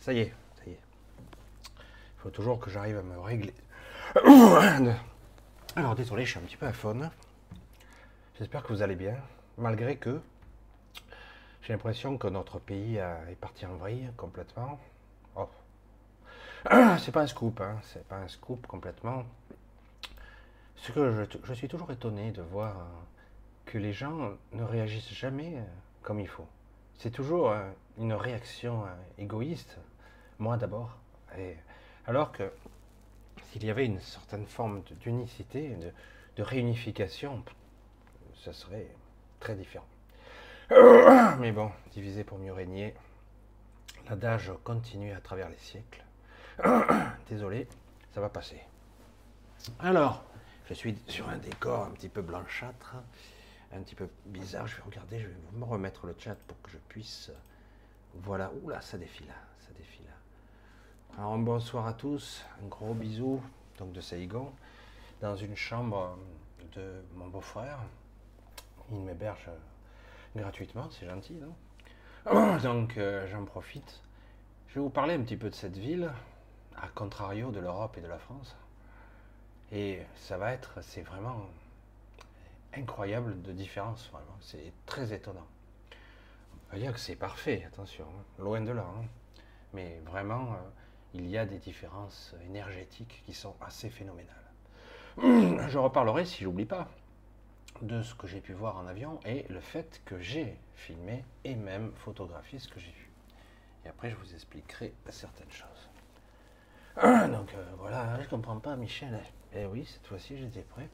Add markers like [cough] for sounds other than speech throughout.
Ça y est, ça y est. Il faut toujours que j'arrive à me régler. [coughs] Alors désolé, je suis un petit peu à faune. J'espère que vous allez bien, malgré que j'ai l'impression que notre pays est parti en vrille complètement. Oh. [coughs] C'est pas un scoop, hein. c'est pas un scoop complètement. Ce que je, suis toujours étonné de voir que les gens ne réagissent jamais comme il faut. C'est toujours euh, une réaction euh, égoïste, moi d'abord. Alors que s'il y avait une certaine forme d'unicité, de, réunification, ce serait très différent. [coughs] Mais bon, diviser pour mieux régner, l'adage continue à travers les siècles. [coughs] Désolé, ça va passer. Alors, je suis sur un décor un petit peu blanchâtre, un petit peu bizarre. Je vais regarder, je vais me remettre le chat pour que je puisse. Voilà, oula, ça défile, ça défile. Alors, bonsoir à tous, un gros bisou donc de Saïgon, dans une chambre de mon beau-frère. Il m'héberge gratuitement, c'est gentil, non [coughs] Donc, euh, j'en profite. Je vais vous parler un petit peu de cette ville, à contrario de l'Europe et de la France. Et ça va être, c'est vraiment incroyable de différence, vraiment. C'est très étonnant. On va dire que c'est parfait, attention, hein. loin de là. Hein. Mais vraiment, euh, il y a des différences énergétiques qui sont assez phénoménales. [clears throat] Je reparlerai, si j'oublie pas, de ce que j'ai pu voir en avion et le fait que j'ai filmé et même photographié ce que j'ai vu. Et après, je vous expliquerai certaines choses. [clears throat] Donc euh, voilà, je ne comprends pas, Michel. Eh oui, cette fois-ci j'étais prêt.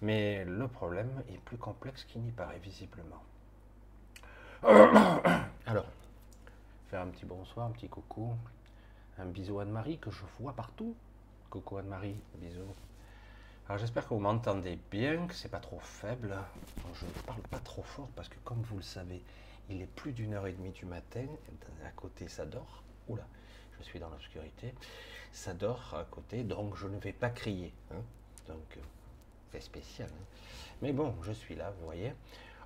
Mais le problème est plus complexe qu'il n'y paraît visiblement. [clears throat] Alors, faire un petit bonsoir, un petit coucou, un bisou Anne-Marie que je vois partout. Coucou Anne-Marie, bisous. Alors j'espère que vous m'entendez bien, que c'est pas trop faible. Je ne parle pas trop fort parce que comme vous le savez, il est plus d'une heure et demie du matin. À côté ça dort. Oula, je suis dans l'obscurité ça dort à côté, donc je ne vais pas crier. Hein. Donc, euh, c'est spécial. Hein. Mais bon, je suis là, vous voyez.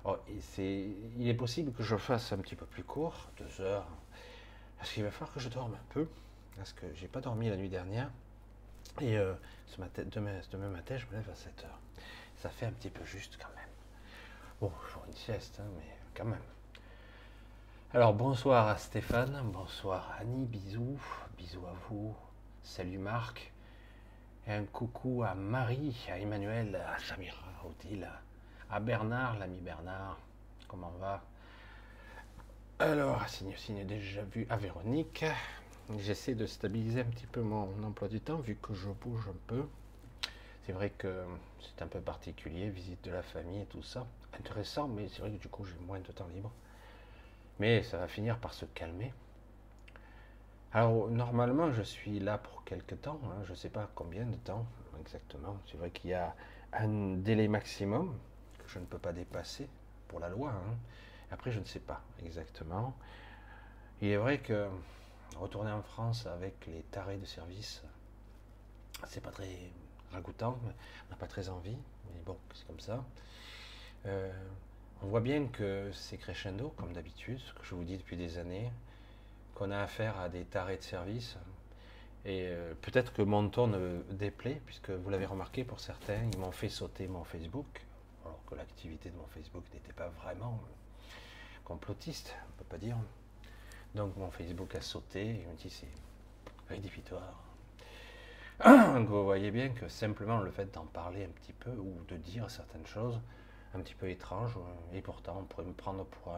Oh, il est possible que je fasse un petit peu plus court, deux heures, parce qu'il va falloir que je dorme un peu, parce que j'ai pas dormi la nuit dernière. Et euh, ce matin, demain, demain, matin, je me lève à 7 heures. Ça fait un petit peu juste quand même. Bon, je une sieste, hein, mais quand même. Alors bonsoir à Stéphane, bonsoir Annie, bisous, bisous à vous, Salut Marc. Et un coucou à Marie, à Emmanuel, à Samira, Odile, à Bernard, l'ami Bernard. Comment va? Alors, signe, signe déjà vu à Véronique. J'essaie de stabiliser un petit peu mon emploi du temps vu que je bouge un peu. C'est vrai que c'est un peu particulier, visite de la famille et tout ça. Intéressant, mais c'est vrai que du coup j'ai moins de temps libre. Mais ça va finir par se calmer. Alors, normalement, je suis là pour quelques temps, hein. je ne sais pas combien de temps exactement. C'est vrai qu'il y a un délai maximum que je ne peux pas dépasser pour la loi. Hein. Après, je ne sais pas exactement. Il est vrai que retourner en France avec les tarés de service, c'est pas très ragoûtant, on n'a pas très envie, mais bon, c'est comme ça. Euh, on voit bien que c'est crescendo, comme d'habitude, ce que je vous dis depuis des années qu'on a affaire à des tarés de service. Et euh, peut-être que mon ton me déplaît, puisque vous l'avez remarqué pour certains, ils m'ont fait sauter mon Facebook, alors que l'activité de mon Facebook n'était pas vraiment complotiste, on ne peut pas dire. Donc mon Facebook a sauté, et il me dit c'est rédhibitoire. Donc [clears throat] vous voyez bien que simplement le fait d'en parler un petit peu, ou de dire certaines choses un petit peu étranges, et pourtant on pourrait me prendre pour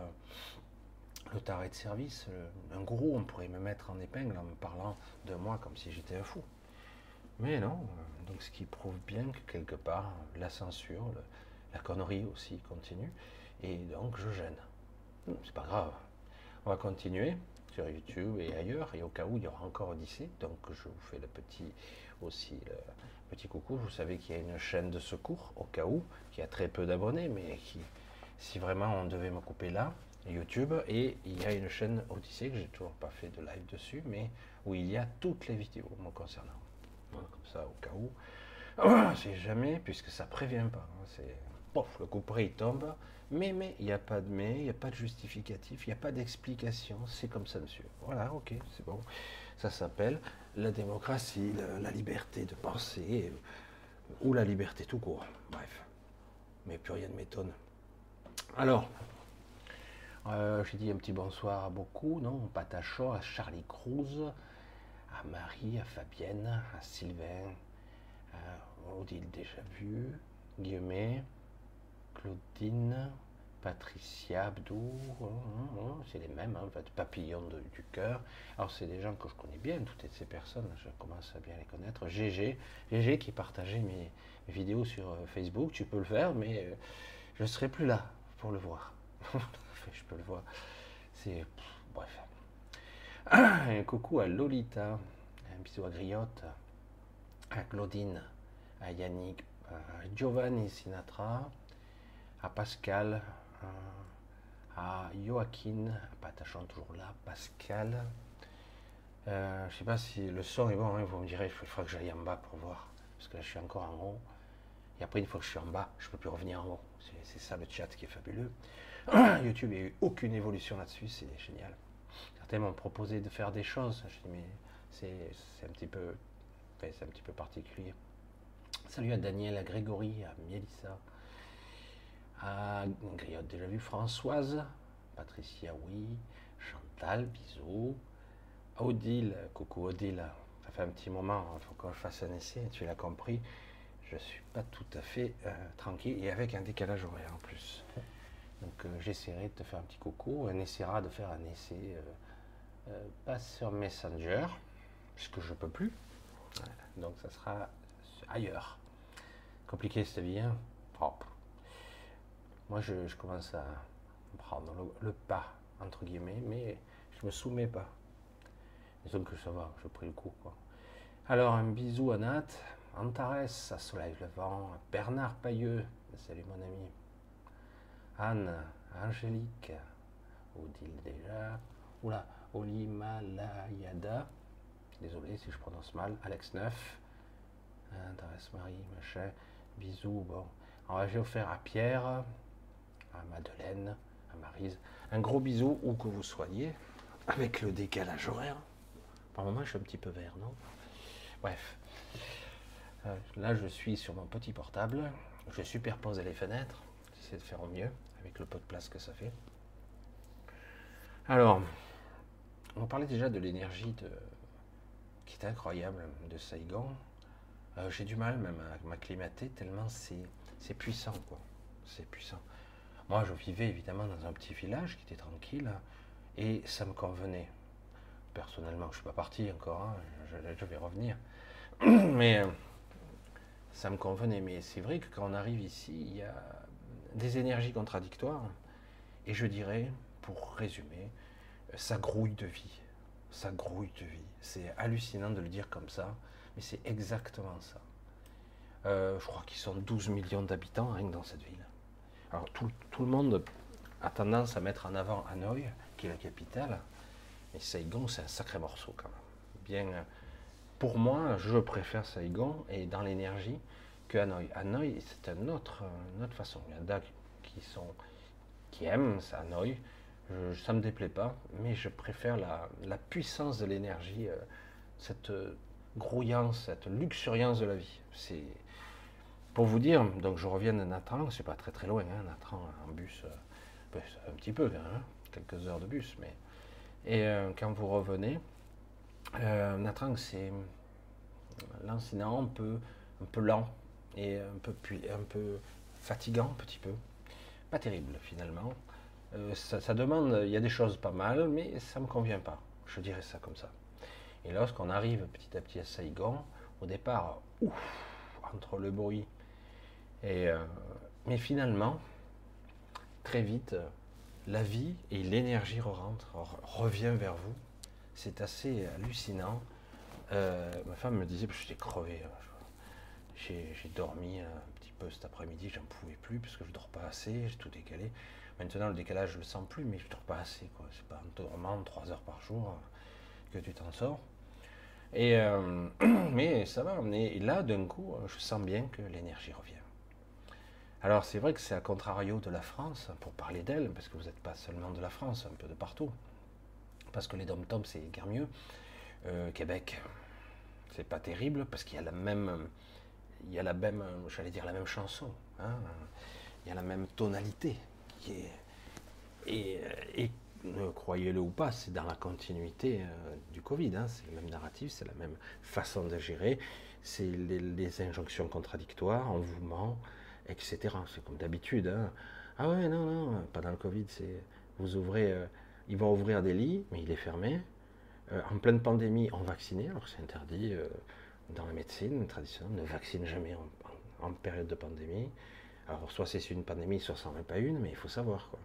le taré de service, euh, un gourou, on pourrait me mettre en épingle en me parlant de moi comme si j'étais un fou. Mais non, euh, donc ce qui prouve bien que quelque part, la censure, la connerie aussi continue, et donc je gêne. C'est pas grave. On va continuer sur YouTube et ailleurs, et au cas où il y aura encore Odyssée, donc je vous fais le petit aussi le petit coucou. Vous savez qu'il y a une chaîne de secours, au cas où, qui a très peu d'abonnés, mais qui, si vraiment on devait me couper là, YouTube et il y a une chaîne Odyssée que j'ai toujours pas fait de live dessus, mais où il y a toutes les vidéos me concernant. comme ça, au cas où. c'est jamais, puisque ça prévient pas. Hein, pof, le couperet il tombe. Mais, mais, il n'y a pas de mais, il n'y a pas de justificatif, il n'y a pas d'explication. C'est comme ça, monsieur. Voilà, ok, c'est bon. Ça s'appelle la démocratie, la, liberté de penser, euh, ou la liberté tout court. Bref. Mais plus rien ne m'étonne. Alors, euh, j'ai dit un petit bonsoir à beaucoup, non Patacho, à Charlie Cruz, à Marie, à Fabienne, à Sylvain, à Odile déjà vu, Guillemets, Claudine, Patricia Abdou, hein, hein, hein, c'est les mêmes, fait, papillon du cœur. Alors, c'est des gens que je connais bien, toutes ces personnes, je commence à bien les connaître. GG, GG qui partageait mes, vidéos sur euh, Facebook, tu peux le faire, mais euh, je ne serai plus là pour le voir. [laughs] je peux le voir. C'est. Bref. [coughs] Un coucou à Lolita, un bisou à Griotte, à Claudine, à Yannick, à Giovanni Sinatra, à Pascal, à, Joaquin, Patachon toujours là, Pascal. Euh, je sais pas si le son est bon, hein, vous me direz, il faudra que j'aille en bas pour voir, parce que là je suis encore en haut. Et après, une fois que je suis en bas, je ne peux plus revenir en haut. C'est ça le chat qui est fabuleux. [coughs] YouTube, il n'y a eu aucune évolution là-dessus, c'est génial. Certains m'ont proposé de faire des choses. Je dis, mais c'est un petit peu, c'est un petit peu particulier. Salut à Daniel, à Grégory, à Mélissa, à Griotte déjà vu, Françoise, Patricia, oui, Chantal, bisous. Odile, coucou Odile, ça fait un petit moment, il faut que je fasse un essai, tu l'as compris. Je ne suis pas tout à fait euh, tranquille et avec un décalage horaire en plus. Donc euh, j'essaierai de te faire un petit coucou. On essaiera de faire un essai, euh, pas sur Messenger, puisque je ne peux plus. Donc ça sera ailleurs. Compliqué cette vie, hein Moi je, commence à prendre le, pas, entre guillemets, mais je me soumets pas. Disons que ça va, je pris le coup. Quoi. Alors un bisou à Nat, Antares, à Soleil Levant, Bernard Pailleux, salut mon ami. Anne, Angélique, Odile déjà, oula, Olimalayada, désolé si je prononce mal, Alex 9, Thérèse Marie, machin, bisous, bon. On va offert à Pierre, à Madeleine, à Marise, un gros bisou où que vous soyez, avec le décalage horaire. Par moment, je suis un petit peu vert, non? Bref. Euh, là, je suis sur mon petit portable, je superpose les fenêtres, j'essaie de faire au mieux avec le peu de place que ça fait. Alors, on parlait déjà de l'énergie qui est incroyable de Saigon. Euh, j'ai du mal même à m'acclimater tellement c'est puissant, quoi. C'est puissant. Moi, je vivais évidemment dans un petit village qui était tranquille et ça me convenait. Personnellement, je ne suis pas parti encore, hein, je, vais revenir. [clears throat] Mais euh, ça me convenait. Mais c'est vrai que quand on arrive ici, il y a des énergies contradictoires. Et je dirais, pour résumer, ça grouille de vie. Ça grouille de vie. C'est hallucinant de le dire comme ça, mais c'est exactement ça. Euh, je crois qu'ils sont 12 millions d'habitants rien que dans cette ville. Alors tout, le monde a tendance à mettre en avant Hanoï, qui est la capitale, mais Saigon, c'est un sacré morceau quand même. Bien, pour moi, je préfère Saigon et dans l'énergie, que Hanoï. Hanoï, c'est une autre, autre façon. Il y en a qui, qui aiment Hanoï. ça ne me déplaît pas, mais je préfère la, puissance de l'énergie, euh, cette grouillance, cette luxuriance de la vie. Pour vous dire, donc je reviens de Natran, c'est pas très très loin, hein, Natran en bus, euh, ben, un petit peu, hein, quelques heures de bus, mais et euh, quand vous revenez, Natran c'est lancinant, un peu, un peu lent, et un peu, un peu fatigant, un petit peu. Pas terrible finalement. Euh, ça, demande, il y a des choses pas mal, mais ça ne me convient pas. Je dirais ça comme ça. Et lorsqu'on arrive petit à petit à Saigon, au départ, ouf, entre le bruit Euh, mais finalement, très vite, la vie et l'énergie rentrent, revient vers vous. C'est assez hallucinant. Euh, ma femme me disait, je suis crevé, hein, j'ai dormi un petit peu cet après-midi, j'en pouvais plus parce que je dors pas assez, j'ai tout décalé. Maintenant, le décalage, je le sens plus, mais je dors pas assez. C'est pas en dormant 3 heures par jour que tu t'en sors. Euh, [clears throat] mais ça va. Et là, d'un coup, je sens bien que l'énergie revient. Alors c'est vrai que c'est à contrario de la France, pour parler d'elle, parce que vous n'êtes pas seulement de la France, un peu de partout. Parce que les dom-toms, c'est guère mieux. Euh, Québec, c'est pas terrible, parce qu'il y a la même, il y a la même, j'allais dire la même chanson, hein. il y a la même tonalité, et, et croyez-le ou pas, c'est dans la continuité euh, du Covid, hein. c'est le même narratif, c'est la même façon de gérer, c'est les, injonctions contradictoires, on vous ment, etc. C'est comme d'habitude. Hein. Ah ouais, non, non, pas dans le Covid, c'est vous ouvrez, euh, ils vont ouvrir des lits, mais il est fermé. Euh, en pleine pandémie, on vaccinait, alors c'est interdit dans la médecine traditionnelle, ne vaccine jamais en, période de pandémie. Alors soit c'est une pandémie, soit n'en est pas une, mais il faut savoir quoi.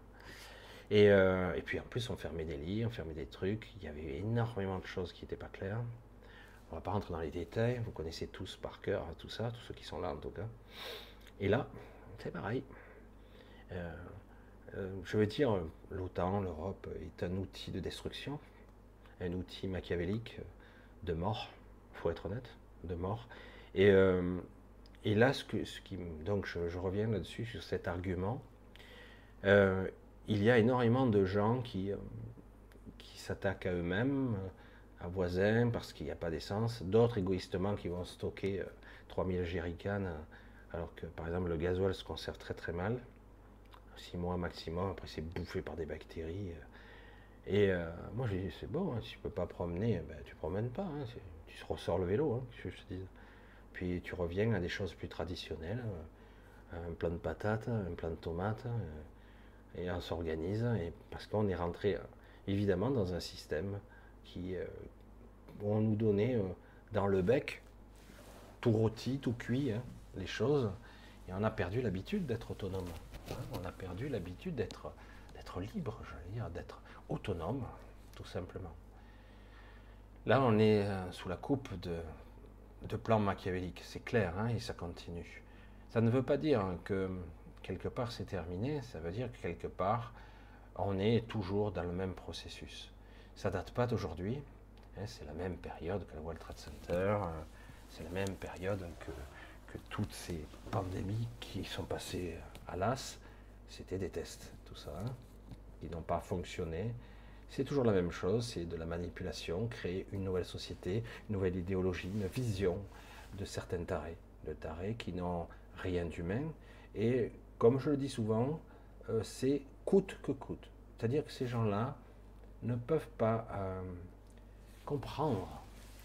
Et, et, puis en plus, on fermait des lits, on fermait des trucs. Il y avait énormément de choses qui n'étaient pas claires. On va pas rentrer dans les détails, vous connaissez tous par cœur tout ça, tous ceux qui sont là en tout cas. Et là, c'est pareil. Euh, euh, je veux dire, l'OTAN, l'Europe est un outil de destruction, un outil machiavélique de mort, faut être honnête, de mort. Et, euh, là, donc je, reviens là-dessus sur cet argument. il y a énormément de gens qui, s'attaquent à eux-mêmes, voisins parce qu'il n'y a pas d'essence, d'autres égoïstement qui vont stocker 3000 euh, jerrycans alors que par exemple le gasoil se conserve très très mal, 6 mois maximum, après c'est bouffé par des bactéries. Euh. Et euh, moi j'ai dit c'est bon, hein, si tu peux pas promener, ben, tu promènes pas, hein, tu ressors le vélo, hein, je. Puis tu reviens à des choses plus traditionnelles, un plat de patates, un plat de tomates, et on s'organise, et parce qu'on est rentré évidemment dans un système qui euh, vont nous euh, dans le bec, tout rôti, tout cuit, les choses. Et on a perdu l'habitude d'être autonome. Hein. on a perdu l'habitude d'être, libre, j'allais dire, d'être autonome, tout simplement. Là, on est euh, sous la coupe de, de plans machiavéliques, c'est clair, hein, et ça continue. Ça ne veut pas dire que quelque part c'est terminé, ça veut dire que quelque part on est toujours dans le même processus. Ça date pas d'aujourd'hui. Hein, c'est la même période que le World Trade Center. Euh, c'est la même période que, toutes ces pandémies qui sont passées à l'as. C'était des tests, tout ça, hein, qui n'ont pas fonctionné. C'est toujours la même chose, c'est de la manipulation, créer une nouvelle société, une nouvelle idéologie, une vision de certains tarés, de tarés qui n'ont rien d'humain. Et comme je le dis souvent, euh, c'est coûte que coûte. C'est-à-dire que ces gens-là, ne peuvent pas euh, comprendre,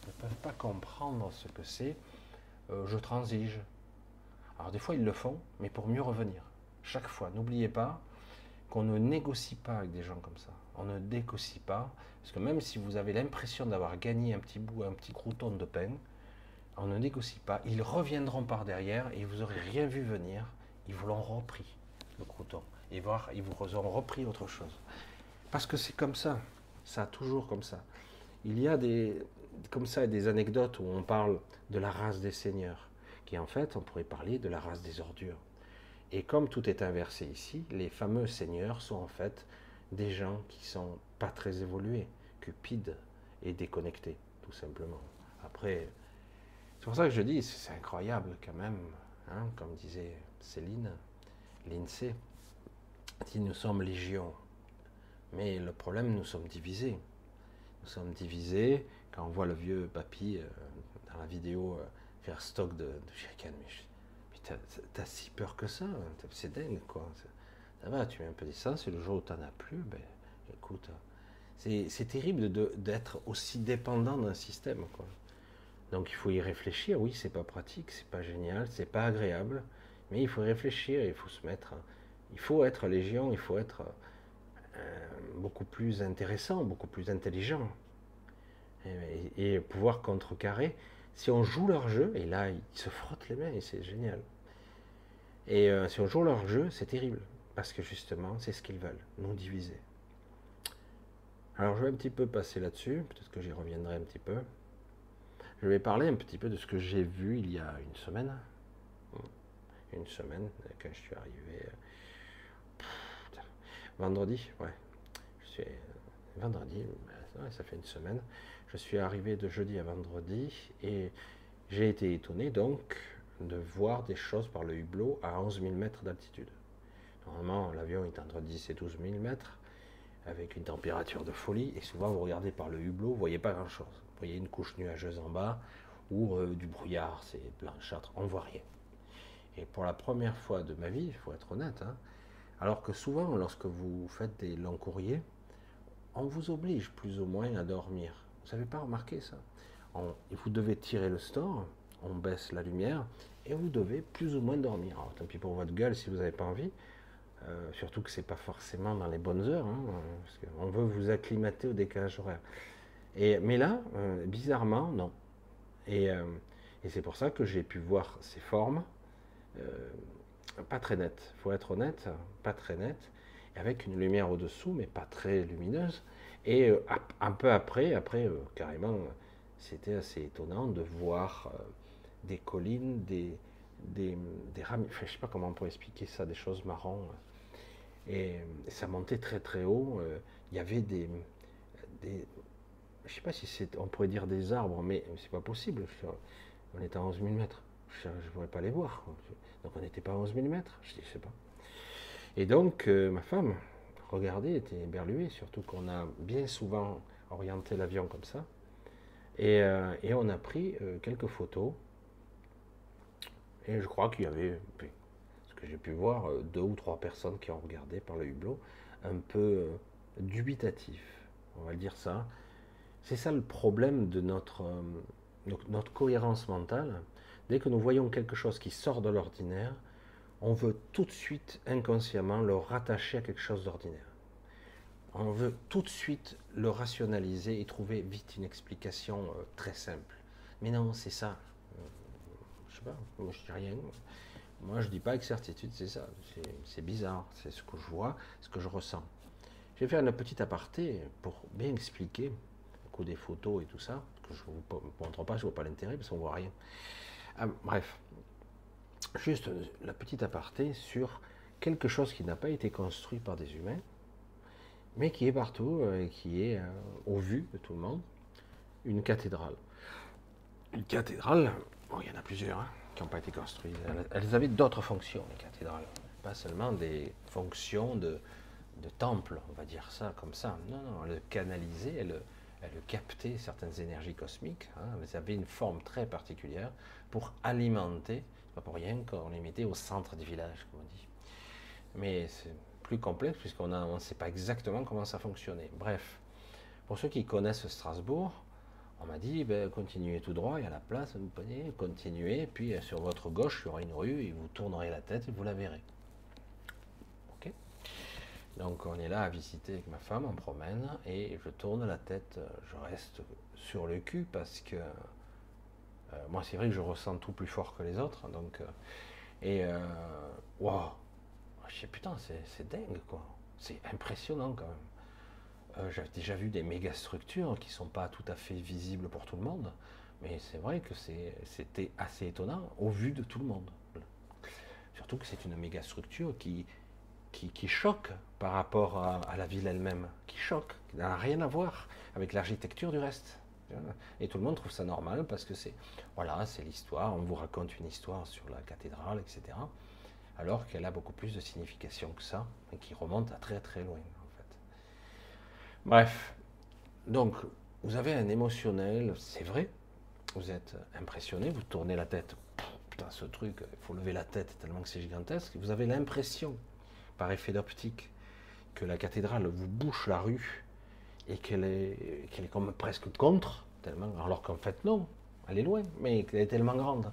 ne peuvent pas comprendre ce que c'est euh, je transige. Alors des fois ils le font, mais pour mieux revenir. Chaque fois, n'oubliez pas qu'on ne négocie pas avec des gens comme ça. On ne négocie pas, parce que même si vous avez l'impression d'avoir gagné un petit bout, un petit crouton de pain, on ne négocie pas. Ils reviendront par derrière et vous n'aurez rien vu venir. Ils vous l'ont repris, le crouton. Et voir, ils vous auront repris autre chose. Parce que c'est comme ça. Ça toujours comme ça. Il y a des, comme ça des anecdotes où on parle de la race des seigneurs, qui en fait, on pourrait parler de la race des ordures. Et comme tout est inversé ici, les fameux seigneurs sont en fait des gens qui sont pas très évolués, cupides et déconnectés, tout simplement. Après, c'est pour ça que je dis, c'est incroyable quand même, hein, comme disait Céline, l'INSEE, dit nous sommes légions. Mais le problème, nous sommes divisés. Nous sommes divisés. On voit le vieux papy euh, dans la vidéo euh, faire stock de, de mais, t'as si peur que ça, c'est dingue quoi. Ça va, tu mets un peu d'essence et le jour où t'en as plus, ben écoute, c'est terrible d'être aussi dépendant d'un système quoi. Donc il faut y réfléchir. Oui, c'est pas pratique, c'est pas génial, c'est pas agréable, mais il faut y réfléchir, il faut se mettre, il faut être légion, il faut être euh, beaucoup plus intéressant, beaucoup plus intelligent. Et, pouvoir contrecarrer. Si on joue leur jeu, et là, ils se frottent les mains, et c'est génial. Et euh, si on joue leur jeu, c'est terrible. Parce que justement, c'est ce qu'ils veulent, nous diviser. Alors je vais un petit peu passer là-dessus, peut-être que j'y reviendrai un petit peu. Je vais parler un petit peu de ce que j'ai vu il y a une semaine. Une semaine, quand je suis arrivé. Euh, Vendredi, ouais. Je suis vendredi, ça fait une semaine. Je suis arrivé de jeudi à vendredi et j'ai été étonné donc de voir des choses par le hublot à 11 000 mètres d'altitude. Normalement, l'avion est entre 10 et 12 000 mètres, avec une température de folie, et souvent vous regardez par le hublot, vous voyez pas grand-chose. Vous voyez une couche nuageuse en bas, ou euh, du brouillard, c'est blanchâtre, on voit rien. Et pour la première fois de ma vie, il faut être honnête, hein, alors que souvent, lorsque vous faites des longs courriers, on vous oblige plus ou moins à dormir. Vous n'avez pas remarqué ça? Vous devez tirer le store, on baisse la lumière, et vous devez plus ou moins dormir. Tant pis pour votre gueule si vous n'avez pas envie, euh, surtout que c'est pas forcément dans les bonnes heures, hein, parce qu'on veut vous acclimater au décalage horaire. Et, mais là, euh, bizarrement, non. Et, euh, et c'est pour ça que j'ai pu voir ces formes, pas très nettes, faut être honnête, pas très nettes, avec une lumière au-dessous, mais pas très lumineuse. Et un peu après, après carrément, c'était assez étonnant de voir des collines, des, des, des rames, je ne sais pas comment on pourrait expliquer ça, des choses marron. Et, ça montait très très haut. Euh, il y avait des, des je sais pas si on pourrait dire des arbres, mais c'est pas possible. On était à 11 000 mètres. Je ne pourrais pas les voir. Donc on n'était pas à 11 000 mètres. Je ne sais pas. Et donc euh, ma femme, regardait, était éberluée, surtout qu'on a bien souvent orienté l'avion comme ça. Et, euh, on a pris quelques photos et je crois qu'il y avait, ce que j'ai pu voir, euh, deux ou trois personnes qui ont regardé par le hublot, un peu euh, dubitatif, on va le dire ça. C'est ça le problème de notre, euh, notre cohérence mentale. Dès que nous voyons quelque chose qui sort de l'ordinaire, on veut tout de suite inconsciemment le rattacher à quelque chose d'ordinaire. On veut tout de suite le rationaliser et trouver vite une explication très simple. Mais non, c'est ça sais pas, moi je dis rien. Moi je dis pas avec certitude, c'est ça. C'est bizarre, c'est ce que je vois, ce que je ressens. Je vais faire une petite aparté pour bien expliquer, au coup des photos et tout ça, que je ne vous montre pas, je ne vois pas l'intérêt parce qu'on voit rien. Ah, bref, juste la petite aparté sur quelque chose qui n'a pas été construit par des humains, mais qui est partout euh, et qui est euh, au vu de tout le monde, une cathédrale. Une cathédrale, Bon, il y en a plusieurs hein, qui n'ont pas été construites. Elles, avaient d'autres fonctions, les cathédrales. Pas seulement des fonctions de, temple, on va dire ça comme ça. Non, non, elles canalisaient, elles, elles captaient certaines énergies cosmiques. Hein. Elles avaient une forme très particulière pour alimenter, pour rien qu'on les mettait au centre du village, comme on dit. Mais c'est plus complexe puisqu'on ne sait pas exactement comment ça fonctionnait. Bref, pour ceux qui connaissent Strasbourg, on m'a dit, ben, continuez tout droit, il y a la place, vous pouvez continuer, puis euh, sur votre gauche, il y aura une rue, et vous tournerez la tête et vous la verrez. Ok Donc on est là à visiter avec ma femme, on promène, et je tourne la tête, euh, je reste sur le cul parce que euh, moi c'est vrai que je ressens tout plus fort que les autres, donc et waouh, je sais putain, c'est dingue quoi, c'est impressionnant quand même. Euh, j'avais déjà vu des méga structures qui sont pas tout à fait visibles pour tout le monde, mais c'est vrai que c'était assez étonnant au vu de tout le monde. Surtout que c'est une méga structure qui, qui, choque par rapport à, la ville elle-même, qui choque, qui n'a rien à voir avec l'architecture du reste. Et tout le monde trouve ça normal parce que c'est voilà, c'est l'histoire, on vous raconte une histoire sur la cathédrale, etc. Alors qu'elle a beaucoup plus de signification que ça et qui remonte à très très loin. Bref, donc vous avez un émotionnel, c'est vrai, vous êtes impressionné, vous tournez la tête, putain ce truc, il faut lever la tête tellement que c'est gigantesque, vous avez l'impression, par effet d'optique, que la cathédrale vous bouche la rue et qu'elle est, est comme presque contre, tellement, alors qu'en fait non, elle est loin, mais qu'elle est tellement grande.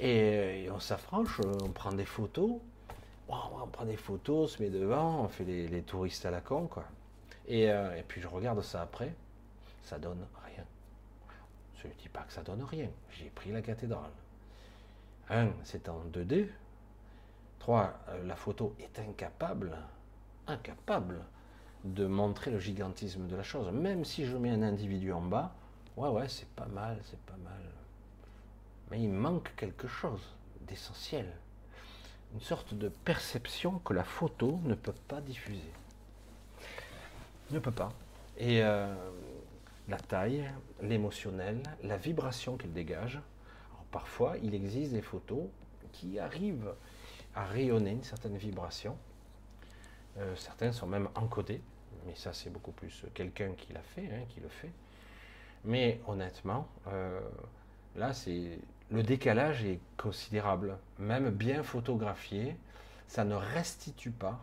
Et, on s'affranche, on prend des photos, on prend des photos, on se met devant, on fait les, les touristes à la con, quoi. Euh, et, puis je regarde ça après, ça donne rien. Je ne dis pas que ça donne rien. J'ai pris la cathédrale. Un, c'est en 2D. Trois, euh, la photo est incapable, incapable de montrer le gigantisme de la chose. Même si je mets un individu en bas, ouais, ouais, c'est pas mal, c'est pas mal. Mais il manque quelque chose d'essentiel. Une sorte de perception que la photo ne peut pas diffuser. Ne peut pas. Et euh, la taille, l'émotionnel, la vibration qu'il dégage, parfois, il existe des photos qui arrivent à rayonner une certaine vibration. Euh, certains sont même encodés, mais ça c'est beaucoup plus quelqu'un qui l'a fait, hein, qui le fait. Mais honnêtement, euh, là c'est le décalage est considérable. Même bien photographié, ça ne restitue pas,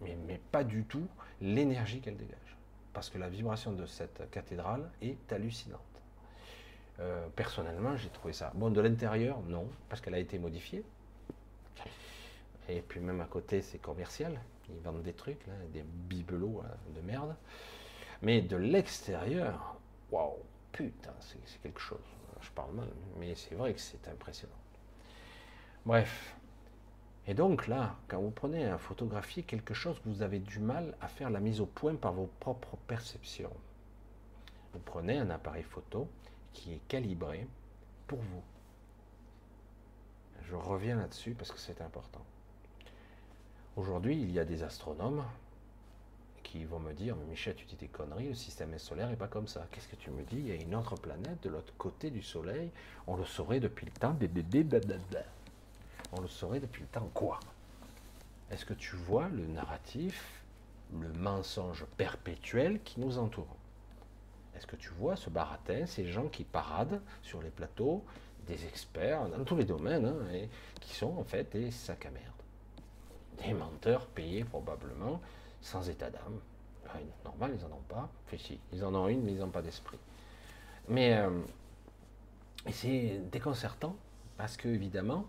mais, mais pas du tout, l'énergie qu'elle dégage. Parce que la vibration de cette cathédrale est hallucinante. Euh, personnellement, j'ai trouvé ça. Bon, de l'intérieur, non, parce qu'elle a été modifiée. Et puis même à côté, c'est commercial. Ils vendent des trucs, là, des bibelots hein, de merde. Mais de l'extérieur, waouh, putain, c'est quelque chose. Je parle mal, mais c'est vrai que c'est impressionnant. Bref. Et donc là, quand vous prenez à photographier quelque chose, vous avez du mal à faire la mise au point par vos propres perceptions. Vous prenez un appareil photo qui est calibré pour vous. Je reviens là-dessus parce que c'est important. Aujourd'hui, il y a des astronomes qui vont me dire, Michel, tu dis des conneries, le système solaire n'est pas comme ça. Qu'est-ce que tu me dis? Il y a une autre planète de l'autre côté du Soleil. On le saurait depuis le temps. On le saurait depuis le temps quoi? Est-ce que tu vois le narratif, le mensonge perpétuel qui nous entoure? Est-ce que tu vois ce baratin, ces gens qui paradent sur les plateaux, des experts dans tous les domaines, hein, qui sont en fait des sacs à merde? Des menteurs payés probablement, sans état d'âme. normal, ils n'en ont pas. Enfin, si, ils en ont une, mais ils n'ont pas d'esprit. Mais euh, c'est déconcertant, parce que, évidemment,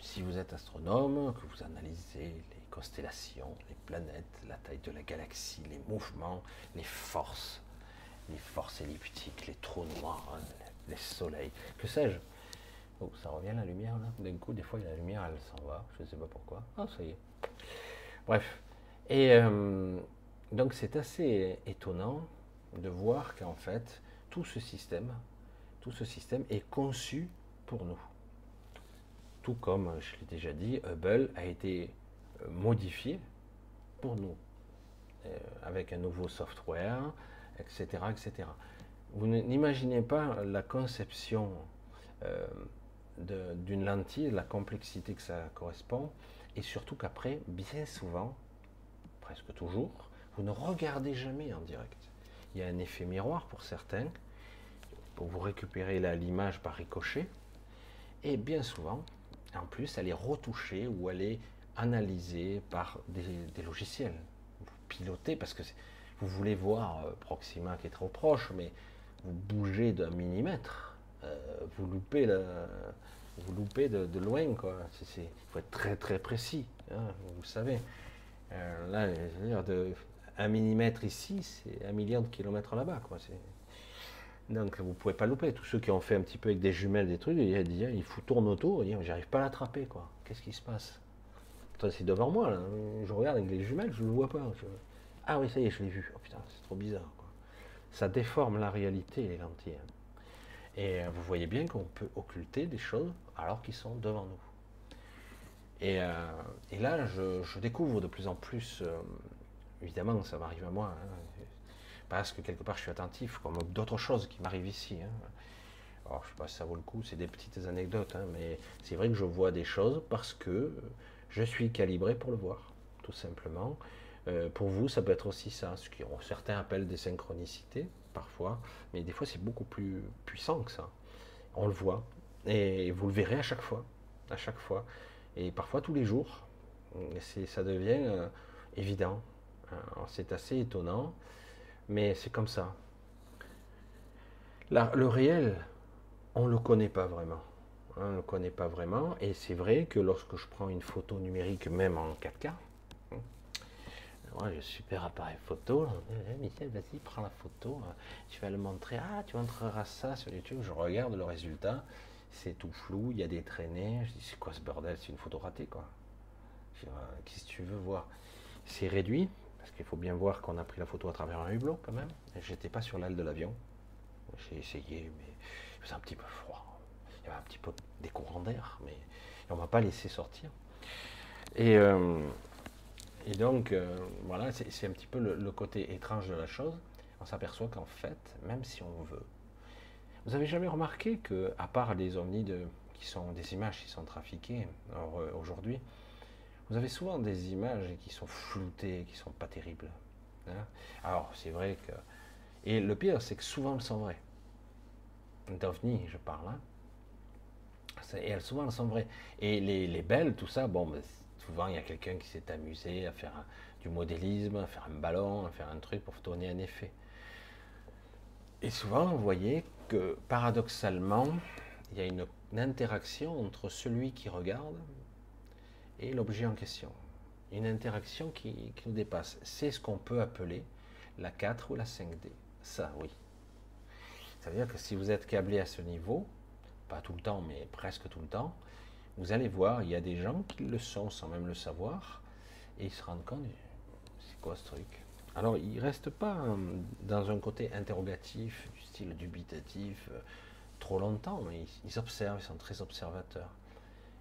si vous êtes astronome, que vous analysez les constellations, les planètes, la taille de la galaxie, les mouvements, les forces, les forces elliptiques, les trous noirs, les soleils, que sais-je, Oh, ça revient la lumière là. D'un coup, des fois, la lumière, elle s'en va. Je ne sais pas pourquoi. Ah, ça y est. Bref. Et euh, donc, c'est assez étonnant de voir qu'en fait, tout ce système, tout ce système est conçu pour nous. Tout comme, je l'ai déjà dit, Hubble a été euh, modifié pour nous, euh, avec un nouveau software, etc., etc. Vous n'imaginez pas la conception d'une lentille, la complexité que ça correspond, et surtout qu'après, bien souvent, presque toujours, vous ne regardez jamais en direct. Il y a un effet miroir pour certains, pour vous récupérer l'image par ricochet, et bien souvent, en plus, elle est retouchée ou elle est analysée par des, logiciels. Vous pilotez parce que vous voulez voir euh, Proxima qui est trop proche, mais vous bougez d'un millimètre vous loupez, vous loupez de, loin. Quoi. Il faut être très très précis, hein, vous savez. Euh, là, un millimètre ici, c'est un million de kilomètres là-bas. Quoi. Donc vous pouvez pas louper. Tous ceux qui ont fait un petit peu avec des jumelles, des trucs, ils disent, il faut tourner autour, j'arrive pas à l'attraper. quoi. Qu'est-ce qui se passe? C'est devant moi, je regarde avec les jumelles, je ne le vois pas. Ah oui, ça y est, je l'ai vu. Oh putain, c'est trop bizarre. Ça déforme la réalité, les lentilles. Hein. Et euh, vous voyez bien qu'on peut occulter des choses alors qu'ils sont devant nous. Et, euh, là, je, découvre de plus en plus, euh, évidemment, ça m'arrive à moi, hein, parce que quelque part je suis attentif, comme d'autres choses qui m'arrivent ici. Hein. Alors, je ne sais pas si ça vaut le coup, c'est des petites anecdotes, hein, mais c'est vrai que je vois des choses parce que je suis calibré pour le voir, tout simplement. pour vous, ça peut être aussi ça, ce que certains appellent des synchronicités parfois, mais des fois c'est beaucoup plus puissant que ça. On le voit, et vous le verrez à chaque fois, à chaque fois, et parfois tous les jours. Ça devient euh, évident. C'est assez étonnant, mais c'est comme ça. le réel, on ne le connaît pas vraiment. On ne le connaît pas vraiment, et c'est vrai que lorsque je prends une photo numérique, même en 4K, Ouais, j'ai super appareil photo. Eh, Michel, vas-y, prends la photo. Tu vas le montrer. Ah, tu montreras ça sur YouTube. Je regarde le résultat. C'est tout flou. Il y a des traînées. Je dis, c'est quoi ce bordel? C'est une photo ratée, quoi. Qu'est-ce que tu veux voir? C'est réduit. Parce qu'il faut bien voir qu'on a pris la photo à travers un hublot, quand même. J'étais pas sur l'aile de l'avion. J'ai essayé, mais il faisait un petit peu froid. Il y avait un petit peu des courants d'air, mais on m'a pas laissé sortir. Et. Euh, et donc, euh, voilà, c'est un petit peu le, côté étrange de la chose. On s'aperçoit qu'en fait, même si on veut, Vous avez jamais remarqué que, à part les ovnis qui sont des images qui sont trafiquées euh, aujourd'hui, vous avez souvent des images qui sont floutées, qui sont pas terribles. Hein. Alors c'est vrai que et le pire c'est que souvent elles sont vraies. D'ovnis, je parle. Hein. Et elles souvent elles sont vraies. Et les, belles, tout ça, bon, ben, souvent il y a quelqu'un qui s'est amusé à faire du modélisme, à faire un ballon, à faire un truc pour donner un effet. Et souvent, vous voyez que paradoxalement, il y a une, interaction entre celui qui regarde et l'objet en question. Une interaction qui, nous dépasse. C'est ce qu'on peut appeler la 4 ou la 5D. Ça, oui. Ça veut dire que si vous êtes câblé à ce niveau, pas tout le temps, mais presque tout le temps, vous allez voir, il y a des gens qui le sont sans même le savoir, et ils se rendent compte, c'est quoi ce truc? Alors, il ne reste pas euh, dans un côté interrogatif, du style dubitatif, euh, trop longtemps, ils, observent, ils sont très observateurs.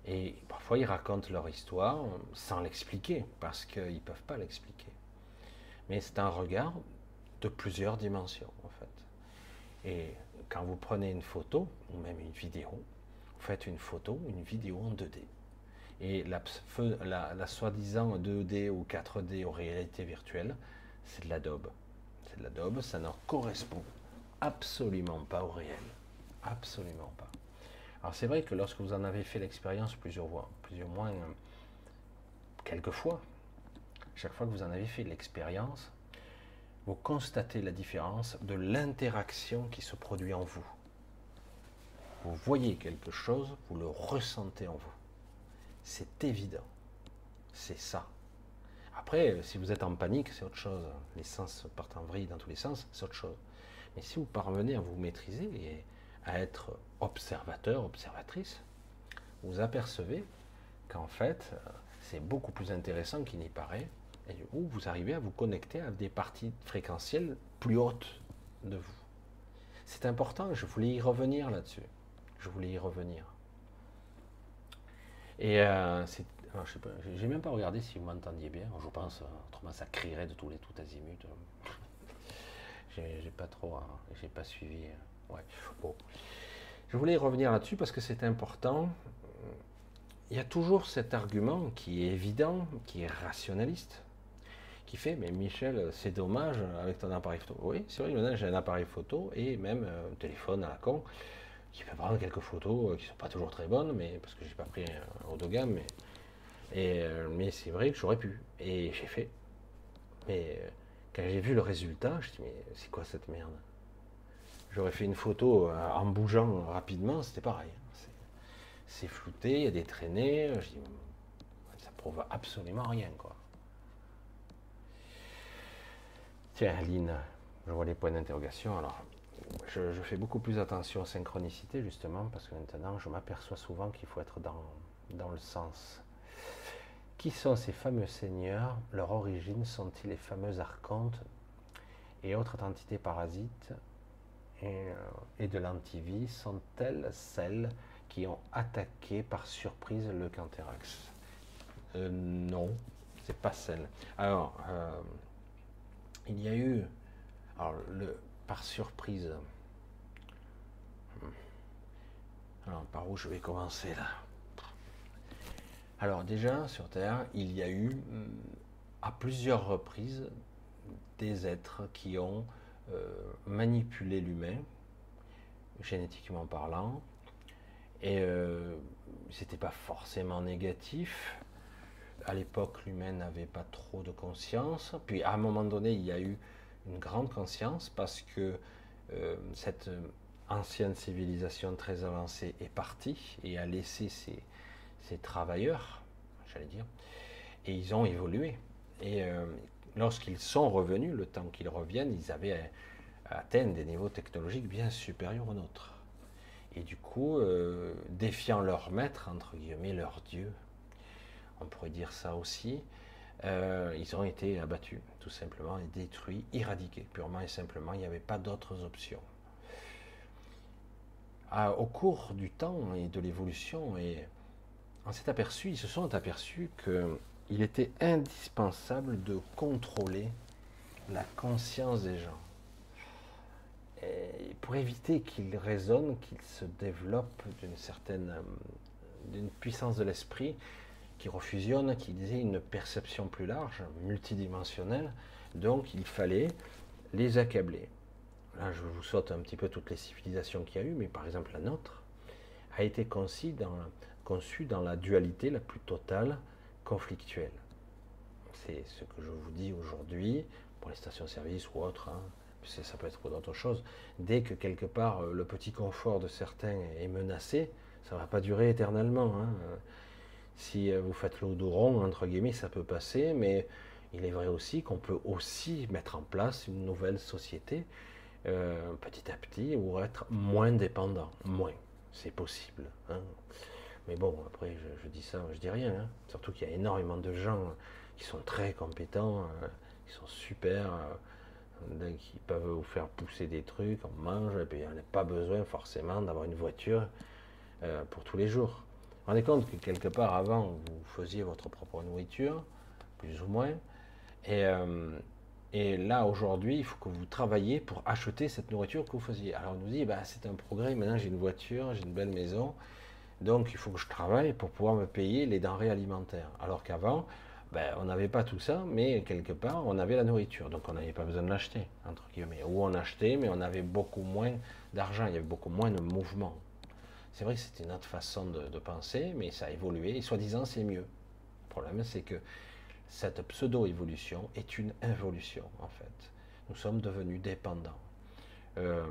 Et parfois, ils racontent leur histoire euh, sans l'expliquer, parce qu'ils ne peuvent pas l'expliquer. Mais c'est un regard de plusieurs dimensions, en fait. Et quand vous prenez une photo, ou même une vidéo, vous faites une photo, une vidéo en 2D. Et la, soi-disant 2D ou 4D aux réalités virtuelles, c'est de la daube. C'est de la daube, ça ne correspond absolument pas au réel. Absolument pas. Alors c'est vrai que lorsque vous en avez fait l'expérience plusieurs fois, plusieurs moins, euh, quelques fois, chaque fois que vous en avez fait l'expérience, vous constatez la différence de l'interaction qui se produit en vous. Vous voyez quelque chose, vous le ressentez en vous. C'est évident. C'est ça. Après, si vous êtes en panique, c'est autre chose. Les sens partent en vrille dans tous les sens, c'est autre chose. Mais si vous parvenez à vous maîtriser et à être observateur, observatrice, vous apercevez qu'en fait, c'est beaucoup plus intéressant qu'il n'y paraît, et où vous arrivez à vous connecter à des parties fréquentielles plus hautes de vous. C'est important, je voulais y revenir là-dessus. Je voulais y revenir. Et euh, je sais pas, j'ai même pas regardé si vous m'entendiez bien. Je pense, autrement ça crierait de tous les tout azimuts. [laughs] j'ai pas trop, hein, j'ai pas suivi. Euh, ouais. Bon. Je voulais revenir là-dessus parce que c'est important. Il y a toujours cet argument qui est évident, qui est rationaliste, qui fait Mais Michel, c'est dommage avec ton appareil photo. Oui, c'est vrai, maintenant j'ai un appareil photo et même un téléphone à la con qui peut prendre quelques photos euh, qui sont pas toujours très bonnes, mais parce que j'ai pas pris un haut de gamme, mais euh, mais c'est vrai que j'aurais pu. Et j'ai fait. Mais euh, quand j'ai vu le résultat, je dis, mais c'est quoi cette merde? J'aurais fait une photo euh, en bougeant rapidement, c'était pareil. C'est flouté, il y a des traînées. Je dis, ça prouve absolument rien, quoi. Tiens, Aline, je vois les points d'interrogation. Alors, je, fais beaucoup plus attention aux synchronicités, justement, parce que maintenant, je m'aperçois souvent qu'il faut être dans, dans le sens. Qui sont ces fameux seigneurs? Leur origine sont-ils les fameux archontes et autres entités parasites? Et, euh, de l'antivie sont-elles celles qui ont attaqué par surprise le Canterax euh, Non, c'est pas celles. Alors, euh, il y a eu, alors le surprise. Hmm. Alors par où je vais commencer là? Alors déjà, sur Terre, il y a eu mm, à plusieurs reprises des êtres qui ont euh, manipulé l'humain, génétiquement parlant, et euh, c'était pas forcément négatif. À l'époque, l'humain n'avait pas trop de conscience. Puis à un moment donné, il y a eu une grande conscience parce que euh, cette ancienne civilisation très avancée est partie et a laissé ses, travailleurs, j'allais dire, et ils ont évolué. Et euh, lorsqu'ils sont revenus, le temps qu'ils reviennent, ils avaient atteint des niveaux technologiques bien supérieurs aux nôtres. Et du coup, euh, défiant leur maître, entre guillemets, leur Dieu, on pourrait dire ça aussi, euh, ils ont été abattus, tout simplement, et détruits, éradiqués, purement et simplement, il n'y avait pas d'autres options. Ah, au cours du temps et de l'évolution, et on s'est aperçu, ils se sont aperçus qu'il était indispensable de contrôler la conscience des gens. Pour éviter qu'il résonne, qu'il se développe d'une certaine euh, d'une puissance de l'esprit qui refusionne, qui disait une perception plus large, multidimensionnelle. Donc il fallait les accabler. Là, je vous saute un petit peu toutes les civilisations qu'il y a eu, mais par exemple la nôtre a été conçue dans, conçue dans la dualité la plus totale, conflictuelle. C'est ce que je vous dis aujourd'hui pour les stations-service ou autres. Hein. Ça peut être pour d'autres choses. Dès que quelque part euh, le petit confort de certains est menacé, ça ne va pas durer éternellement. Hein. Si euh, vous faites l'odoron, entre guillemets, ça peut passer, mais il est vrai aussi qu'on peut aussi mettre en place une nouvelle société euh, petit à petit ou être moins dépendant. Moins. C'est possible. Hein. Mais bon, après, je, dis ça, je dis rien. Hein. Surtout qu'il y a énormément de gens qui sont très compétents, euh, qui sont super, qui peuvent vous faire pousser des trucs, on mange, et puis on n'a pas besoin forcément d'avoir une voiture pour tous les jours. Rendez compte que quelque part avant, vous faisiez votre propre nourriture, plus ou moins, et, euh, et là aujourd'hui, il faut que vous travailliez pour acheter cette nourriture que vous faisiez. Alors on nous dit, bah, c'est un progrès, maintenant j'ai une voiture, j'ai une belle maison, donc il faut que je travaille pour pouvoir me payer les denrées alimentaires. Alors qu'avant, ben, on n'avait pas tout ça, mais quelque part, on avait la nourriture. Donc on n'avait pas besoin de l'acheter, entre guillemets. Ou on achetait, mais on avait beaucoup moins d'argent, il y avait beaucoup moins de mouvement. C'est vrai que c'était une autre façon de, penser, mais ça a évolué, et soi-disant c'est mieux. Le problème, c'est que cette pseudo-évolution est une involution, en fait. Nous sommes devenus dépendants. Euh,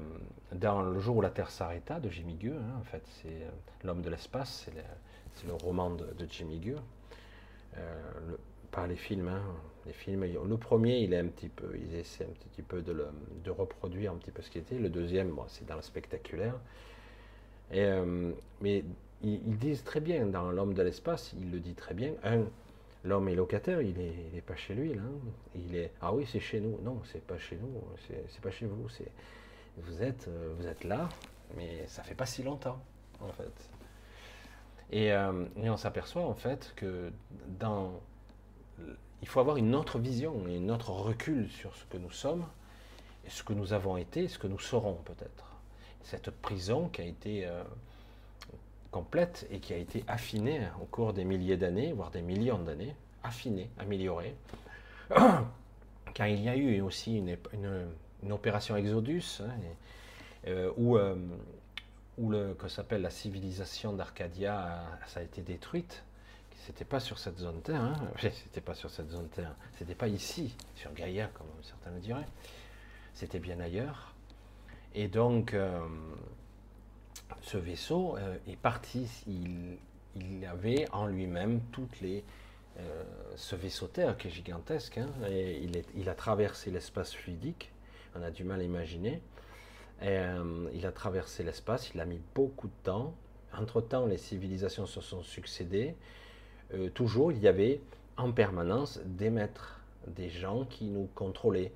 dans Le jour où la Terre s'arrêta de Jimmy Gueux, hein, en fait, c'est euh, L'homme de l'espace, c'est le, roman de, Jimmy Gueux. Euh, les films, hein, les films. Le premier, il est un petit peu, il essaie un petit peu de, de reproduire un petit peu ce qui était. Le deuxième, c'est dans le spectaculaire. Euh, mais ils, disent très bien, dans l'homme de l'espace, il le dit très bien, un, l'homme est locataire, il n'est pas chez lui, là. Il est, ah oui, c'est chez nous. Non, c'est pas chez nous, c'est pas chez vous. Vous, êtes, euh, vous êtes là, mais ça fait pas si longtemps, en fait. Et, euh, et on s'aperçoit, en fait, que dans. Il faut avoir une autre vision, une autre recul sur ce que nous sommes, ce que nous avons été, ce que nous serons peut-être cette prison qui a été euh, complète et qui a été affinée au cours des milliers d'années, voire des millions d'années, affinée, améliorée. [coughs] Car il y a eu aussi une, opération Exodus, hein, euh, où, euh, où, le, que s'appelle la civilisation d'Arcadia, a été détruite. C'était pas sur cette zone Terre, hein. [laughs] c'était pas sur cette zone Terre, c'était pas ici, sur Gaïa, comme certains le diraient, c'était bien ailleurs. Et donc, euh, ce vaisseau euh, est parti, il, avait en lui-même toutes les... Euh, ce vaisseau Terre qui est gigantesque, hein, il, a traversé l'espace fluidique, on a du mal à imaginer. il a traversé l'espace, il a mis beaucoup de temps. Entre-temps, les civilisations se sont succédées. toujours, il y avait en permanence des maîtres, des gens qui nous contrôlaient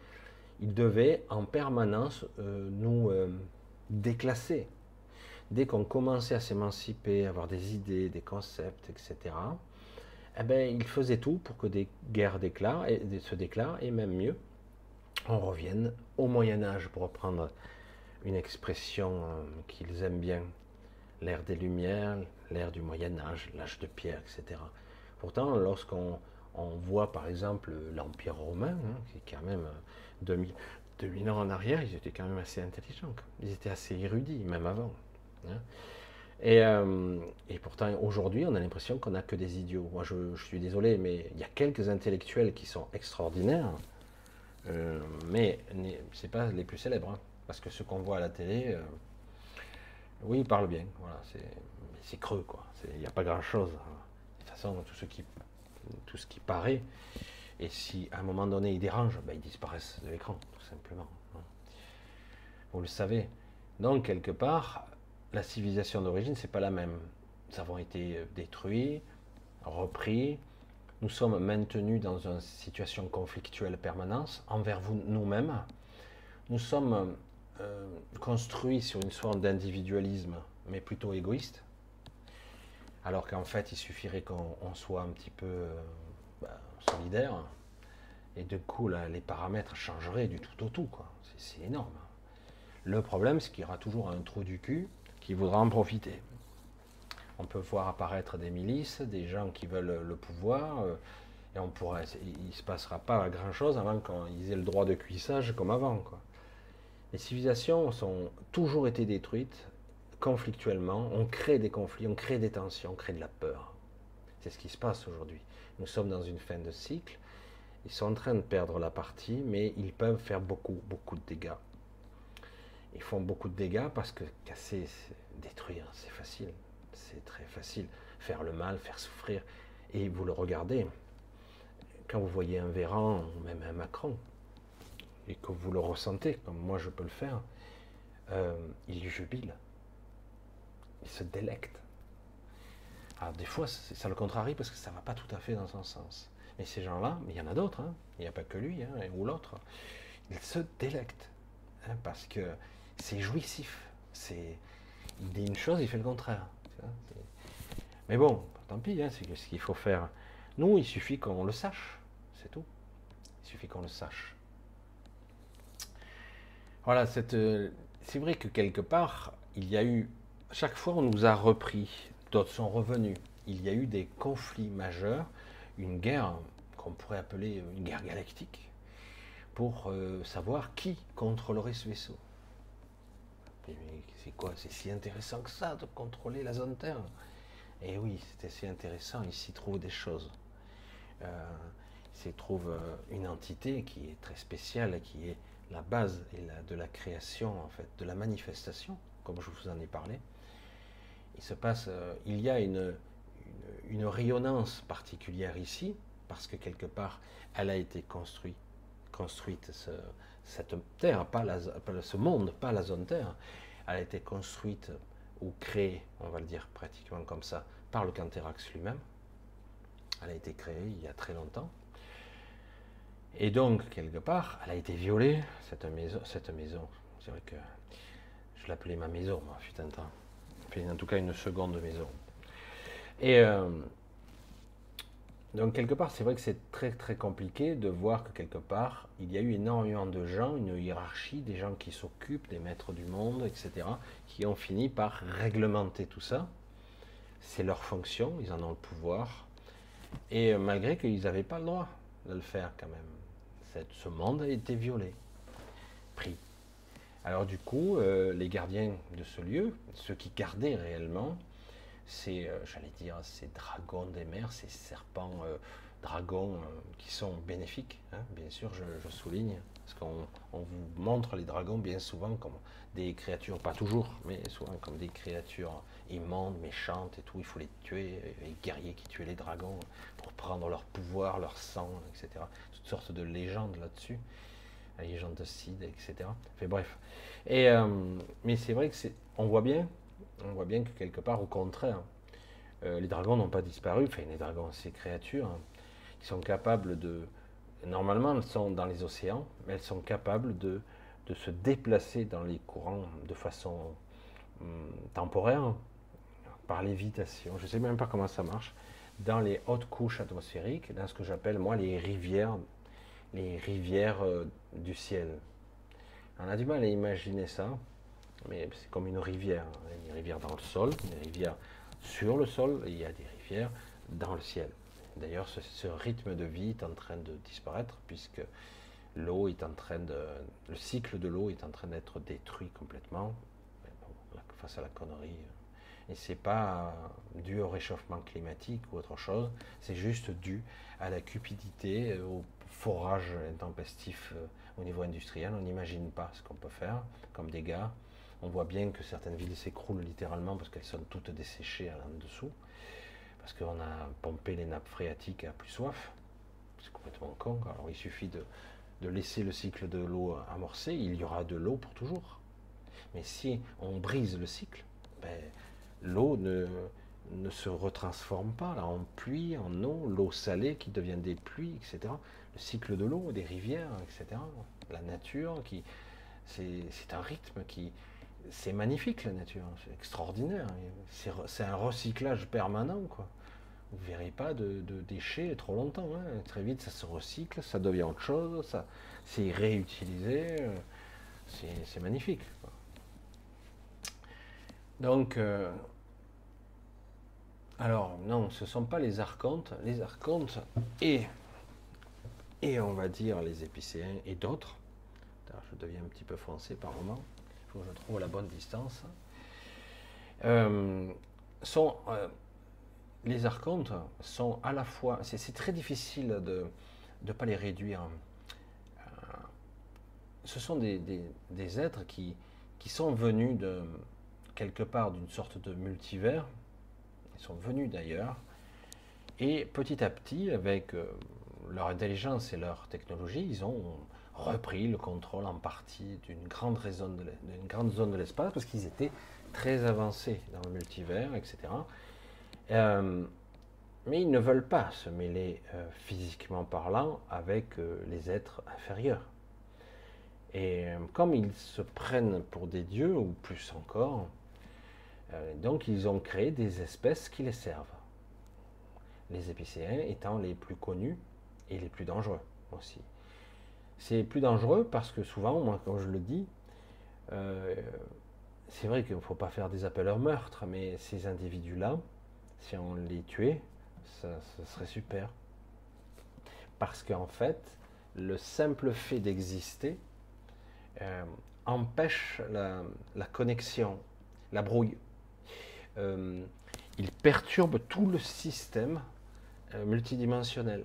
il devait en permanence euh, nous euh, déclasser. Dès qu'on commençait à s'émanciper, avoir des idées, des concepts, etc., eh ben, il faisait tout pour que des guerres déclarent, et, se déclarent, et même mieux, on revienne au Moyen Âge, pour reprendre une expression euh, qu'ils aiment bien, l'ère des Lumières, l'ère du Moyen Âge, l'âge de pierre, etc. Pourtant, lorsqu'on voit par exemple l'Empire romain, hein, qui est quand même 2000, 2000 ans en arrière, ils étaient quand même assez intelligents. Ils étaient assez érudits, même avant. Hein. Euh, et, pourtant, aujourd'hui, on a l'impression qu'on n'a que des idiots. Moi, je, suis désolé, mais il y a quelques intellectuels qui sont extraordinaires, euh, mais ce pas les plus célèbres. Hein. parce que ce qu'on voit à la télé, euh, oui, ils parlent bien. Voilà, c'est creux, quoi. Il n'y a pas grand-chose. De toute façon, qui, tout ce qui paraît, et si à un moment donné ils dérangent, ben, ils disparaissent de l'écran, tout simplement. Hein. Vous le savez. Donc, quelque part, la civilisation d'origine, c'est pas la même. Nous avons été euh, détruits, repris. Nous sommes maintenus dans une situation conflictuelle permanente envers vous, nous-mêmes. Nous sommes euh, construits sur une forme d'individualisme, mais plutôt égoïste. Alors qu'en fait, il suffirait qu'on soit un petit peu euh, Et de coup, les paramètres changeraient du tout au tout. C'est énorme. Le problème, c'est qu'il y aura toujours un trou du cul qui voudra en profiter. On peut voir apparaître des milices, des gens qui veulent le pouvoir, euh, et on il ne se passera pas grand-chose avant qu'ils aient le droit de cuissage comme avant. Les civilisations ont toujours été détruites conflictuellement, on crée des conflits, on crée des tensions, on crée de la peur. C'est ce qui se passe aujourd'hui. Nous sommes dans une fin de cycle, ils sont en train de perdre la partie, mais ils peuvent faire beaucoup, beaucoup de dégâts. Ils font beaucoup de dégâts parce que casser, détruire, c'est facile. C'est très facile. Faire le mal, faire souffrir. Et vous le regardez, quand vous voyez un Véran ou même un Macron, et que vous le ressentez, comme moi je peux le faire, euh, il jubile. Il se délecte. Alors des fois, ça le contrarie parce que ça ne va pas tout à fait dans son sens. Mais ces gens-là, il y en a d'autres, hein. il n'y a pas que lui hein, ou l'autre, ils se délectent. Hein, parce que c'est jouissif. Il dit une chose, il fait le contraire. Mais bon, tant pis, c'est ce qu'il faut faire. Nous, il suffit qu'on le sache, c'est tout. Il suffit qu'on le sache. Voilà, euh, c'est vrai que quelque part, il y a eu, chaque fois on nous a repris, d'autres sont revenus. Il y a eu des conflits majeurs, une guerre qu'on pourrait appeler une guerre galactique, pour euh, savoir qui contrôlerait ce vaisseau. C'est quoi? C'est si intéressant que ça de contrôler la zone Terre Et eh oui, c'était si intéressant, il s'y trouve des choses. Euh, il s'y trouve euh, une entité qui est très spéciale, qui est la base de la création, en fait, de la manifestation, comme je vous en ai parlé. Il se passe, euh, il y a une, une, rayonnance particulière ici, parce que quelque part, elle a été construite, construite cette terre, pas, ce monde, pas la zone terre, elle a été construite ou créée, on va le dire pratiquement comme ça, par le Canthérax lui-même. Elle a été créée il y a très longtemps. Et donc, quelque part, elle a été violée, cette maison. Cette maison. C'est vrai que je l'appelais ma maison, moi, fut un temps. En tout cas, une seconde maison. Et euh, donc, quelque part, c'est vrai que c'est très, très compliqué de voir que quelque part, il y a eu énormément de gens, une hiérarchie, des gens qui s'occupent, des maîtres du monde, etc., qui ont fini par réglementer tout ça. C'est leur fonction, ils en ont le pouvoir. Et euh, malgré qu'ils n'avaient pas le droit de le faire quand même ce monde a été violé, pris. Alors du coup, euh, les gardiens de ce lieu, ceux qui gardaient réellement, c'est, euh, j'allais dire, ces dragons des mers, ces serpents euh, dragons qui sont bénéfiques, hein, bien sûr, je, souligne, parce qu'on vous montre les dragons bien souvent comme des créatures, pas toujours, mais souvent comme des créatures immondes, méchantes et tout, il faut les tuer, les guerriers qui tuaient les dragons pour prendre leur pouvoir, leur sang, etc sorte de légende là-dessus, la légende de Cid, etc. Fait bref. Et, euh, mais c'est vrai que c'est, on voit bien, on voit bien que quelque part, au contraire, euh, les dragons n'ont pas disparu. Enfin, les dragons, ces créatures hein, qui sont capables de, normalement, elles sont dans les océans, mais elles sont capables de, de se déplacer dans les courants de façon hum, temporaire par lévitation. Je sais même pas comment ça marche dans les hautes couches atmosphériques, dans ce que j'appelle moi les rivières, les rivières euh, du ciel. On a du mal à imaginer ça, mais c'est comme une rivière. Une rivière dans le sol, une rivière sur le sol, et il y a des rivières dans le ciel. D'ailleurs, ce, rythme de vie est en train de disparaître puisque l'eau est en train de, le cycle de l'eau est en train d'être détruit complètement face à la connerie et c'est pas dû au réchauffement climatique ou autre chose, c'est juste dû à la cupidité, au forage intempestif euh, au niveau industriel. On n'imagine pas ce qu'on peut faire comme dégâts. On voit bien que certaines villes s'écroulent littéralement parce qu'elles sont toutes desséchées en dessous, parce qu'on a pompé les nappes phréatiques à plus soif. C'est complètement con. Alors il suffit de, laisser le cycle de l'eau amorcer, il y aura de l'eau pour toujours. Mais si on brise le cycle, ben, l'eau ne, ne, se retransforme pas là, en pluie, en eau, l'eau salée qui devient des pluies, etc. Le cycle de l'eau, des rivières, etc. La nature, qui, c'est un rythme qui, c'est magnifique la nature, c'est extraordinaire. C'est un recyclage permanent, quoi. Vous verrez pas de, déchets trop longtemps. Hein. Très vite, ça se recycle, ça devient autre chose, ça, c'est réutilisé. Euh, c'est magnifique. Donc, euh, alors non, ce ne sont pas les archontes. Les archontes et, et on va dire les épicéens et d'autres. Je deviens un petit peu français par moment. Il faut que je trouve la bonne distance. Euh, sont, euh, les archontes sont à la fois. C'est très difficile de ne pas les réduire. ce sont des, des, êtres qui, qui sont venus de quelque part d'une sorte de multivers. Ils sont venus d'ailleurs. Et petit à petit, avec euh, leur intelligence et leur technologie, ils ont repris le contrôle en partie d'une grande, zone de l'espace parce qu'ils étaient très avancés dans le multivers, etc. Euh, mais ils ne veulent pas se mêler euh, physiquement parlant avec les êtres inférieurs. Et comme ils se prennent pour des dieux, ou plus encore, euh, donc ils ont créé des espèces qui les servent. Les épicéens étant les plus connus et les plus dangereux aussi. C'est plus dangereux parce que souvent, moi quand je le dis, euh, c'est vrai qu'il ne faut pas faire des appels au meurtre, mais ces individus-là, si on les tuait, ça, serait super. Parce qu'en fait, le simple fait d'exister euh, empêche la connexion, la brouille euh, il perturbe tout le système multidimensionnel.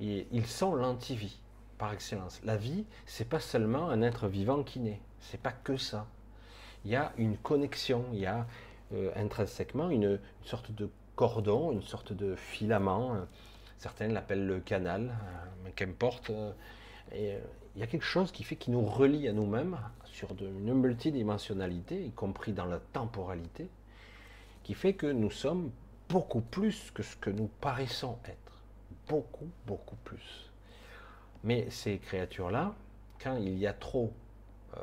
Ils sont l'antivie par excellence. La vie, c'est pas seulement un être vivant qui naît, c'est pas que ça. Il y a une connexion, il y a euh, intrinsèquement une, sorte de cordon, une sorte de filament. certains l'appellent le canal, mais qu'importe. Il y a quelque chose qui fait qui nous relie à nous-mêmes sur une multidimensionnalité, y compris dans la temporalité, qui fait que nous sommes beaucoup plus que ce que nous paraissons être. Beaucoup, beaucoup plus. Mais ces créatures-là, quand il y a trop euh,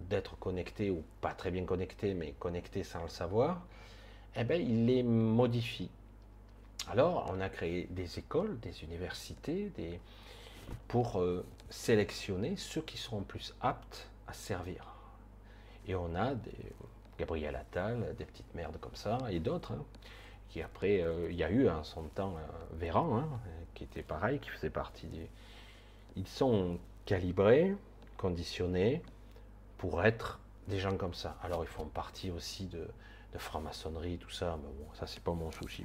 d'êtres connectés, ou pas très bien connectés, mais connectés sans le savoir, eh bien, ils les modifient. Alors, on a créé des écoles, des universités, des, pour euh, sélectionner ceux qui seront plus aptes à servir. Et on a des Gabriel Attal, des petites merdes comme ça, et d'autres, hein, après, euh, il y a eu en son temps euh, Véran, hein, qui était pareil, qui faisait partie des... Ils sont calibrés, conditionnés pour être des gens comme ça. Alors ils font partie aussi de, de franc-maçonnerie, tout ça, mais bon, ça c'est pas mon souci.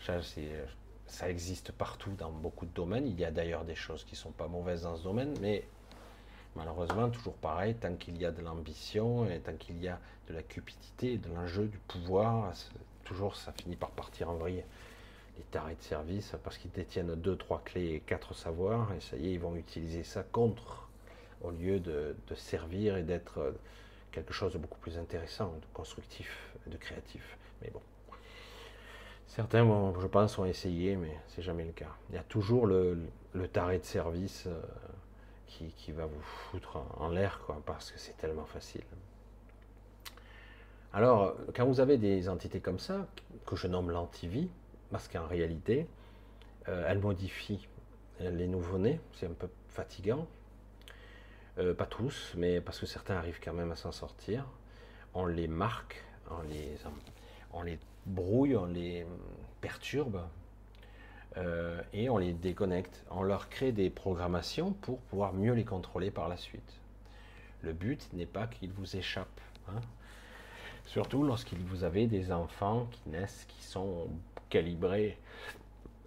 Ça, ça existe partout dans beaucoup de domaines. Il y a d'ailleurs des choses qui sont pas mauvaises dans ce domaine, mais malheureusement, toujours pareil, tant qu'il y a de l'ambition et tant qu'il y a de la cupidité, de l'enjeu du pouvoir, toujours ça finit par partir en vrille. Les tarés de service, parce qu'ils détiennent deux, trois clés et quatre savoirs, et ça y est, ils vont utiliser ça contre, au lieu de, servir et d'être quelque chose de beaucoup plus intéressant, de constructif, de créatif. Mais bon. Certains, je pense, ont essayé, mais c'est jamais le cas. Il y a toujours le, taré de service euh, qui, va vous foutre en, l'air, quoi, parce que c'est tellement facile. Alors, quand vous avez des entités comme ça, que je nomme l'antivie, parce qu'en réalité, euh, elles modifient les nouveau-nés, c'est un peu fatigant. Euh, pas tous, mais parce que certains arrivent quand même à s'en sortir. On les marque, on les, on les brouille, on les perturbe euh, et on les déconnecte. On leur crée des programmations pour pouvoir mieux les contrôler par la suite. Le but n'est pas qu'ils vous échappent. Hein. Surtout lorsqu'il vous avez des enfants qui naissent, qui sont calibrés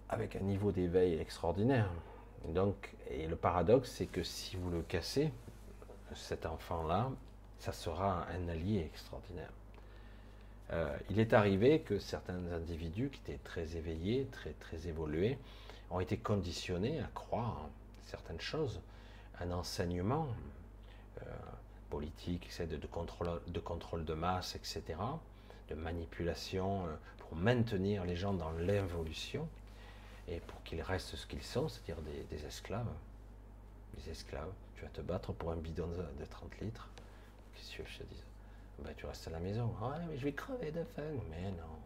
avec un niveau d'éveil extraordinaire. Donc, et le paradoxe, c'est que si vous le cassez, cet enfant-là, ça sera un allié extraordinaire. Euh, il est arrivé que certains individus qui étaient très éveillés, très, évolués, ont été conditionnés à croire certaines choses, un enseignement euh, politique, de, de, contrôle, de contrôle de masse, etc., de manipulation euh, pour maintenir les gens dans l'involution et pour qu'ils restent ce qu'ils sont, c'est-à-dire des, esclaves. Des esclaves. Tu vas te battre pour un bidon de, 30 litres. Qu'est-ce que je te dis ben, tu restes à la maison. Ah, mais je vais crever de faim. Mais non,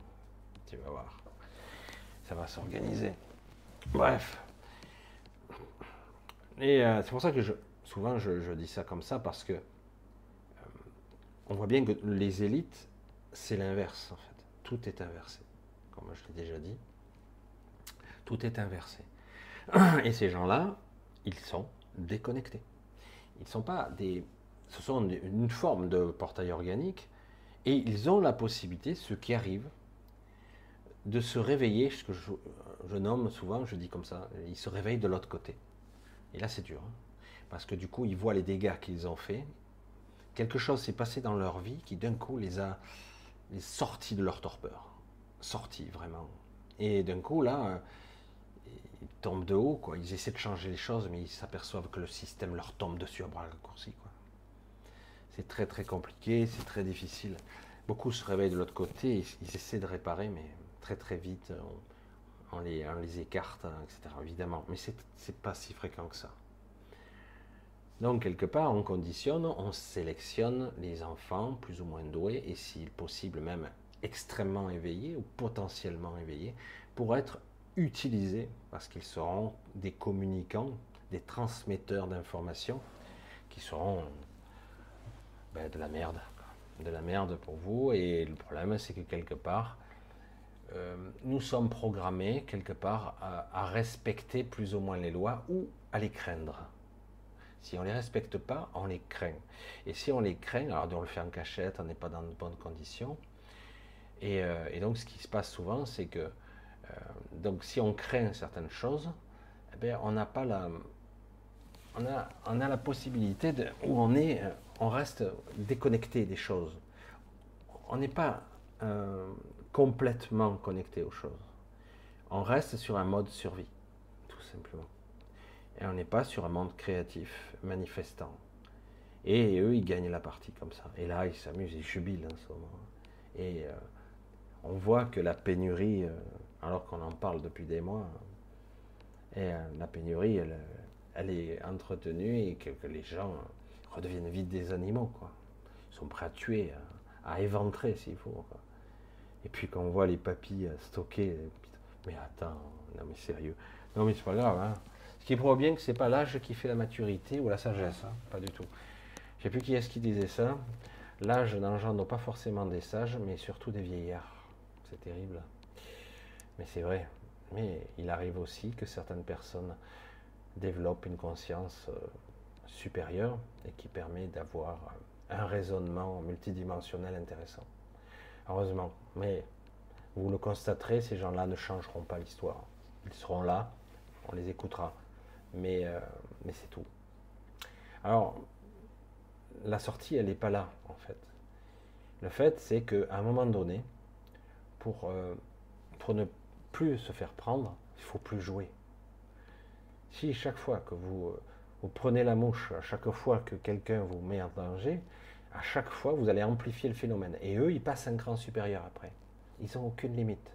tu vas voir. Ça va s'organiser. Bref. Et euh, c'est pour ça que je, souvent je, dis ça comme ça parce que on voit bien que les élites, c'est l'inverse en fait. Tout est inversé, comme je l'ai déjà dit. Tout est inversé. [clears throat] Et ces gens-là, ils sont déconnectés. Ils sont pas des. Ce sont une forme de portail organique et ils ont la possibilité, ceux qui arrivent, de se réveiller, ce que je, nomme souvent, je dis comme ça, ils se réveillent de l'autre côté. Et là, c'est dur. Hein. parce que du coup, ils voient les dégâts qu'ils ont faits. Quelque chose s'est passé dans leur vie qui, d'un coup, les a sortis de leur torpeur. Sortis, vraiment. Et d'un coup, là, ils tombent de haut, quoi. Ils essaient de changer les choses, mais ils s'aperçoivent que le système leur tombe dessus à bras raccourcis, quoi. C'est très, très compliqué, c'est très difficile. Beaucoup se réveillent de l'autre côté, ils essaient de réparer, mais très très vite, on, les, les, écarte, hein, etc. Évidemment, mais c'est pas si fréquent que ça. Donc quelque part, on conditionne, on sélectionne les enfants plus ou moins doués, et s'il possible même extrêmement éveillés ou potentiellement éveillés, pour être utilisés, parce qu'ils seront des communicants, des transmetteurs d'informations, qui seront ben, de la merde. De la merde pour vous, et le problème c'est que quelque part, euh, nous sommes programmés quelque part à, respecter plus ou moins les lois ou à les craindre. Si on ne les respecte pas, on les craint. Et si on les craint, alors on le fait en cachette, on n'est pas dans de bonnes conditions. Et, euh, donc ce qui se passe souvent, c'est que euh, donc si on craint certaines choses, eh bien, on n'a pas la, on a, on a la possibilité de, où on est, on reste déconnecté des choses. On n'est pas complètement connecté aux choses. On reste sur un mode survie, tout simplement. Et on n'est pas sur un monde créatif, manifestant. Et eux, ils gagnent la partie comme ça. Et là, ils s'amusent, ils jubilent en ce moment. Et euh, on voit que la pénurie, euh, alors qu'on en parle depuis des mois, et euh, la pénurie, elle, est entretenue et que, les gens redeviennent vite des animaux. Quoi. Ils sont prêts à tuer, à, éventrer s'il faut. Et puis quand on voit les papilles stockées, mais attends, non mais sérieux. Non mais c'est pas grave. Hein. Ce qui prouve bien que c'est pas l'âge qui fait la maturité ou la sagesse, hein. pas du tout. Je sais plus qui est-ce qui disait ça. L'âge n'engendre pas forcément des sages, mais surtout des vieillards. C'est terrible. Mais c'est vrai. Mais il arrive aussi que certaines personnes développent une conscience euh, supérieure et qui permet d'avoir un raisonnement multidimensionnel intéressant. Heureusement. Mais vous le constaterez, ces gens-là ne changeront pas l'histoire. Ils seront là, on les écoutera. Mais, euh, mais c'est tout. Alors, la sortie, elle n'est pas là, en fait. Le fait, c'est qu'à un moment donné, pour, euh, pour ne plus se faire prendre, il faut plus jouer. Si chaque fois que vous, euh, vous prenez la mouche, à chaque fois que quelqu'un vous met en danger, à chaque fois, vous allez amplifier le phénomène. Et eux, ils passent un cran supérieur après. Ils n'ont aucune limite.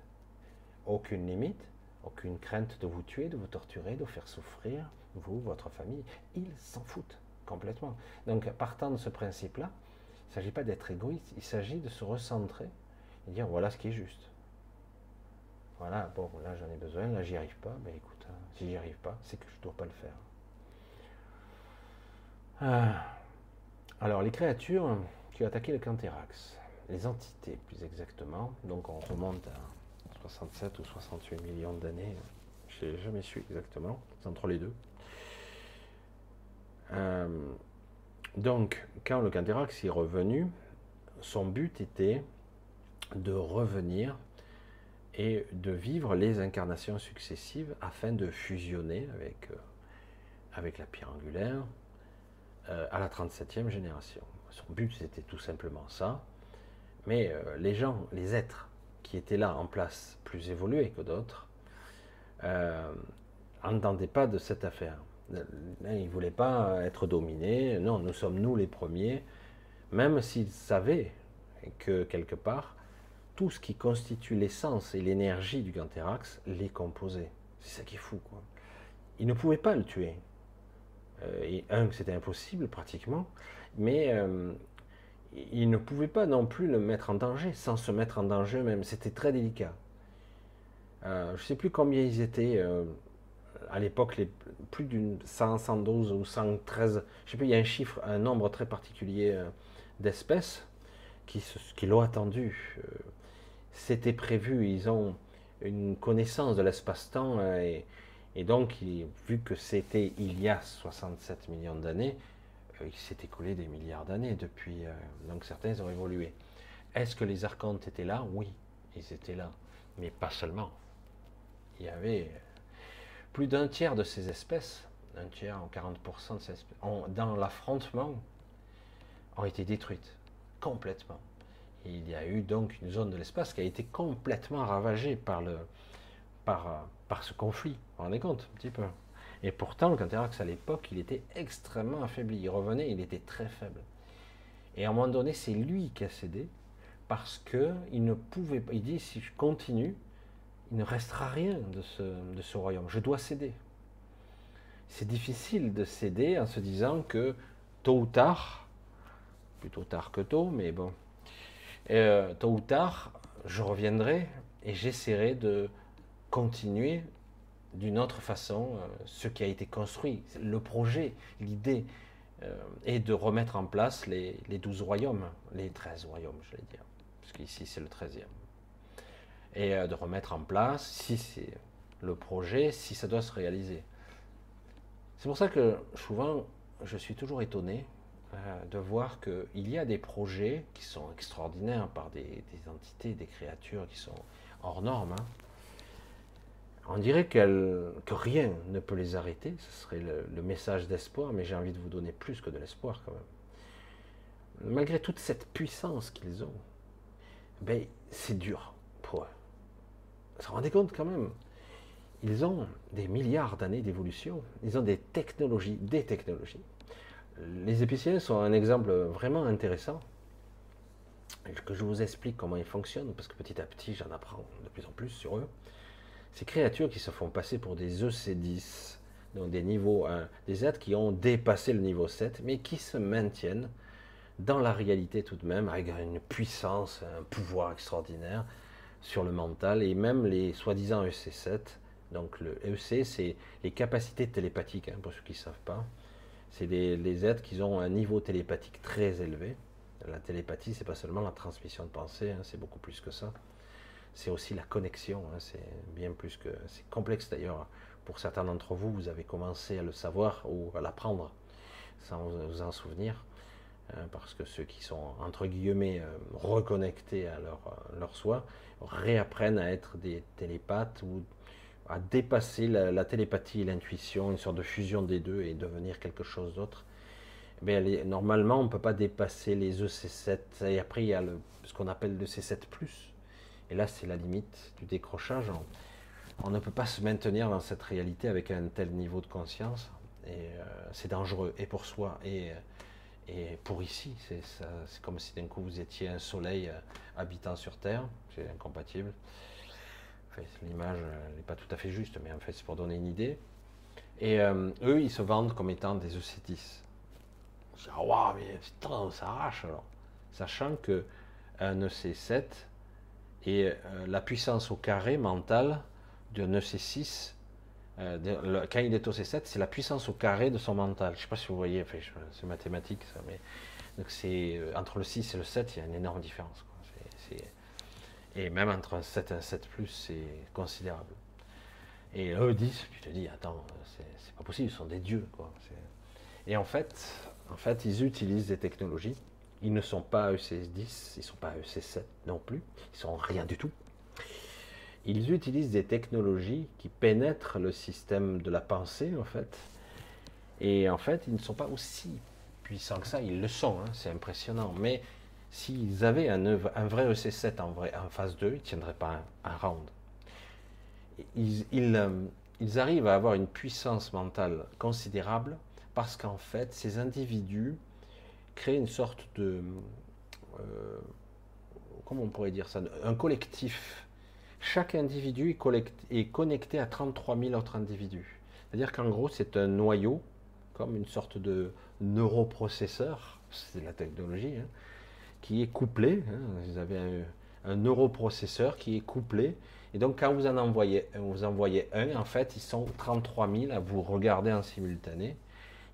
Aucune limite, aucune crainte de vous tuer, de vous torturer, de vous faire souffrir, vous, votre famille. Ils s'en foutent complètement. Donc, partant de ce principe-là, il ne s'agit pas d'être égoïste, il s'agit de se recentrer et dire voilà ce qui est juste. Voilà, bon, là j'en ai besoin, là j'y arrive pas, mais ben, écoute, hein, si j'y arrive pas, c'est que je ne dois pas le faire. Ah. Alors, les créatures qui ont attaqué le Canthérax, les entités plus exactement, donc on remonte à 67 ou 68 millions d'années, je n'ai jamais su exactement, c'est entre les deux. Euh, donc, quand le Canthérax est revenu, son but était de revenir et de vivre les incarnations successives afin de fusionner avec, euh, avec la pierre angulaire, euh, à la 37e génération. Son but, c'était tout simplement ça. Mais les gens, les êtres qui étaient là en place, plus évolués que d'autres, n'entendaient euh, pas de cette affaire. Ils ne voulaient pas être dominés. Non, nous sommes nous les premiers, même s'ils savaient que quelque part, tout ce qui constitue l'essence et l'énergie du Ganthérax les composait. C'est ça qui est fou. Quoi. Ils ne pouvaient pas le tuer. Euh, et un, c'était impossible pratiquement, mais euh, ils ne pouvaient pas non plus le mettre en danger, sans se mettre en danger eux-mêmes. C'était très délicat. Euh, je ne sais plus combien ils étaient à l'époque, plus d'une 100, 112 ou 113, je sais plus, il y a un chiffre, un nombre très particulier d'espèces. qui, l'ont attendu. Euh, c'était prévu, ils ont une connaissance de l'espace-temps et, et, donc, vu que c'était il y a 67 millions d'années, il s'est écoulé des milliards d'années depuis. donc certains ont évolué. Est-ce que les archontes étaient là? Oui, ils étaient là. Mais pas seulement. Il y avait plus d'un tiers de ces espèces, un tiers ou 40% de ces espèces, dans l'affrontement, ont été détruites complètement. il y a eu donc une zone de l'espace qui a été complètement ravagée par, le, par, par ce conflit. Vous vous rendez compte un petit peu? Et pourtant, le Canterax à l'époque, il était extrêmement affaibli. Il revenait, il était très faible. Et à un moment donné, c'est lui qui a cédé parce qu'il ne pouvait pas. Il dit si je continue, il ne restera rien de ce, de ce royaume. Je dois céder. C'est difficile de céder en se disant que tôt ou tard, plutôt tard que tôt, mais bon, euh, tôt ou tard, je reviendrai et j'essaierai de continuer d'une autre façon euh, ce qui a été construit, le projet, l'idée, euh, et de remettre en place les, les 12 royaumes, les 13 royaumes, je vais dire, parce qu'ici c'est le 13e et euh, de remettre en place, si c'est le projet, si ça doit se réaliser. C'est pour ça que souvent, je suis toujours étonné euh, de voir qu'il y a des projets qui sont extraordinaires par des, entités, des créatures qui sont hors normes. Hein. On dirait que rien ne peut les arrêter, ce serait le, message d'espoir, mais j'ai envie de vous donner plus que de l'espoir quand même. Malgré toute cette puissance qu'ils ont, ben, c'est dur pour eux. Vous vous rendez compte quand même? Ils ont des milliards d'années d'évolution. Ils ont des technologies, des technologies. Les épiciens sont un exemple vraiment intéressant. Que je vous explique comment ils fonctionnent, parce que petit à petit, j'en apprends de plus en plus sur eux. Ces créatures qui se font passer pour des EC10, donc des niveaux 1, des êtres qui ont dépassé le niveau 7, mais qui se maintiennent dans la réalité tout de même, avec une puissance, un pouvoir extraordinaire, sur le mental et même les soi-disant EC7. Donc le EC, c'est les capacités télépathiques, hein, pour ceux qui ne savent pas. C'est les êtres qui ont un niveau télépathique très élevé. La télépathie, c'est pas seulement la transmission de pensée, hein, c'est beaucoup plus que ça. C'est aussi la connexion, hein, c'est bien plus que... C'est complexe d'ailleurs. Pour certains d'entre vous, vous avez commencé à le savoir ou à l'apprendre sans vous en souvenir. Hein, parce que ceux qui sont, entre guillemets, euh, reconnectés à leur, euh, leur soi, réapprennent à être des télépathes ou à dépasser la, télépathie et l'intuition, une sorte de fusion des deux et devenir quelque chose d'autre. Mais normalement, on ne peut pas dépasser les EC7. Et après, il y a ce qu'on appelle le C7+. Et là, c'est la limite du décrochage. On, ne peut pas se maintenir dans cette réalité avec un tel niveau de conscience. Et euh, c'est dangereux, et pour soi, et, et pour ici, c'est comme si d'un coup vous étiez un soleil euh, habitant sur Terre, c'est incompatible. L'image n'est pas tout à fait juste, mais en fait c'est pour donner une idée. Et euh, eux, ils se vendent comme étant des EC10. Je dis, ah, mais putain, on s'arrache alors. Sachant que un EC7 et euh, la puissance au carré mental d'un EC6 euh, quand il est au C7, c'est la puissance au carré de son mental. Je ne sais pas si vous voyez, c'est mathématique ça, mais donc c'est euh, entre le 6 et le 7, il y a une énorme différence. et même entre un 7 et un 7 c'est considérable. Et eux 10, tu te dis, attends, c'est pas possible, ils sont des dieux. Quoi. Et en fait, en fait, ils utilisent des technologies. Ils ne sont pas EC10, ils ne sont pas EC7 non plus, ils sont rien du tout ils utilisent des technologies qui pénètrent le système de la pensée, en fait. Et en fait, ils ne sont pas aussi puissants que ça. Ils le sont, hein, c'est impressionnant. Mais s'ils avaient un, vrai EC7 en, vrai, en phase 2, ils ne tiendraient pas un, round. Euh, ils, arrivent à avoir une puissance mentale considérable parce qu'en fait, ces individus créent une sorte de... Euh, comment on pourrait dire ça Un collectif chaque individu est, connecté à 33 000 autres individus. C'est-à-dire qu'en gros, c'est un noyau, comme une sorte de neuroprocesseur, c'est la technologie, hein, qui est couplé. Hein. vous avez un, neuroprocesseur qui est couplé. Et donc, quand vous en envoyez, vous envoyez un, en fait, ils sont 33 000 à vous regarder en simultané.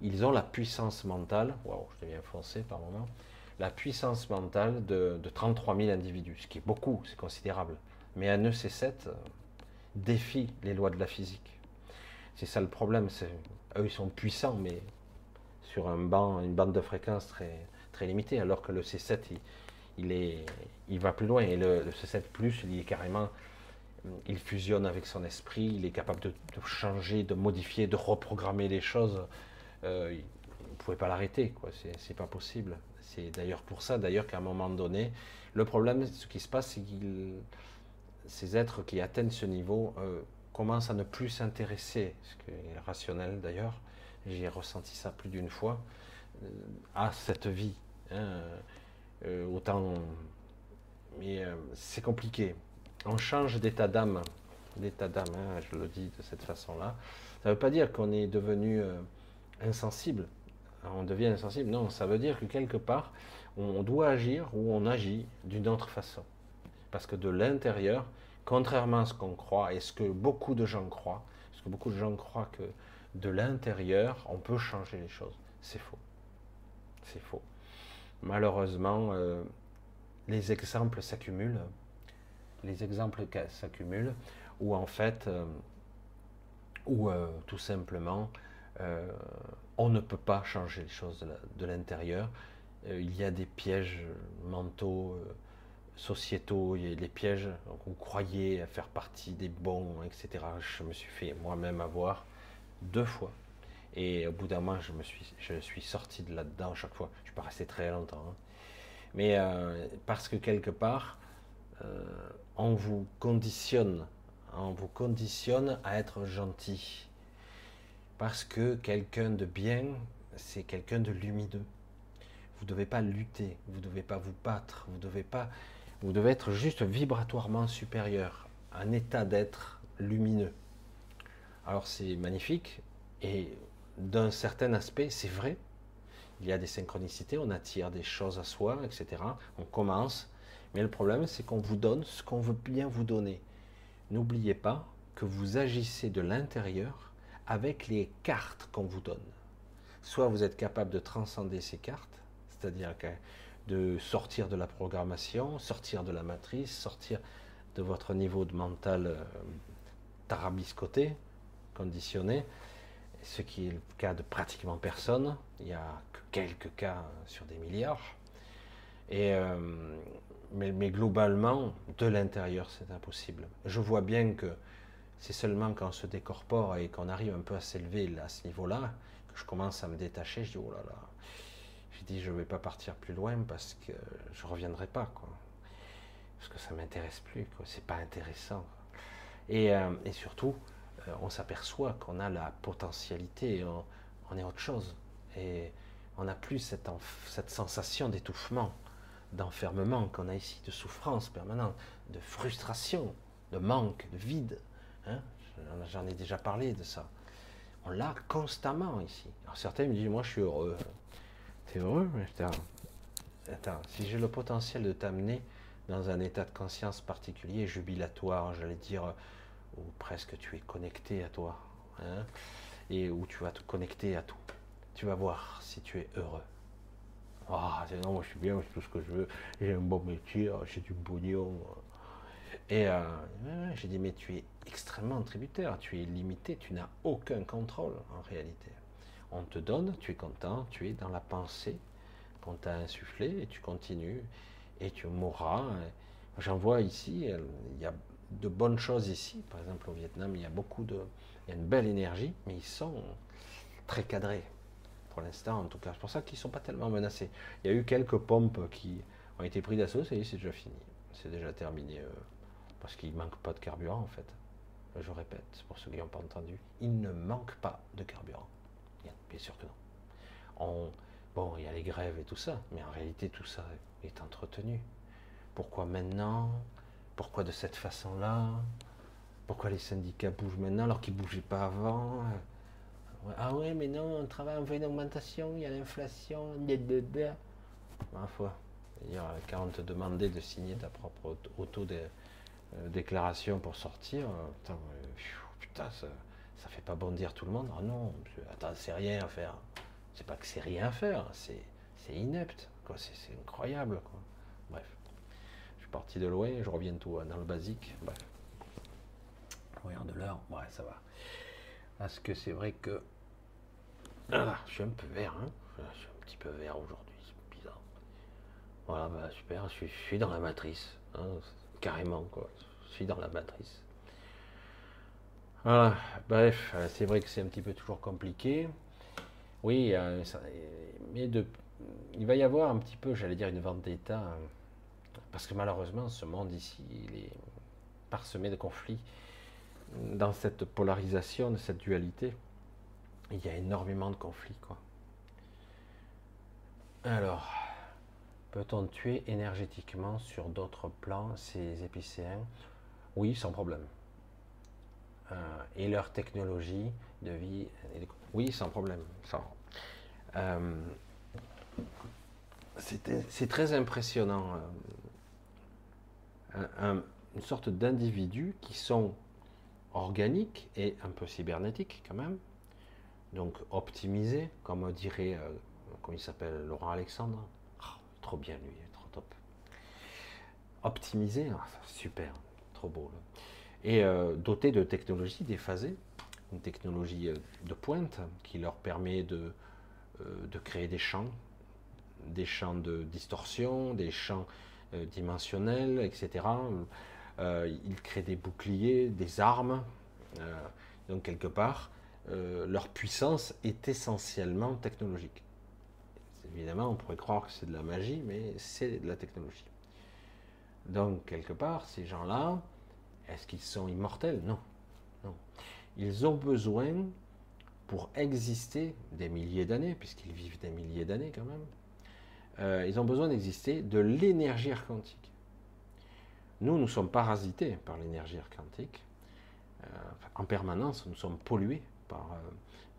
Ils ont la puissance mentale, waouh, je deviens foncé par moment, la puissance mentale de, 33 000 individus, ce qui est beaucoup, c'est considérable. Mais un EC7 euh, défie les lois de la physique. C'est ça le problème. Eux, ils sont puissants, mais sur une bande de fréquence très, très limitée, alors que le C7, il, est, il va plus loin. Et le, C7, il est carrément. Il fusionne avec son esprit, il est capable de, changer, de modifier, de reprogrammer les choses. Euh, vous ne pouvez pas l'arrêter, quoi. C'est pas possible. C'est d'ailleurs pour ça, d'ailleurs, qu'à un moment donné, le problème, ce qui se passe, c'est que ces êtres qui atteignent ce niveau euh, commencent à ne plus s'intéresser, ce qui est rationnel d'ailleurs, j'ai ressenti ça plus d'une fois, euh, à cette vie. Hein, autant, mais c'est compliqué. On change d'état d'âme, d'état d'âme, hein, je le dis de cette façon-là. Ça ne veut pas dire qu'on est devenu insensible on devient insensible. Non, ça veut dire que quelque part, on doit agir ou on agit d'une autre façon. Parce que de l'intérieur, contrairement à ce qu'on croit et ce que beaucoup de gens croient, parce que beaucoup de gens croient que de l'intérieur, on peut changer les choses. C'est faux. C'est faux. Malheureusement, euh, les exemples s'accumulent. Les exemples s'accumulent où en fait, euh, ou euh, tout simplement, on ne peut pas changer les choses de l'intérieur. Euh, il y a des pièges mentaux, euh, sociétaux, il y a des pièges qu'on croyait faire partie des bons, etc. Je me suis fait moi-même avoir deux fois. Et au bout d'un moment, je me suis, je suis sorti de là-dedans chaque fois. Je suis pas resté très longtemps. Hein. Mais euh, parce que quelque part, on vous conditionne, on vous conditionne à être gentil. Parce que quelqu'un de bien, c'est quelqu'un de lumineux. Vous ne devez pas lutter, vous ne devez pas vous battre, vous devez pas, vous devez être juste vibratoirement supérieur, un état d'être lumineux. Alors c'est magnifique et d'un certain aspect, c'est vrai. Il y a des synchronicités, on attire des choses à soi, etc. On commence, mais le problème c'est qu'on vous donne ce qu'on veut bien vous donner. N'oubliez pas que vous agissez de l'intérieur avec les cartes qu'on vous donne. Soit vous êtes capable de transcender ces cartes, c'est-à-dire de sortir de la programmation, sortir de la matrice, sortir de votre niveau de mental euh, tarabiscoté, conditionné, ce qui est le cas de pratiquement personne. Il n'y a que quelques cas sur des milliards. Euh, mais, globalement, de l'intérieur, c'est impossible. Je vois bien que c'est seulement quand on se décorpore et qu'on arrive un peu à s'élever à ce niveau-là que je commence à me détacher. Je dis, oh là là, je dis, je ne vais pas partir plus loin parce que je ne reviendrai pas. Quoi. Parce que ça ne m'intéresse plus. Ce n'est pas intéressant. Et, euh, et, surtout, euh, on s'aperçoit qu'on a la potentialité, on, on, est autre chose. Et on n'a plus cette, cette sensation d'étouffement, d'enfermement qu'on a ici, de souffrance permanente, de frustration, de manque, de vide. Hein J'en ai déjà parlé de ça. On l'a constamment ici. Alors certains me disent, moi je suis heureux. T'es heureux attends, si j'ai le potentiel de t'amener dans un état de conscience particulier, jubilatoire, j'allais dire, où presque tu es connecté à toi, hein, et où tu vas te connecter à tout, tu vas voir si tu es heureux. Ah, non, moi je suis bien, c'est tout ce que je veux, j'ai un bon métier, j'ai du bouillon. Et euh, j'ai dit, mais tu es extrêmement tributaire, tu es limité, tu n'as aucun contrôle en réalité. On te donne, tu es content, tu es dans la pensée qu'on t'a insufflé et tu continues et tu mourras. J'en vois ici, il y a de bonnes choses ici. Par exemple, au Vietnam, il y a beaucoup de. Il y a une belle énergie, mais ils sont très cadrés. Pour l'instant, en tout cas. C'est pour ça qu'ils ne sont pas tellement menacés. Il y a eu quelques pompes qui ont été prises d'assaut, c'est déjà fini. C'est déjà terminé. Euh, parce qu'il ne manque pas de carburant en fait. Je répète, pour ceux qui n'ont pas entendu, il ne manque pas de carburant. Bien sûr que non. bon, il y a les grèves et tout ça, mais en réalité tout ça est entretenu. Pourquoi maintenant? Pourquoi de cette façon-là? Pourquoi les syndicats bougent maintenant alors qu'ils ne bougeaient pas avant? Ah oui, mais non, on travaille, on veut une augmentation, il y a l'inflation, ma foi. Quand on te demandait de signer ta propre auto de, euh, déclaration pour sortir, euh, putain, ça, ça fait pas bondir tout le monde. Ah non, attends, c'est rien à faire. C'est pas que c'est rien à faire, c'est c'est inepte, quoi. C'est, incroyable, quoi. Bref, je suis parti de loin, je reviens tout dans le basique. Bref. Regarde l'heure, ouais, ça va. Parce que c'est vrai que. Ah, je suis un peu vert, hein. Je suis un petit peu vert aujourd'hui, c'est bizarre. Voilà, bah, super, je suis, dans la matrice, hein, carrément, quoi. Je suis dans la matrice. Voilà, bref, c'est vrai que c'est un petit peu toujours compliqué. Oui, euh, mais de, il va y avoir un petit peu, j'allais dire, une vente d'État, hein, parce que malheureusement, ce monde ici, il est parsemé de conflits. Dans cette polarisation, de cette dualité, il y a énormément de conflits. Quoi. Alors, peut-on tuer énergétiquement sur d'autres plans ces épicéens? Oui, sans problème. Euh, et leur technologie de vie. Oui, sans problème. Euh, c'est très impressionnant. Euh, une sorte d'individus qui sont organiques et un peu cybernétiques quand même. Donc optimisés, comme dirait, comment il s'appelle, Laurent Alexandre? Trop bien lui, trop top. Optimisé, ah, super, trop beau. Et doté de technologies déphasées, une technologie euh, de pointe qui leur permet de, euh, de créer des champs, des champs de distorsion, des champs euh, dimensionnels, etc. ils créent des boucliers, des armes. donc quelque part, leur puissance est essentiellement technologique. Évidemment, on pourrait croire que c'est de la magie, mais c'est de la technologie. Donc, quelque part, ces gens-là, est-ce qu'ils sont immortels? Non. non ils ont besoin, pour exister des milliers d'années, puisqu'ils vivent des milliers d'années quand même, euh, ils ont besoin d'exister de l'énergie quantique. Nous, nous sommes parasités par l'énergie quantique. Euh, en permanence, nous sommes pollués par, euh,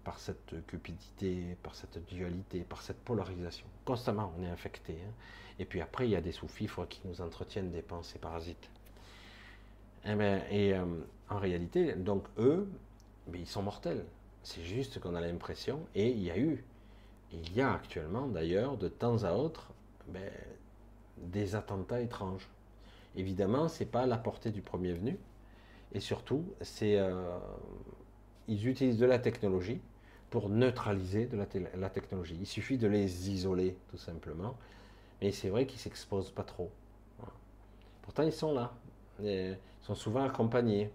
par cette cupidité, par cette dualité, par cette polarisation. Constamment, on est infecté. Hein. Et puis après, il y a des sous-fifres qui nous entretiennent des pensées parasites. Eh ben, et, en réalité, donc eux, mais ils sont mortels. C'est juste qu'on a l'impression, et il y a eu, il y a actuellement d'ailleurs, de temps à autre, ben, des attentats étranges. Évidemment, c'est pas à la portée du premier venu, et surtout, c'est euh, ils utilisent de la technologie pour neutraliser la, technologie. Il suffit de les isoler, tout simplement. Mais c'est vrai qu'ils s'exposent pas trop. Pourtant, ils sont là. ils sont souvent accompagnés.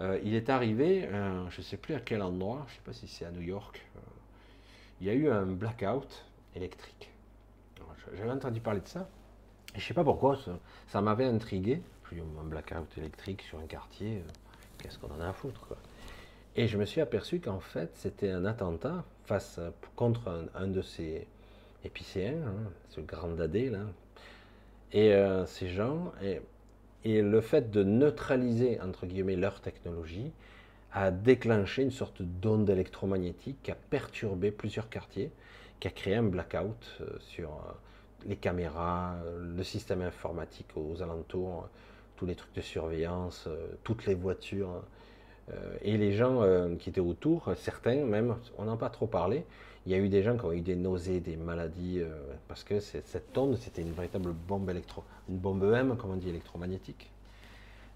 Euh, il est arrivé, euh, je ne sais plus à quel endroit, je ne sais pas si c'est à New York, euh, il y a eu un blackout électrique. J'avais entendu parler de ça, et je ne sais pas pourquoi, ça, m'avait intrigué. Un blackout électrique sur un quartier, qu'est-ce qu'on en a à foutre Et je me suis aperçu qu'en fait, c'était un attentat face contre un, de ces épicéens, hein, ce grand dadé là. Et ces gens, et et le fait de neutraliser, entre guillemets, leur technologie a déclenché une sorte d'onde électromagnétique qui a perturbé plusieurs quartiers, qui a créé un blackout euh, sur euh, les caméras, euh, le système informatique aux alentours, tous les trucs de surveillance, toutes les voitures. Et les gens qui étaient autour, certains même, on n'en a pas trop parlé, il y a eu des gens qui ont eu des nausées, des maladies, euh, parce que cette onde, c'était une véritable bombe électro, une bombe M, comme on dit, électromagnétique.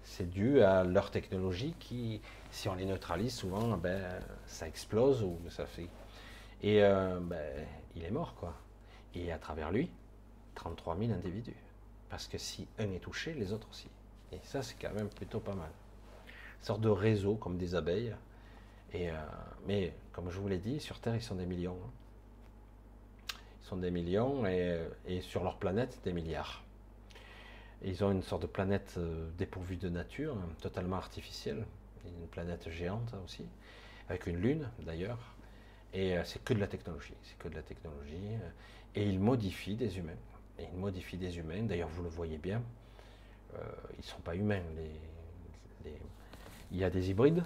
C'est dû à leur technologie qui, si on les neutralise souvent, ben, ça explose ou ça fait. Et euh, ben, il est mort, quoi. Et à travers lui, 33 000 individus. Parce que si un est touché, les autres aussi. Et ça, c'est quand même plutôt pas mal. Sorte de réseau comme des abeilles et, euh, mais comme je vous l'ai dit, sur Terre, ils sont des millions. Hein. Ils sont des millions et, et, sur leur planète, des milliards. ils ont une sorte de planète euh, dépourvue de nature, hein, totalement artificielle. Une planète géante aussi, avec une lune d'ailleurs. Et euh, c'est que de la technologie. C'est que de la technologie. Et ils modifient des humains. Et ils modifient des humains. D'ailleurs, vous le voyez bien. ils ne sont pas humains. Les, Il y a des hybrides,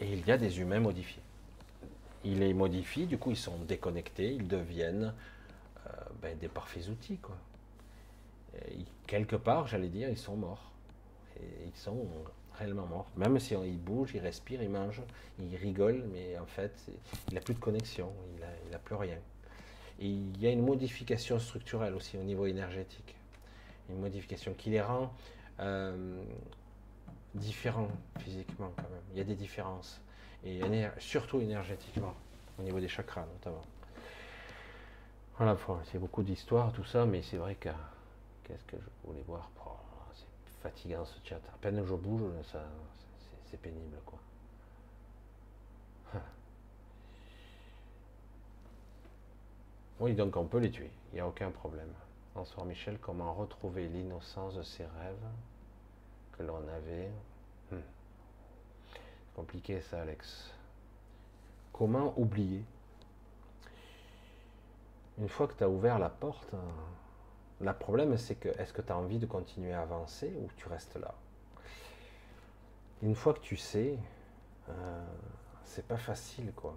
et il y a des humains modifiés. Il les modifie, du coup ils sont déconnectés, ils deviennent euh, ben, des parfaits outils. Quoi. quelque part, j'allais dire, ils sont morts. Ils sont réellement morts. Même si ils bougent, ils respirent, ils mangent, ils rigolent, mais en fait, il n'a plus de connexion, il n'a plus rien. Il y a une modification structurelle aussi au niveau énergétique. Une modification qui les rend euh, différents physiquement quand même. Il y a des différences. Et surtout énergétiquement, au niveau des chakras notamment. Voilà, c'est beaucoup d'histoires, tout ça, mais c'est vrai que qu'est-ce que je voulais voir C'est fatigant ce chat. À peine je bouge, ça, c'est pénible quoi. Oui, donc on peut les tuer, il n'y a aucun problème. Bonsoir Michel, comment retrouver l'innocence de ses rêves? Que l'on avait hmm. Compliqué ça, Alex. Comment oublier? Une fois que tu as ouvert la porte, hein, le problème c'est que est-ce que tu as envie de continuer à avancer ou tu restes là? Une fois que tu sais, euh, c'est pas facile quoi,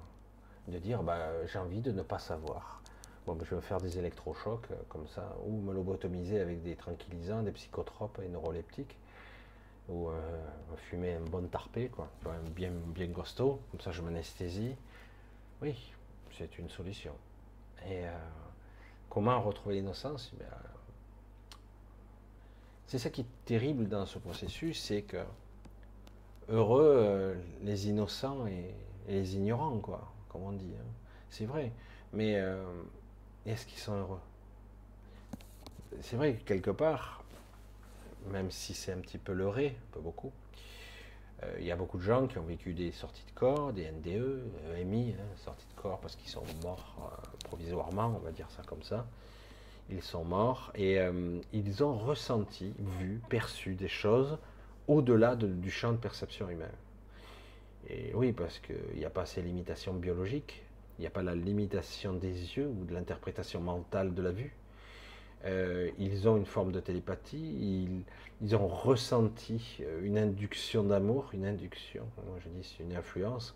de dire bah, j'ai envie de ne pas savoir. Bon, je vais me faire des électrochocs euh, comme ça, ou me lobotomiser avec des tranquillisants, des psychotropes et neuroleptiques, ou euh, fumer un bon tarpé, quoi, bien, bien costaud, comme ça je m'anesthésie. Oui, c'est une solution. Et euh, comment retrouver l'innocence? Eh C'est ça qui est terrible dans ce processus, c'est que heureux les innocents et, les ignorants, quoi, comme on dit. Hein. C'est vrai. Mais est-ce qu'ils sont heureux? C'est vrai que quelque part, même si c'est un petit peu leurré, peu beaucoup, euh, il y a beaucoup de gens qui ont vécu des sorties de corps, des NDE, EMI, hein, sorties de corps parce qu'ils sont morts euh, provisoirement, on va dire ça comme ça. Ils sont morts et euh, ils ont ressenti, vu, perçu des choses au-delà du champ de perception humaine. Et oui, parce qu'il n'y a pas ces limitations biologiques, il n'y a pas la limitation des yeux ou de l'interprétation mentale de la vue. Euh, ils ont une forme de télépathie, ils, ont ressenti euh, une induction d'amour, une induction, moi je dis c'est une influence.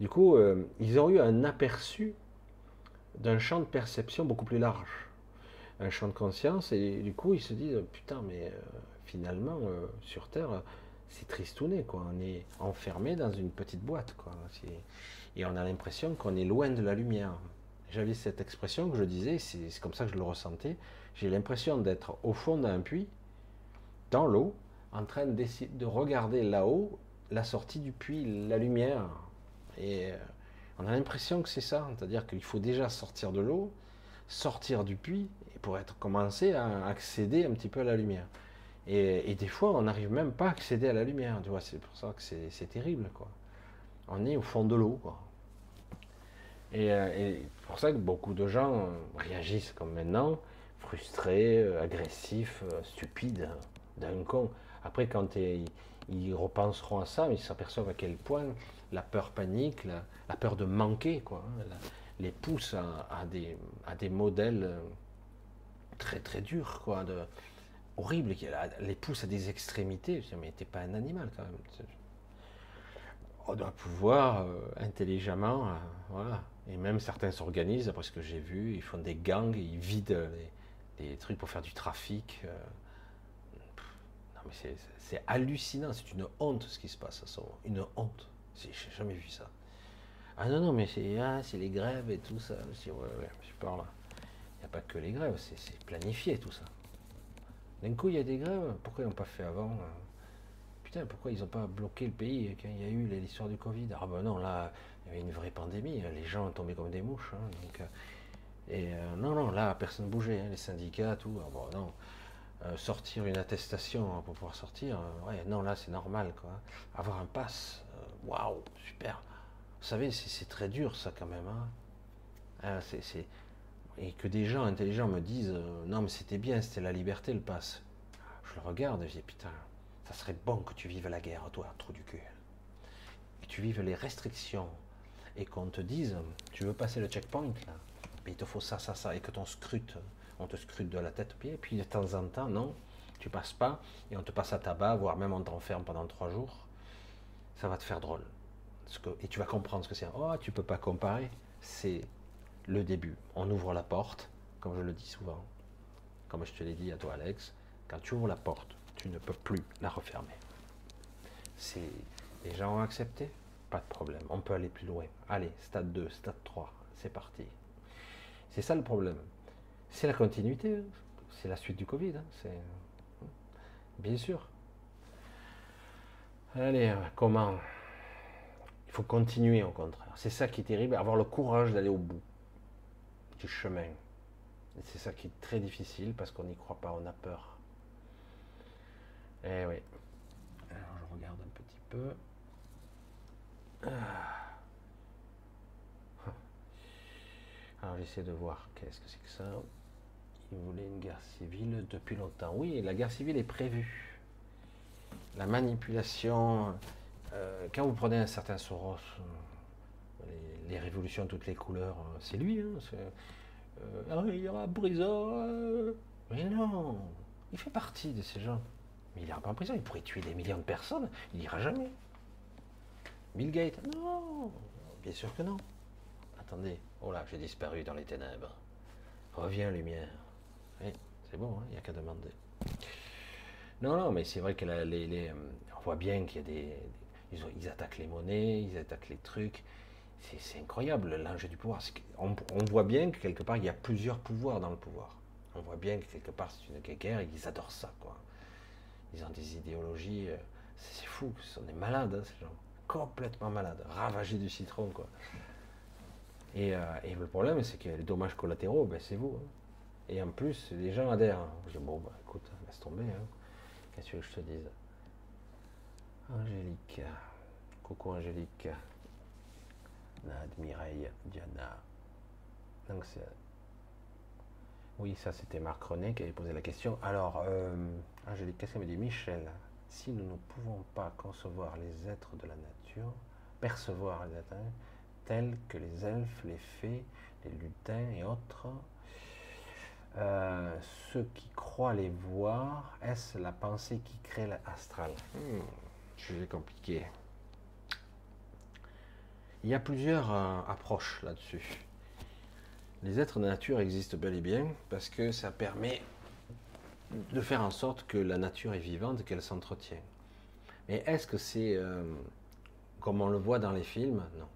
Du coup, euh, ils ont eu un aperçu d'un champ de perception beaucoup plus large, un champ de conscience, et du coup ils se disent, putain, mais finalement, sur Terre, c'est tristouné, quoi. On est enfermé dans une petite boîte. Et on a l'impression qu'on est loin de la lumière. J'avais cette expression que je disais, c'est comme ça que je le ressentais. J'ai l'impression d'être au fond d'un puits, dans l'eau, en train de, de regarder là-haut la sortie du puits, la lumière. Et euh, on a l'impression que c'est ça, c'est-à-dire qu'il faut déjà sortir de l'eau, sortir du puits, pour être commencer à accéder un petit peu à la lumière. Et, des fois, on n'arrive même pas à accéder à la lumière. Tu vois, c'est pour ça que c'est terrible, quoi. On est au fond de l'eau. Et, euh, pour ça que beaucoup de gens réagissent comme maintenant, frustrés, euh, agressifs, euh, stupides, d'un con. Après, quand ils repenseront à ça, ils s'aperçoivent à quel point la peur panique, la, peur de manquer, quoi, hein, les pousse à, des, à des modèles très très durs, quoi, de, horrible, qui les pousse à des extrémités. Je dis, mais t'es pas un animal quand même. On doit pouvoir intelligemment, voilà. Et même certains s'organisent, après ce que j'ai vu, ils font des gangs, ils vident les, trucs pour faire du trafic. Euh. Non mais c'est hallucinant, c'est une honte ce qui se passe, une honte. J'ai jamais vu ça. Ah non, non, mais c'est ah, les grèves et tout ça. Je, ouais, ouais. Il n'y a pas que les grèves, c'est planifié tout ça. D'un coup, il y a des grèves. Pourquoi ils n'ont pas fait avant euh Putain, pourquoi ils n'ont pas bloqué le pays quand il y a eu l'histoire du Covid? Ah ben non, là, il y avait une vraie pandémie. Les gens ont tombé comme des mouches. Hein, donc, euh, et euh, non, non, là, personne ne bougeait. Hein, les syndicats, tout. Ah bon, non. sortir une attestation hein, pour pouvoir sortir, ouais, non, là, c'est normal. Quoi. Avoir un pass, waouh, super. Vous savez, c'est très dur, ça, quand même. Ah, c'est et que des gens intelligents me disent euh, non mais c'était bien, c'était la liberté le passe. Je le regarde et je dis putain, ça serait bon que tu vives la guerre, toi, trou du cul. Que tu vives les restrictions et qu'on te dise tu veux passer le checkpoint là, mais il te faut ça, ça, ça, et que ton scrute, on te scrute de la tête aux pieds, et puis de temps en temps, non, tu passes pas, et on te passe à tabac, voire même on t'enferme pendant trois jours, ça va te faire drôle. et tu vas comprendre ce que c'est. Oh, tu peux pas comparer. C'est le début. On ouvre la porte, comme je le dis souvent, comme je te l'ai dit à toi Alex, quand tu ouvres la porte, tu ne peux plus la refermer. Les gens ont accepté, pas de problème, on peut aller plus loin. Allez, stade 2, stade 3, c'est parti. C'est ça le problème. C'est la continuité, hein. c'est la suite du Covid, hein. c'est bien sûr. Allez, euh, comment? Il faut continuer au contraire. C'est ça qui est terrible, avoir le courage d'aller au bout du chemin. C'est ça qui est très difficile parce qu'on n'y croit pas, on a peur. Eh oui. Alors je regarde un petit peu. Ah. Alors j'essaie de voir qu'est-ce que c'est que ça. Il voulait une guerre civile depuis longtemps. Oui, la guerre civile est prévue. La manipulation. Euh, quand vous prenez un certain Soros, euh, les, révolutions toutes les couleurs, euh, c'est lui. Hein, ah, il y aura prison. Mais non, il fait partie de ces gens. Mais il n'ira pas en prison, il pourrait tuer des millions de personnes, il n'ira jamais. Bill Gates, non, bien sûr que non. Attendez, oh là, j'ai disparu dans les ténèbres. Reviens, lumière. Oui, c'est bon, hein, il n'y a qu'à demander. Non, non, mais c'est vrai que les, euh, on voit bien qu'il y a des, ils, attaquent les monnaies, ils attaquent les trucs. C'est incroyable l'enjeu du pouvoir. On, voit bien que quelque part il y a plusieurs pouvoirs dans le pouvoir. On voit bien que quelque part c'est une guerre ils adorent ça, quoi. Ils ont des idéologies, euh, c'est fou, ce sont des malades, hein, ces gens, complètement malades, ravagés du citron, quoi. Et, euh, et le problème, c'est que les dommages collatéraux, ben, c'est vous. Hein. Et en plus, les gens adhèrent. Hein. Je dis, bon, bah, écoute, laisse tomber. Qu'est-ce que tu veux que je te dise? Angélique. Coucou Angélique. Nad, Mireille, Diana. Donc c'est oui, ça c'était Marc René qui avait posé la question. Alors, euh, Angélique, qu'est-ce qu'elle me dit? Michel, si nous ne pouvons pas concevoir les êtres de la nature, percevoir les êtres tels que les elfes, les fées, les lutins et autres, euh, ceux qui croient les voir, est-ce la pensée qui crée l'astral? Hmm, Sujet compliqué. Il y a plusieurs euh, approches là-dessus. Les êtres de nature existent bel et bien parce que ça permet de faire en sorte que la nature est vivante qu'elle s'entretient. Mais est-ce que c'est euh, comme on le voit dans les films? Non.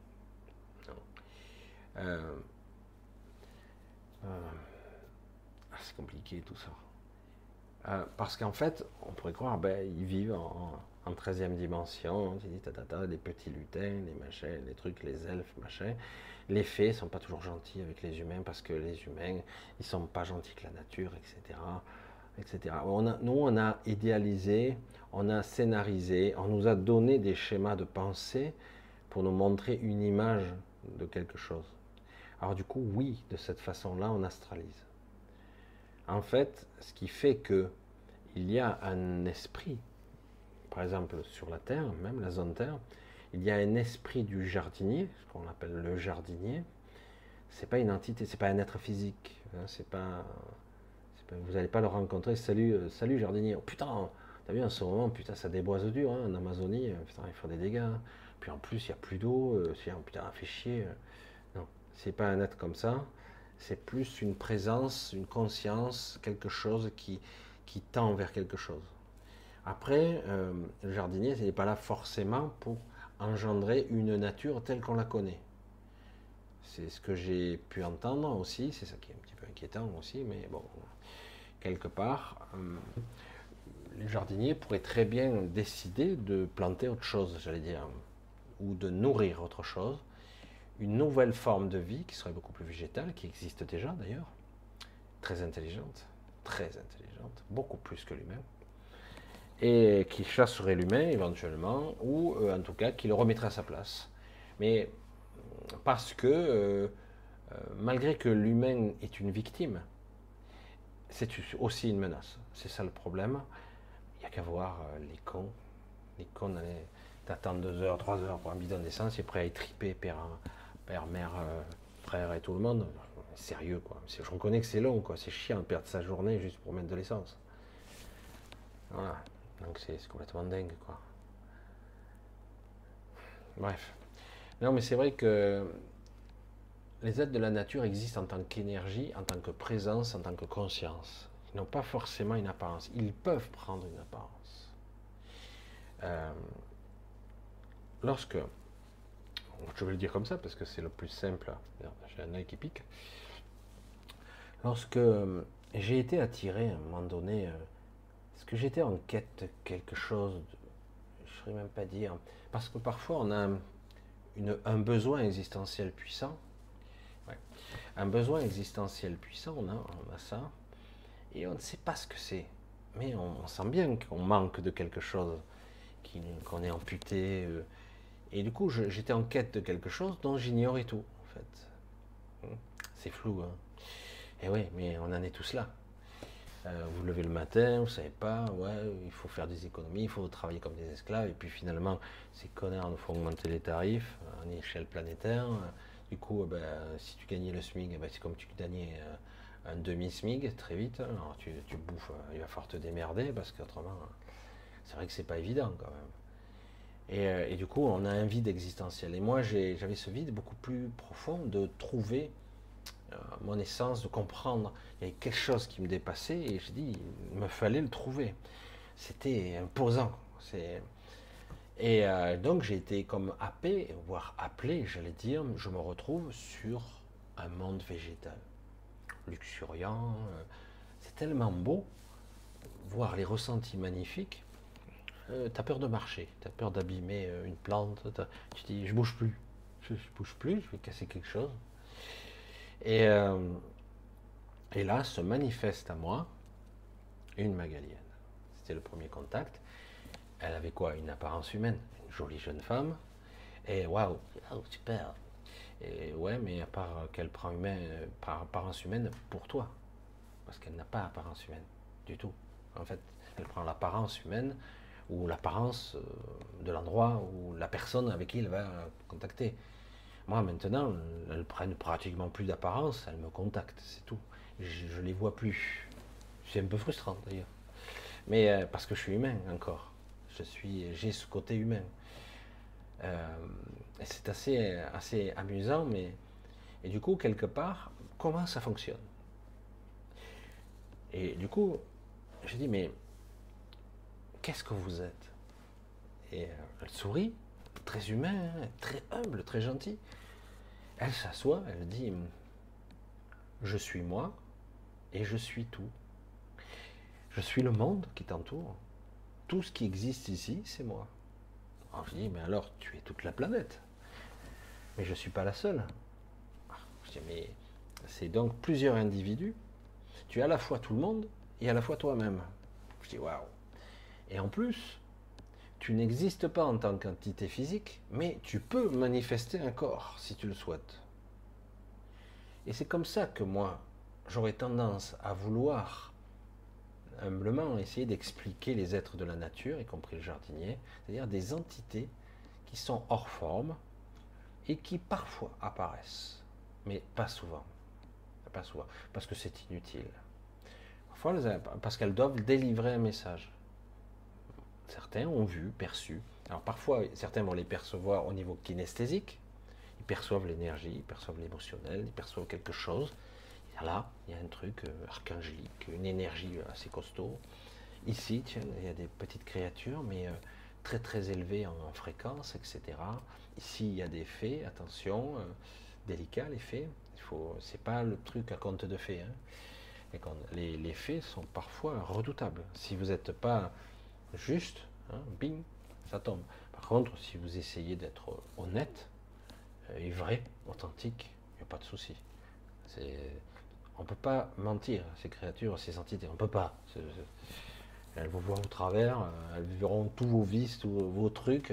Euh, euh, ah, c'est compliqué tout ça. parce qu'en fait, on pourrait croire, ben, ils vivent en, en 13e dimension, les petits lutins, les machins, les trucs, les elfes, machin. Les fées sont pas toujours gentils avec les humains parce que les humains, ils sont pas gentils que la nature, etc. etc. On nous, on a idéalisé, on a scénarisé, on nous a donné des schémas de pensée pour nous montrer une image de quelque chose. Alors du coup, oui, de cette façon-là, on astralise. En fait, ce qui fait que il y a un esprit par exemple sur la Terre, même la zone Terre, il y a un esprit du jardinier, ce qu'on appelle le jardinier. C'est pas une entité, c'est pas un être physique. Hein, c'est pas, vous n'allez pas le rencontrer. Salut, euh, salut jardinier. Oh, putain, t'as vu en ce moment, putain, ça déboise dur hein, en Amazonie. Euh, putain, il faut des dégâts. Puis en plus, il n'y a plus d'eau. Euh, putain, fait chier. Non, c'est pas un être comme ça. C'est plus une présence, une conscience, quelque chose qui, qui tend vers quelque chose. Après, euh, le jardinier, il n'est pas là forcément pour engendrer une nature telle qu'on la connaît. C'est ce que j'ai pu entendre aussi, c'est ça qui est un petit peu inquiétant aussi, mais bon, quelque part, euh, le jardinier pourrait très bien décider de planter autre chose, j'allais dire, ou de nourrir autre chose, une nouvelle forme de vie qui serait beaucoup plus végétale, qui existe déjà d'ailleurs, très intelligente, très intelligente, beaucoup plus que lui-même et qui chasserait l'humain éventuellement, ou euh, en tout cas qui le remettrait à sa place. Mais parce que, euh, euh, malgré que l'humain est une victime, c'est aussi une menace. C'est ça le problème. Il n'y a qu'à voir les cons. Les cons, t'attends deux heures, trois heures pour un bidon d'essence, et prêt à étriper père, père, mère, frère et tout le monde. Sérieux, quoi. Je reconnais que c'est long, quoi. C'est chiant de perdre sa journée juste pour mettre de l'essence. Voilà. Donc c'est complètement dingue, quoi. Bref. Non, mais c'est vrai que les êtres de la nature existent en tant qu'énergie, en tant que présence, en tant que conscience. Ils n'ont pas forcément une apparence. Ils peuvent prendre une apparence. Euh, lorsque, je vais le dire comme ça parce que c'est le plus simple, j'ai un œil qui pique. Lorsque euh, j'ai été attiré à un moment donné, euh, j'étais en quête de quelque chose, je ne saurais même pas dire, parce que parfois on a un besoin existentiel puissant, un besoin existentiel puissant, on a, ça, et on ne sait pas ce que c'est, mais on, sent bien qu'on manque de quelque chose, qu'on est amputé, euh, et du coup j'étais en quête de quelque chose dont j'ignorais tout, en fait. C'est flou, hein. Et oui, mais on en est tous là. Euh, vous levez le matin, vous savez pas, ouais, il faut faire des économies, il faut travailler comme des esclaves, et puis finalement, ces connards nous font augmenter les tarifs à échelle planétaire. Du coup, eh ben, si tu gagnais le SMIC, eh ben, c'est comme tu gagnais euh, un demi-SMIC très vite. Alors tu, bouffes, euh, il va falloir te démerder parce qu'autrement, c'est vrai que c'est pas évident quand même. Et, du coup, on a un vide existentiel. Et moi, j'avais ce vide beaucoup plus profond de trouver euh, mon essence, de comprendre. Il y avait quelque chose qui me dépassait et j'ai dit, il me fallait le trouver. C'était imposant. Et euh, donc j'ai été comme happé, voire appelé, j'allais dire, je me retrouve sur un monde végétal, luxuriant. Euh, c'est tellement beau, voir les ressentis magnifiques. tu as peur de marcher, tu as peur d'abîmer une plante. Tu dis, je bouge plus, je, je bouge plus, je vais casser quelque chose. Et, euh, et là se manifeste à moi une Magalienne. C'était le premier contact. Elle avait quoi? Une apparence humaine, une jolie jeune femme. Et waouh, super. Et ouais, mais à part qu'elle prend apparence humaine pour toi, parce qu'elle n'a pas apparence humaine du tout. En fait, elle prend l'apparence humaine ou l'apparence euh, de l'endroit ou la personne avec qui elle va contacter. Moi, maintenant, elles prennent pratiquement plus d'apparence, elles me contactent, c'est tout. Je, ne les vois plus. C'est un peu frustrant d'ailleurs. Mais euh, parce que je suis humain encore. Je suis, j'ai ce côté humain. Euh, c'est assez, assez amusant, mais et du coup, quelque part, comment ça fonctionne? Et du coup, je dis, mais qu'est-ce que vous êtes? Et euh, elle sourit, très humain, très humble, très gentil. Elle s'assoit, elle dit Je suis moi et je suis tout. Je suis le monde qui t'entoure. Tout ce qui existe ici, c'est moi. Alors je dis Mais alors, tu es toute la planète. Mais je ne suis pas la seule. Je dis Mais c'est donc plusieurs individus. Tu es à la fois tout le monde et à la fois toi-même. Je dis Waouh Et en plus, tu n'existes pas en tant qu'entité physique, mais tu peux manifester un corps si tu le souhaites. Et c'est comme ça que moi, j'aurais tendance à vouloir humblement essayer d'expliquer les êtres de la nature, y compris le jardinier, c'est-à-dire des entités qui sont hors forme et qui parfois apparaissent, mais pas souvent. Pas souvent, parce que c'est inutile. Parfois, parce qu'elles doivent délivrer un message. Certains ont vu, perçu. Alors parfois, certains vont les percevoir au niveau kinesthésique. Ils perçoivent l'énergie, ils perçoivent l'émotionnel, ils perçoivent quelque chose. Là, il y a un truc euh, archangélique, une énergie euh, assez costaud. Ici, tiens, il y a des petites créatures, mais euh, très très élevées en, fréquence, etc. Ici, il y a des fées, attention, délicats les fées. Il faut, c'est pas le truc à compte de fées. Hein. les, les fées sont parfois redoutables. Si vous n'êtes pas juste, hein, bing, ça tombe. Par contre, si vous essayez d'être honnête euh, et vrai, authentique, il n'y a pas de souci. On ne peut pas mentir, ces créatures, ces entités, on ne peut pas. elles vous voient au travers, euh, elles verront tous vos vices, tous vos trucs.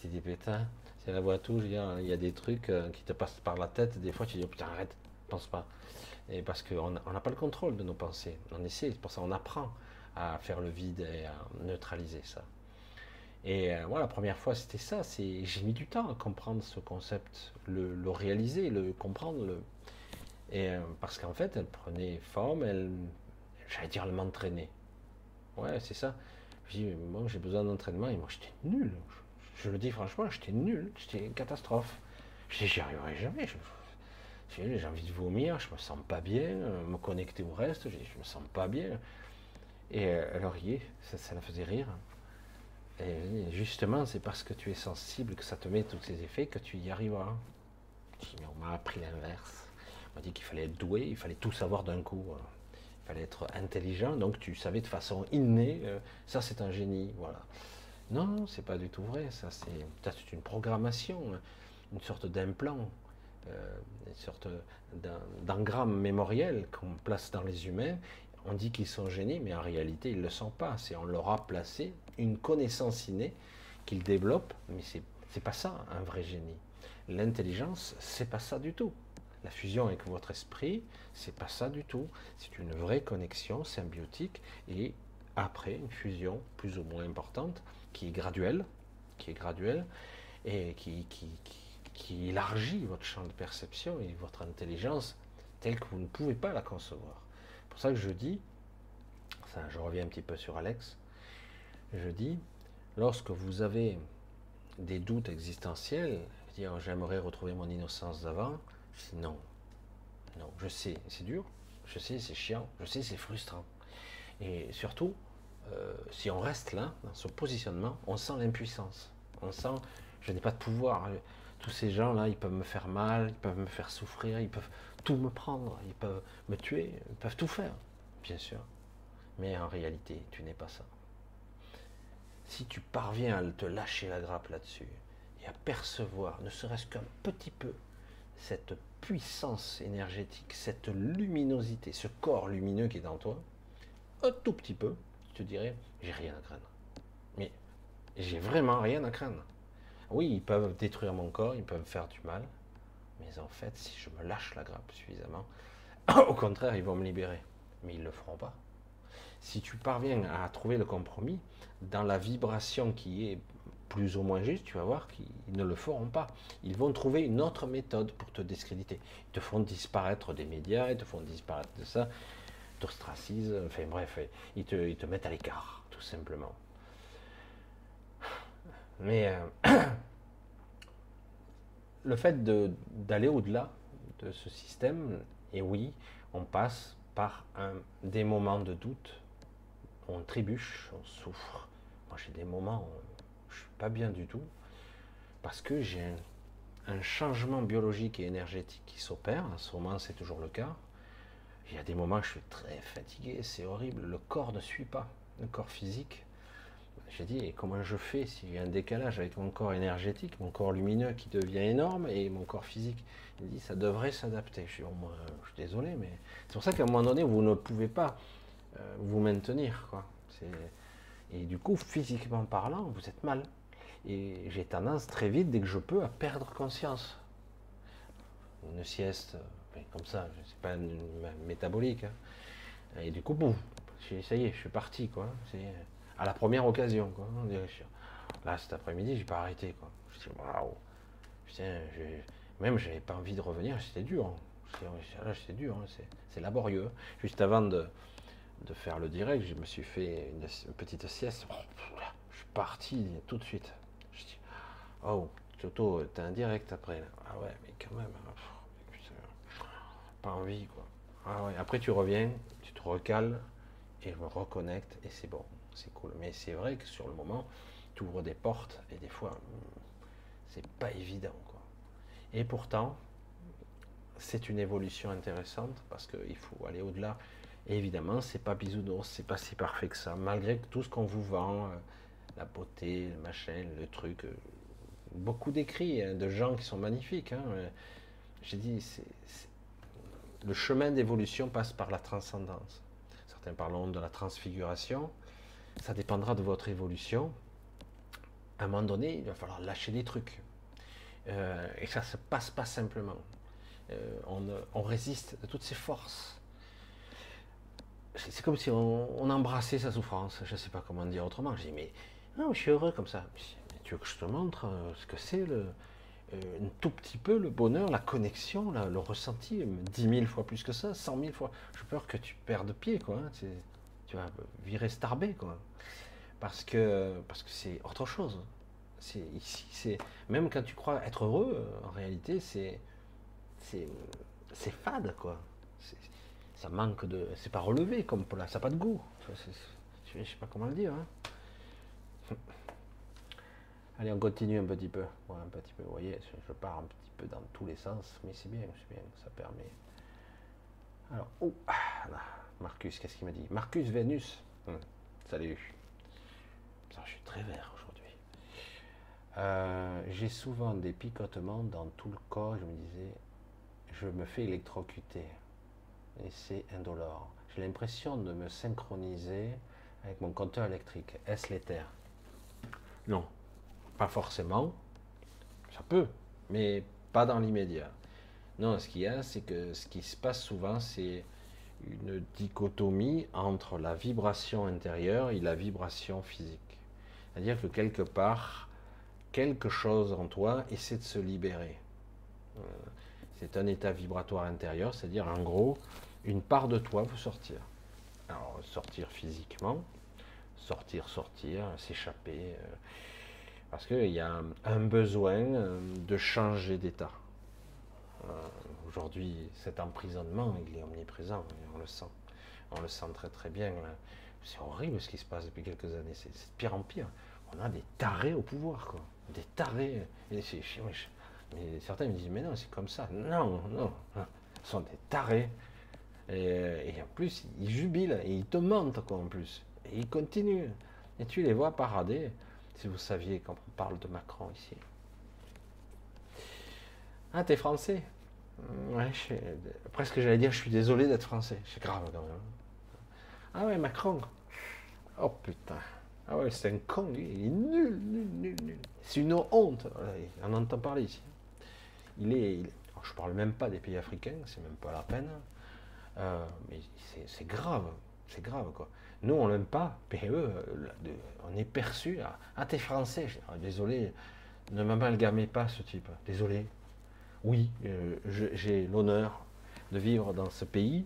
C'est des putain, si elles voient tout, il y a des trucs euh, qui te passent par la tête, des fois tu dis, oh, putain, arrête, pense pas. Et parce qu'on n'a pas le contrôle de nos pensées. On essaie, c'est pour ça qu'on apprend à faire le vide et à neutraliser ça. Et euh, voilà, la première fois, c'était ça. C'est, j'ai mis du temps à comprendre ce concept, le, réaliser, le comprendre. Le... Et euh, parce qu'en fait, elle prenait forme, elle, j'allais dire, elle m'entraînait. Ouais, c'est ça. Je dis, moi, j'ai besoin d'entraînement. Et moi, j'étais nul. Je, le dis franchement, j'étais nul. J'étais une catastrophe. Je dis, j'y arriverai jamais. j'ai envie de vomir, je me sens pas bien. Me connecter au reste, je, je me sens pas bien. Et elle riait, ça, ça la faisait rire. Et justement, c'est parce que tu es sensible, que ça te met tous ces effets, que tu y arriveras. Mais on m'a appris l'inverse. On m'a dit qu'il fallait être doué, il fallait tout savoir d'un coup. Il fallait être intelligent, donc tu savais de façon innée, euh, ça c'est un génie, voilà. Non, c'est pas du tout vrai, ça c'est une programmation, une sorte d'implant, euh, une sorte d'engramme mémoriel qu'on place dans les humains. On dit qu'ils sont génies, mais en réalité ils ne le sont pas. C'est on leur a placé une connaissance innée qu'ils développent, mais c'est c'est pas ça un vrai génie. L'intelligence, c'est pas ça du tout. La fusion avec votre esprit, c'est pas ça du tout. C'est une vraie connexion symbiotique et après une fusion plus ou moins importante qui est graduelle, qui est graduelle et qui, élargit votre champ de perception et votre intelligence telle que vous ne pouvez pas la concevoir. Pour ça que je dis, ça, je reviens un petit peu sur Alex, je dis, lorsque vous avez des doutes existentiels, dire j'aimerais retrouver mon innocence d'avant, non. Non, je sais, c'est dur, je sais, c'est chiant, je sais, c'est frustrant. Et surtout, euh, si on reste là, dans ce positionnement, on sent l'impuissance. On sent, je n'ai pas de pouvoir. Tous ces gens-là, ils peuvent me faire mal, ils peuvent me faire souffrir, ils peuvent tout me prendre, ils peuvent me tuer, ils peuvent tout faire, bien sûr. Mais en réalité, tu n'es pas ça. Si tu parviens à te lâcher la grappe là-dessus et à percevoir, ne serait-ce qu'un petit peu, cette puissance énergétique, cette luminosité, ce corps lumineux qui est en toi, un tout petit peu, tu te dirais, j'ai rien à craindre. Mais j'ai vraiment rien à craindre. Oui, ils peuvent détruire mon corps, ils peuvent faire du mal, mais en fait, si je me lâche la grappe suffisamment, [coughs] au contraire, ils vont me libérer. Mais ils ne le feront pas. Si tu parviens à trouver le compromis dans la vibration qui est plus ou moins juste, tu vas voir qu'ils ne le feront pas. Ils vont trouver une autre méthode pour te discréditer. Ils te font disparaître des médias, ils te font disparaître de ça, t'ostracisent, enfin bref, ils te, ils te mettent à l'écart, tout simplement. Mais euh, [clears throat] le fait d'aller au-delà de ce système, et oui, on passe par un, des moments de doute, on trébuche, on souffre. Moi j'ai des moments je suis pas bien du tout, parce que j'ai un, changement biologique et énergétique qui s'opère. À ce moment, c'est toujours le cas. Il y a des moments où je suis très fatigué, c'est horrible. Le corps ne suit pas, le corps physique. J'ai dit, et comment je fais s'il y a un décalage avec mon corps énergétique, mon corps lumineux qui devient énorme et mon corps physique? Il dit, ça devrait s'adapter. Je suis, je suis désolé, mais c'est pour ça qu'à un moment donné, vous ne pouvez pas euh, vous maintenir. Quoi. Et du coup, physiquement parlant, vous êtes mal. Et j'ai tendance très vite, dès que je peux, à perdre conscience. Une sieste, comme ça, c'est pas métabolique. Hein. Et du coup, bon, ça y est, je suis parti, quoi. À la première occasion, quoi. Là, cet après-midi, j'ai pas arrêté, quoi. Je dis, waouh, putain, même j'avais pas envie de revenir, c'était dur. Hein. Là, c'était dur, hein. c'est laborieux. Juste avant de, faire le direct, je me suis fait une, petite sieste. je suis parti tout de suite. Je dis, oh, Toto, t'es un direct après. Ah ouais, mais quand même, hein, pas envie quoi. Ah. Après tu reviens, tu te recales et je me reconnecte et c'est bon, c'est cool. Mais c'est vrai que sur le moment, tu ouvres des portes et des fois, hmm, c'est pas évident quoi. Et pourtant, c'est une évolution intéressante parce qu'il faut aller au-delà. Évidemment, c'est pas bisounours, c'est pas si parfait que ça, malgré tout ce qu'on vous vend, euh, la beauté, le machin, le truc. Euh, beaucoup d'écrits hein, de gens qui sont magnifiques. Hein, J'ai dit, le chemin d'évolution passe par la transcendance. Certains parlent de la transfiguration. Ça dépendra de votre évolution. À un moment donné, il va falloir lâcher des trucs. Euh, et ça se passe pas simplement. on, on, résiste de toutes ces forces c'est comme si on, embrassait sa souffrance. Je ne sais pas comment dire autrement. Je dis, mais je suis heureux comme ça. tu veux que je te montre euh, ce que c'est le, euh, un tout petit peu le bonheur, la connexion, le ressenti, dix mille fois plus que ça, cent mille fois. J'ai peur que tu perdes pied, quoi. Tu vas virer starbé, quoi. Parce que parce que c'est autre chose. C'est ici, c'est même quand tu crois être heureux, euh, en réalité, c'est c'est fade, quoi ça manque de. C'est pas relevé comme plat, ça n'a pas de goût. Je sais pas comment le dire. Hein. [laughs] Allez, on continue un petit peu. un petit peu. Vous voyez, je pars un petit peu dans tous les sens, mais c'est bien, c'est bien. Ça permet Alors, oh, ah, Marcus, qu'est-ce qu'il m'a dit? Marcus Vénus. Hum, salut. je suis très vert aujourd'hui. Euh, j'ai souvent des picotements dans tout le corps. Je me disais, je me fais électrocuter. Et c'est indolore. J'ai l'impression de me synchroniser avec mon compteur électrique. Est-ce l'éther? Non, pas forcément. Ça peut, mais pas dans l'immédiat. Non, ce qu'il y a, c'est que ce qui se passe souvent, c'est une dichotomie entre la vibration intérieure et la vibration physique. C'est-à-dire que quelque part, quelque chose en toi essaie de se libérer. Euh, c'est un état vibratoire intérieur, c'est-à-dire en gros, une part de toi veut sortir. Alors, sortir physiquement, sortir, sortir, s'échapper, euh, parce qu'il y a un besoin euh, de changer d'état. Euh, aujourd'hui, cet emprisonnement, il est omniprésent, on le sent. On le sent très très bien. C'est horrible ce qui se passe depuis quelques années, c'est de pire en pire. On a des tarés au pouvoir, quoi. Des tarés. mais certains me disent, mais non, c'est comme ça. Non, non. Ce sont des tarés et, en plus, ils jubilent et ils te mentent, quoi, en plus. Et ils continuent. Et tu les vois parader. Si vous saviez quand on parle de Macron ici. Ah, t'es français Ouais, presque j'allais dire, je suis désolé d'être français. C'est grave quand même. Ah ouais, Macron. Oh putain. Ah ouais, c'est un con, il est nul, nul, nul, nul. C'est une honte. On entend parler ici. Il est. Il... je parle même pas des pays africains, c'est même pas la peine. Euh, mais c'est grave, c'est grave quoi. Nous on l'aime pas, mais eux, on est perçu. Ah t'es français, ah, désolé, ne m'amalgamez pas ce type, désolé. Oui, euh, j'ai l'honneur de vivre dans ce pays,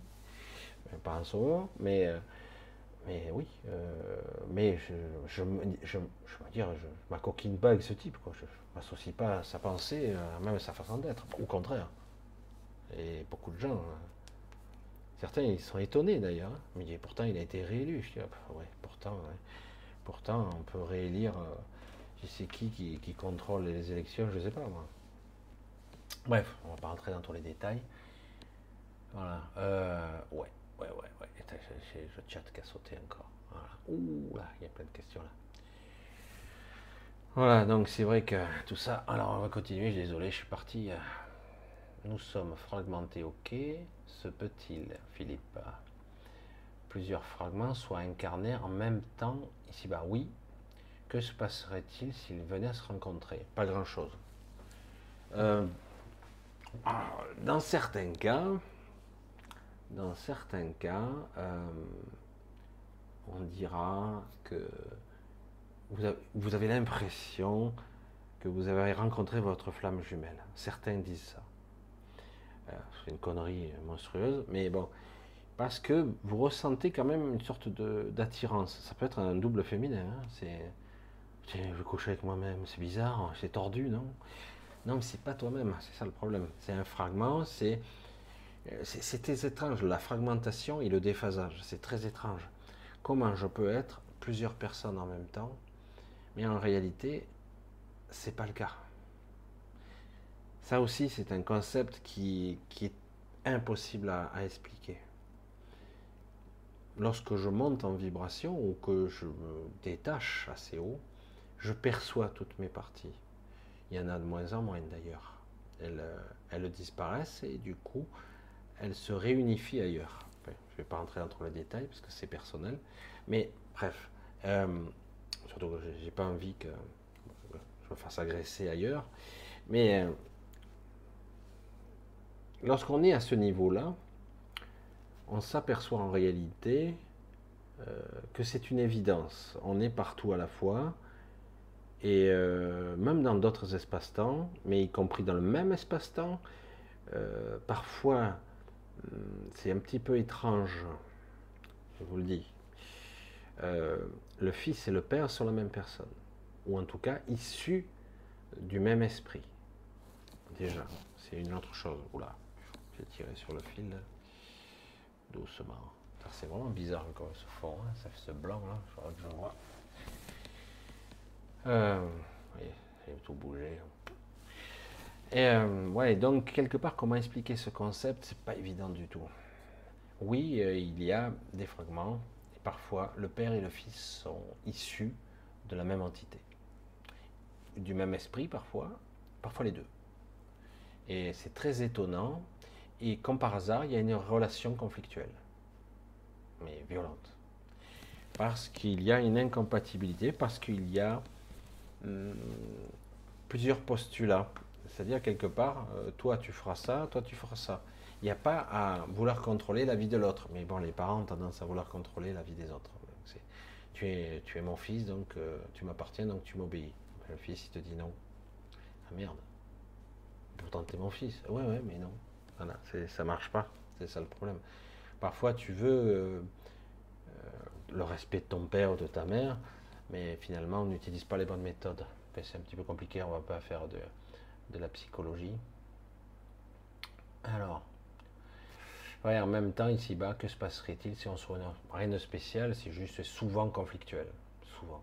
euh, pas en sauveur, mais, mais oui, mais je, je, je, je, je pas avec ce type, quoi. je ne m'associe pas à sa pensée, même à sa façon d'être, au contraire. Et beaucoup de gens hein, Certains ils sont étonnés d'ailleurs. Hein. Mais pourtant il a été réélu. Je dis, ah, ouais, pourtant, pourtant on peut réélire. Euh, je sais qui, qui, contrôle les élections, je ne sais pas moi. Bref, on va pas rentrer dans tous les détails. Voilà. Euh, ouais, ouais, ouais, ouais. J'ai le chat qui a sauté encore. Ouh, là, il y a plein de questions là. Voilà, donc c'est vrai que tout ça. Alors on va continuer, je suis désolé, je suis parti. Euh, nous sommes fragmentés, ok. Se peut-il, Philippe, plusieurs fragments soient incarnés en même temps? Ici-bas Oui. Que se passerait-il s'ils venaient à se rencontrer? Pas grand-chose. Euh, dans certains cas, dans certains cas, euh, on dira que vous avez l'impression que vous avez rencontré votre flamme jumelle. Certains disent ça. Euh, c'est une connerie monstrueuse, mais bon, parce que vous ressentez quand même une sorte d'attirance. Ça peut être un double féminin. Hein. C'est, je couche avec moi-même, c'est bizarre, c'est tordu, non? Non, mais c'est pas toi-même, c'est ça le problème. C'est un fragment, c'est, c'est étrange. La fragmentation et le déphasage, c'est très étrange. Comment je peux être plusieurs personnes en même temps, mais en réalité, c'est pas le cas. Ça aussi, c'est un concept qui, est impossible à, expliquer. Lorsque je monte en vibration ou que je me détache assez haut, je perçois toutes mes parties. Il y en a de moins en moins d'ailleurs. Elles, elles, disparaissent et du coup, elles se réunifient ailleurs. je ne vais pas rentrer dans les détails parce que c'est personnel. Mais bref, euh, surtout que je n'ai pas envie que je me fasse agresser ailleurs. Mais euh, lorsqu'on est à ce niveau-là, on s'aperçoit en réalité euh, que c'est une évidence. On est partout à la fois, et euh, même dans d'autres espaces-temps, mais y compris dans le même espace-temps, euh, parfois hmm, c'est un petit peu étrange, je vous le dis. le Fils et le Père sont la même personne, ou en tout cas issus du même esprit. Déjà, c'est une autre chose. Oula. J'ai tiré sur le fil doucement. C'est vraiment bizarre encore ce fond, hein. ce blanc là, je crois que je vois. Euh, j'ai tout bougé. Et euh, ouais, donc quelque part, comment expliquer ce concept, c'est pas évident du tout. oui, euh, il y a des fragments, parfois le père et le fils sont issus de la même entité, du même esprit parfois, parfois les deux. Et c'est très étonnant, et comme par hasard, il y a une relation conflictuelle, mais violente. Parce qu'il y a une incompatibilité, parce qu'il y a plusieurs postulats. C'est-à-dire quelque part, euh, toi tu feras ça, toi tu feras ça. Il n'y a pas à vouloir contrôler la vie de l'autre. Mais bon, les parents ont tendance à vouloir contrôler la vie des autres. Tu es, tu es mon fils, donc euh, tu m'appartiens, donc tu m'obéis. Le fils, il te dit non. Ah merde. Pourtant, tu es mon fils. Ouais, ouais, mais non. Voilà, ça marche pas. C'est ça le problème. Parfois, tu veux euh, le respect de ton père ou de ta mère, mais finalement, on n'utilise pas les bonnes méthodes. C'est un petit peu compliqué, on va pas faire de, de la psychologie. Alors, en même temps, ici-bas, que se passerait-il si on se rien de spécial, c'est juste souvent conflictuel, souvent.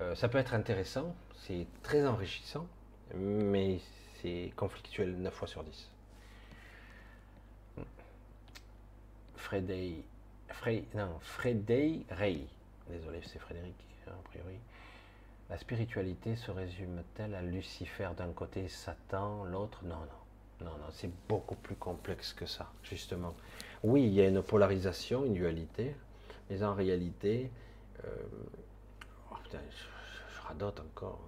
Euh, ça peut être intéressant, c'est très enrichissant, mais c'est conflictuel 9 fois sur 10. Freddy, Fred, non, Freddy Ray, désolé, c'est Frédéric, a priori. La spiritualité se résume-t-elle à Lucifer d'un côté, Satan l'autre? Non, non. Non, non, c'est beaucoup plus complexe que ça, justement. Oui, il y a une polarisation, une dualité, mais en réalité, euh, oh putain, je, radote encore.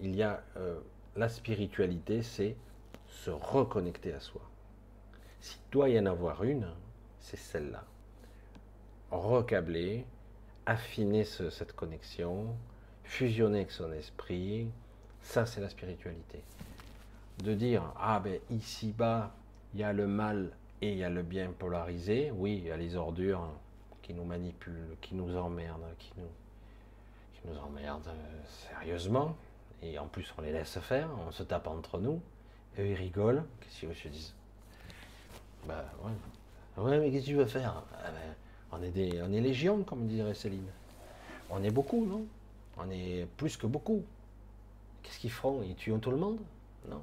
Il y a euh, la spiritualité, c'est se reconnecter à soi. S'il doit y en avoir une, c'est celle-là. Recabler, affiner cette connexion, fusionner avec son esprit, ça c'est la spiritualité. De dire, ah ben ici-bas, il y a le mal et il y a le bien polarisé, oui, il y a les ordures qui nous manipulent, qui nous emmerdent, qui nous, qui nous emmerdent euh, sérieusement, et en plus on les laisse faire, on se tape entre nous, eux ils rigolent, qu'est-ce qu'ils se disent Bah ouais, ouais mais qu'est-ce que tu veux faire? Ah ben, on, est des, on est légion, comme dirait Céline. On est beaucoup, non? On est plus que beaucoup. Qu'est-ce qu'ils feront Ils tuent tout le monde? Non.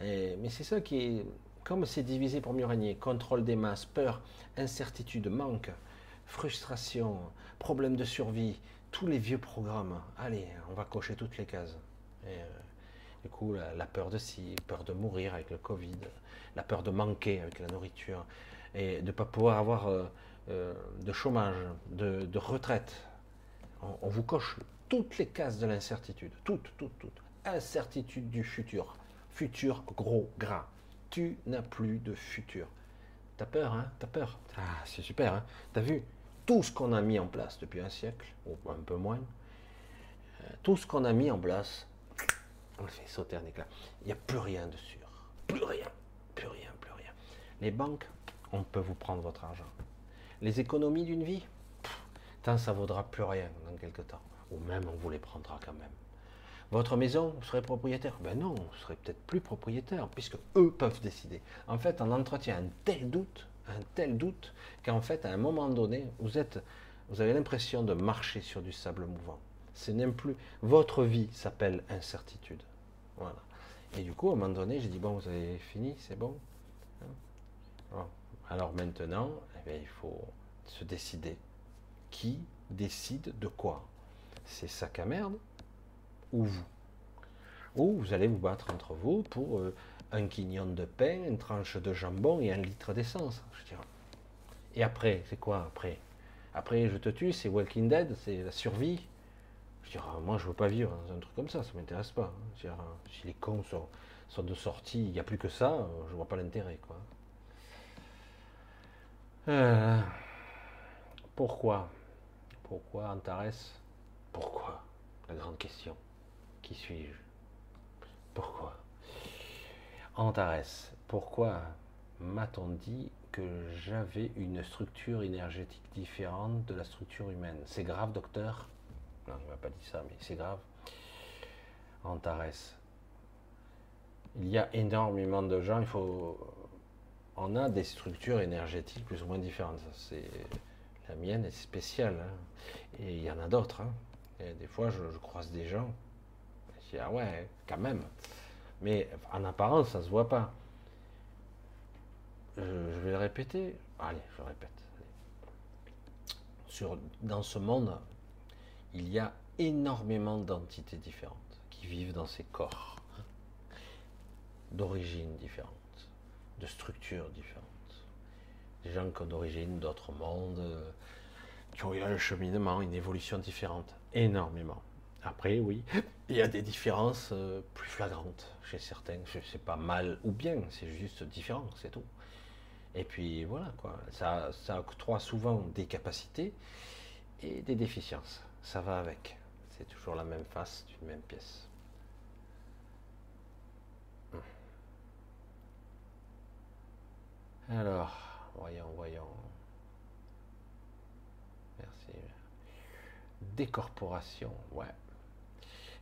mais c'est ça qui est. Comme c'est divisé pour mieux régner, contrôle des masses, peur, incertitude, manque, frustration, problème de survie, tous les vieux programmes. Allez, on va cocher toutes les cases. Euh, du coup, la, peur de si, peur de mourir avec le Covid, la peur de manquer avec la nourriture, et de ne pas pouvoir avoir euh, euh, de chômage, de retraite, on, vous coche toutes les cases de l'incertitude. Toutes, toutes, toutes. Incertitude du futur. Futur gros, gras. Tu n'as plus de futur. T'as peur, hein? T'as peur? Ah, c'est super, hein? T'as vu? Tout ce qu'on a mis en place depuis un siècle, ou un peu moins, euh, tout ce qu'on a mis en place, on le fait sauter un éclat. Il n'y a plus rien de sûr. Plus rien, plus rien, plus rien. Les banques, on peut vous prendre votre argent. Les économies d'une vie, ça vaudra plus rien dans quelques temps. Ou même on vous les prendra quand même. Votre maison, vous serez propriétaire Ben non, vous serez peut-être plus propriétaire, puisque eux peuvent décider. En fait, on entretient un tel doute, un tel doute, qu'en fait, à un moment donné, vous êtes, vous avez l'impression de marcher sur du sable mouvant. C'est même plus. Votre vie s'appelle incertitude. Voilà. Et du coup, à un moment donné, j'ai dit bon, vous avez fini, c'est bon. Hein Alors maintenant, bien, il faut se décider qui décide de quoi C'est sac à merde ou vous Ou vous allez vous battre entre vous pour euh, un quignon de pain, une tranche de jambon et un litre d'essence. Je dirais. Et après, c'est quoi après? Après, je te tue, c'est Walking Dead, c'est la survie. Je dirais, moi, je veux pas vivre dans un truc comme ça, ça m'intéresse pas. Je si les cons sont, de sortie, il n'y a plus que ça, je vois pas l'intérêt, quoi. Euh, pourquoi? Pourquoi Antares? Pourquoi? La grande question. Qui suis-je? Pourquoi? Antares, pourquoi m'a-t-on dit que j'avais une structure énergétique différente de la structure humaine? C'est grave, docteur? Non, il m'a pas dit ça, mais c'est grave. Antares. Il y a énormément de gens, il faut. On a des structures énergétiques plus ou moins différentes. C'est la mienne est spéciale. Hein. Et il y en a d'autres. Hein. Des fois, je, croise des gens. Je dis, ah ouais, quand même. Mais en apparence, ça ne se voit pas. je, vais le répéter. Allez, je le répète. Dans ce monde, il y a énormément d'entités différentes qui vivent dans ces corps, d'origines différentes, de structures différentes. Des gens qui ont d'origine d'autres mondes, qui ont eu un cheminement, une évolution différente, énormément. Après, oui, [laughs] il y a des différences euh, plus flagrantes chez certains. Je sais pas mal ou bien, c'est juste différent, c'est tout. Et puis voilà, quoi. Ça, ça octroie souvent des capacités et des déficiences. Ça va avec. C'est toujours la même face d'une même pièce. Alors, voyons, voyons. Merci. Décorporation, ouais.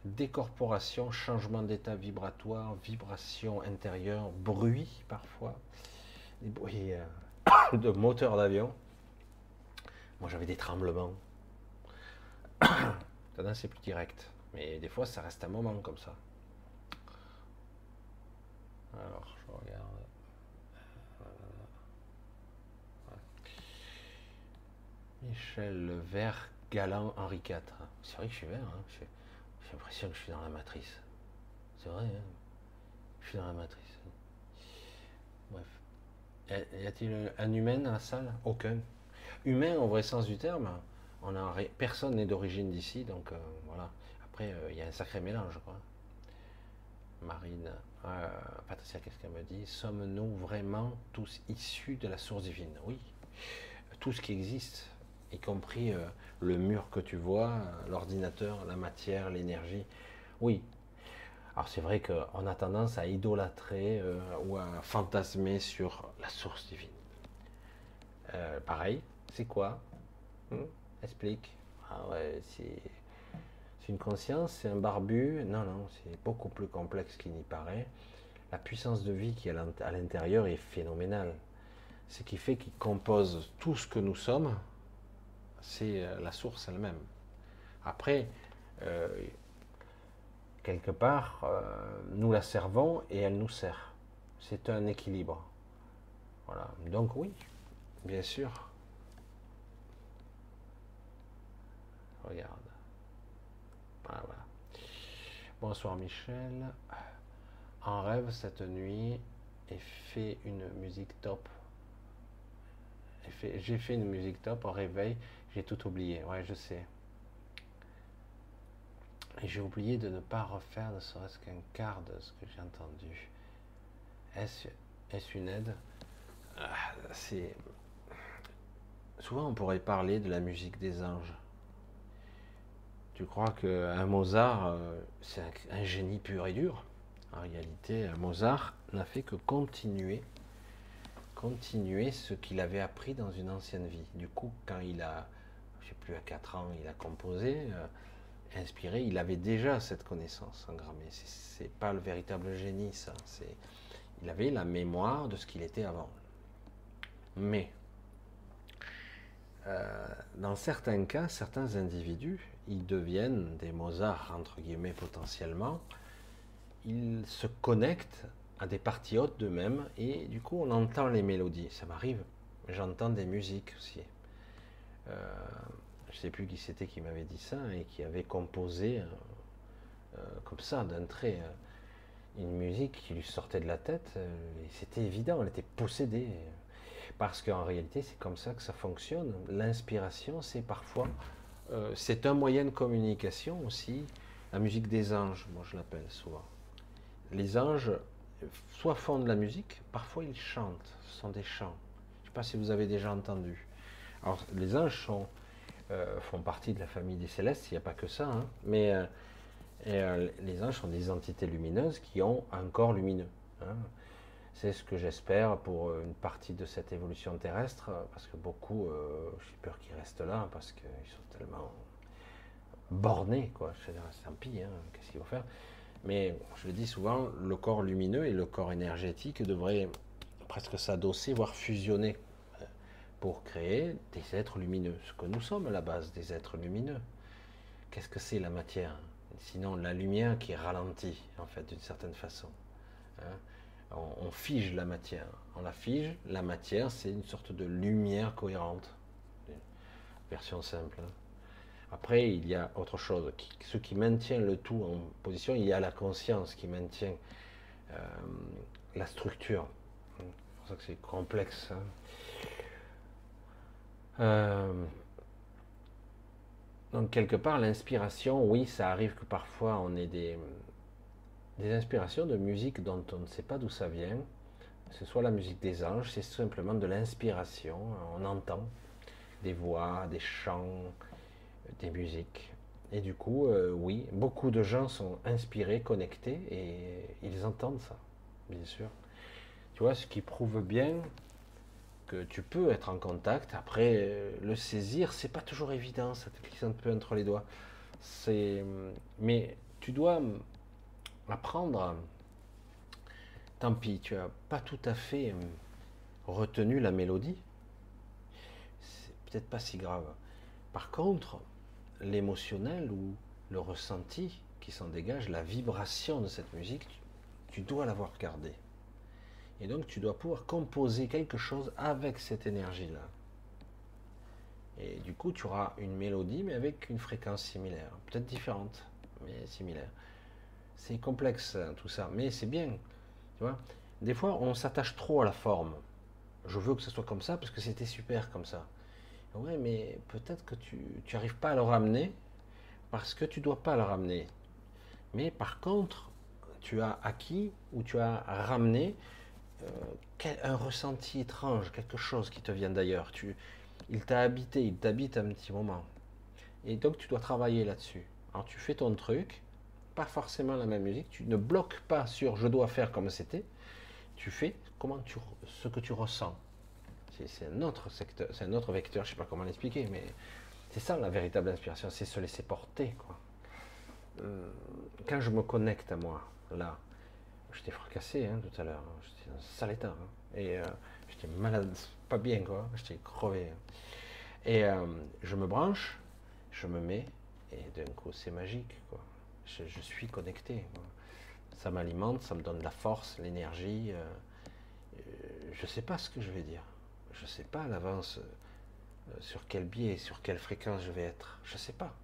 Décorporation, changement d'état vibratoire, vibration intérieure, bruit parfois, des bruits euh, [coughs] de moteur d'avion. Moi j'avais des tremblements. [coughs] Maintenant c'est plus direct, mais des fois ça reste un moment comme ça. Alors je regarde. Michel le vert galant Henri IV. C'est vrai que je suis vert, hein. j'ai l'impression que je suis dans la matrice. C'est vrai, hein je suis dans la matrice. Bref. Y a-t-il un humain dans la salle? Aucun. Humain au vrai sens du terme, personne n'est d'origine d'ici, donc euh, voilà. Après, euh, il y a un sacré mélange, quoi. Marine, euh, Patricia, qu'est-ce qu'elle me dit? Sommes-nous vraiment tous issus de la source divine? Oui. Tout ce qui existe, y compris euh, le mur que tu vois, euh, l'ordinateur, la matière, l'énergie. Oui. Alors c'est vrai qu'on a tendance à idolâtrer euh, ou à fantasmer sur la source divine. pareil, c'est quoi? Hmm? Explique. Ah c'est une conscience, c'est un barbu. Non, non, c'est beaucoup plus complexe qu'il n'y paraît. La puissance de vie qui est à l'intérieur est phénoménale. Ce qui fait qu'il compose tout ce que nous sommes, c'est euh, la source elle-même. Après, euh, quelque part, euh, nous la servons et elle nous sert. C'est un équilibre. Voilà. Donc oui, bien sûr. Regarde. Voilà, voilà. Bonsoir Michel. En rêve cette nuit et fait une musique top. J'ai fait une musique top au réveil. J'ai tout oublié, ouais, je sais. Et j'ai oublié de ne pas refaire ne serait-ce qu'un quart de ce que j'ai entendu. Est-ce une aide? Ah, C'est souvent on pourrait parler de la musique des anges. Tu crois qu'un Mozart, euh, c'est un, génie pur et dur? En réalité, Mozart n'a fait que continuer, continuer ce qu'il avait appris dans une ancienne vie. Du coup, quand il a plus, à 4 ans, il a composé, euh, inspiré, il avait déjà cette connaissance engrammée. C'est pas le véritable génie, ça. C'est, il avait la mémoire de ce qu'il était avant. Mais, euh, dans certains cas, certains individus, ils deviennent des Mozart, entre guillemets, potentiellement. Ils se connectent à des parties hautes d'eux-mêmes et du coup, on entend les mélodies. Ça m'arrive. J'entends des musiques aussi. Euh, je ne sais plus qui c'était qui m'avait dit ça et qui avait composé euh, euh, comme ça d'un trait une musique qui lui sortait de la tête et c'était évident, elle était possédée. Parce qu'en réalité, c'est comme ça que ça fonctionne. L'inspiration, c'est parfois, c'est un moyen de communication aussi. La musique des anges, moi je l'appelle souvent. Les anges, soit font de la musique, parfois ils chantent, ce sont des chants. Je ne sais pas si vous avez déjà entendu. Alors, les anges euh, font partie de la famille des célestes, il n'y a pas que ça, hein. mais euh, euh, les anges sont des entités lumineuses qui ont un corps lumineux. Hein. C'est ce que j'espère pour une partie de cette évolution terrestre, parce que beaucoup, j'ai peur qu'ils restent là, parce qu'ils sont tellement bornés, quoi. C'est un pire, hein, qu'est-ce qu'ils vont faire? Mais je le dis souvent, le corps lumineux et le corps énergétique devraient presque s'adosser, voire fusionner pour créer des êtres lumineux, ce que nous sommes à la base des êtres lumineux. Qu'est-ce que c'est la matière? Sinon la lumière qui ralentit, en fait, d'une certaine façon. Hein. on, fige la matière. On la fige, la matière, c'est une sorte de lumière cohérente. Version simple. Hein. Après, il y a autre chose. Ce qui maintient le tout en position, il y a la conscience qui maintient euh, la structure. C'est pour ça que c'est complexe. Hein. Euh, donc quelque part, l'inspiration, oui, ça arrive que parfois on ait des, des inspirations de musique dont on ne sait pas d'où ça vient. Ce soit la musique des anges, c'est simplement de l'inspiration. On entend des voix, des chants, des musiques. Et du coup, euh, oui, beaucoup de gens sont inspirés, connectés, et ils entendent ça, bien sûr. Tu vois, ce qui prouve bien tu peux être en contact. Après, euh, le saisir, c'est pas toujours évident, ça te glisse un peu entre les doigts. C'est, mais tu dois apprendre. Tant pis, tu as pas tout à fait retenu la mélodie. C'est peut-être pas si grave. Par contre, l'émotionnel ou le ressenti qui s'en dégage, la vibration de cette musique, tu, dois l'avoir gardé. Et donc tu dois pouvoir composer quelque chose avec cette énergie-là. Et du coup, tu auras une mélodie, mais avec une fréquence similaire. Peut-être différente, mais similaire. C'est complexe hein, tout ça, mais c'est bien. Tu vois Des fois, on s'attache trop à la forme. Je veux que ce soit comme ça parce que c'était super comme ça. Oui, mais peut-être que tu n'arrives pas à le ramener parce que tu dois pas le ramener. Mais par contre, tu as acquis ou tu as ramené un ressenti étrange, quelque chose qui te vient d'ailleurs. Tu, il t'a habité, il t'habite un petit moment. Et donc tu dois travailler là-dessus. Alors tu fais ton truc, pas forcément la même musique, tu ne bloques pas sur je dois faire comme c'était, tu fais comment tu, ce que tu ressens. C'est un autre secteur, c'est un autre vecteur, je sais pas comment l'expliquer, mais c'est ça la véritable inspiration, c'est se laisser porter. Quoi. Euh, quand je me connecte à moi, là, j'étais fracassé hein, tout à l'heure, hein. j'étais dans un sale état, hein. et euh, j'étais malade, pas bien quoi, j'étais crevé. Et euh, je me branche, je me mets, et d'un coup c'est magique quoi je, suis connecté. Ça m'alimente, ça me donne la force, l'énergie. Euh, euh, je sais pas ce que je vais dire. Je sais pas à l'avance sur quel biais, sur quelle fréquence je vais être. Je sais pas.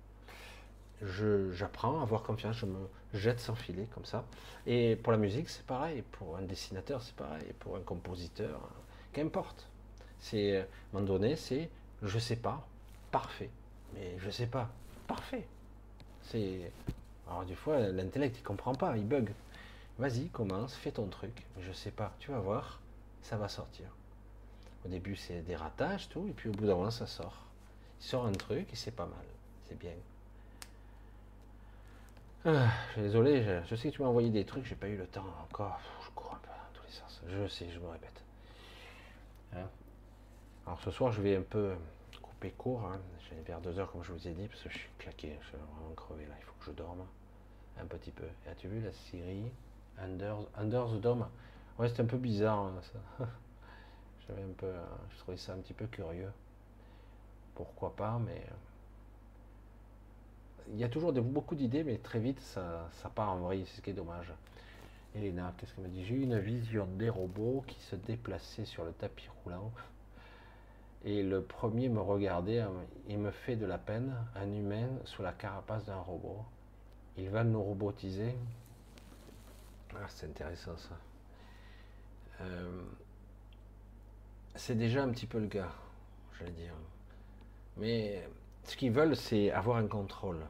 J'apprends à avoir confiance, je me jette sans filet comme ça. Et pour la musique, c'est pareil. Pour un dessinateur, c'est pareil. Pour un compositeur, qu'importe. C'est à un moment donné, c'est je sais pas, parfait. Mais je sais pas, parfait. C'est alors des fois, l'intellect, il comprend pas, il bug. Vas-y, commence, fais ton truc. Je sais pas, tu vas voir, ça va sortir. Au début, c'est des ratages, tout, et puis au bout d'un moment, ça sort. Il sort un truc et c'est pas mal. C'est bien. Ah, désolé, je, sais que tu m'as envoyé des trucs, j'ai pas eu le temps encore. Je cours un peu dans tous les sens. Je sais, je me répète. Hein. Alors ce soir, je vais un peu couper court. Hein. J'ai vers deux heures, comme je vous ai dit, parce que je suis claqué, je suis vraiment crevé là. Il faut que je dorme un petit peu. As-tu vu la série Under, the Dome? Ouais, c'était un peu bizarre hein, ça. [laughs] J'avais un peu, je trouvais ça un petit peu curieux. Pourquoi pas, mais euh, il y a toujours beaucoup d'idées, mais très vite ça, part en vrille, c'est ce qui est dommage. Elena, qu'est-ce qu'elle me dit? J'ai eu une vision des robots qui se déplaçaient sur le tapis roulant. Et le premier me regardait, il me fait de la peine, un humain sous la carapace d'un robot il va nous robotiser. Ah, c'est intéressant ça. Euh, c'est déjà un petit peu le cas, j'allais dire. Mais ce qu'ils veulent, c'est avoir un contrôle.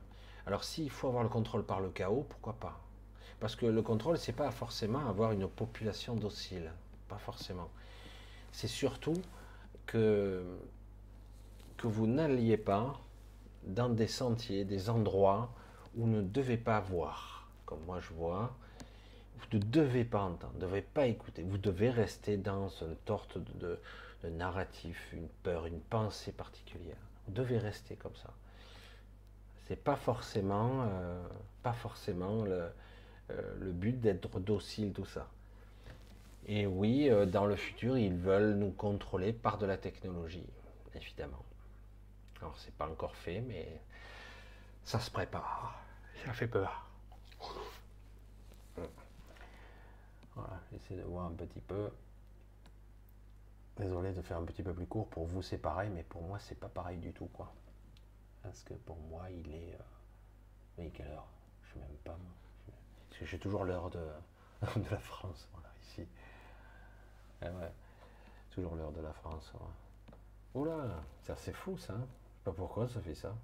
Alors s'il faut avoir le contrôle par le chaos, pourquoi pas? Parce que le contrôle, c'est pas forcément avoir une population docile, pas forcément. C'est surtout que vous n'alliez pas dans des sentiers, des endroits vous ne devez pas voir, comme moi je vois, vous ne devez pas entendre, vous ne devez pas écouter, vous devez rester dans une sorte de, narratif, une peur, une pensée particulière. Vous devez rester comme ça. C'est pas forcément, euh, pas forcément le, euh, le but d'être docile, tout ça. Et oui, euh, dans le futur, ils veulent nous contrôler par de la technologie, évidemment. Alors, c'est pas encore fait, mais ça se prépare. Ça fait peur. Voilà, j'essaie de voir un petit peu. Désolé de faire un petit peu plus court. Pour vous, c'est pareil, mais pour moi, c'est pas pareil du tout, quoi. Parce que pour moi, il est. Euh... Oui, quelle heure? Je sais même pas. J'ai toujours l'heure [laughs] de... la France, voilà, ici. Eh ouais. Toujours l'heure de la France. Oula, ça c'est fou ça. Hein. Je sais pas pourquoi ça fait ça.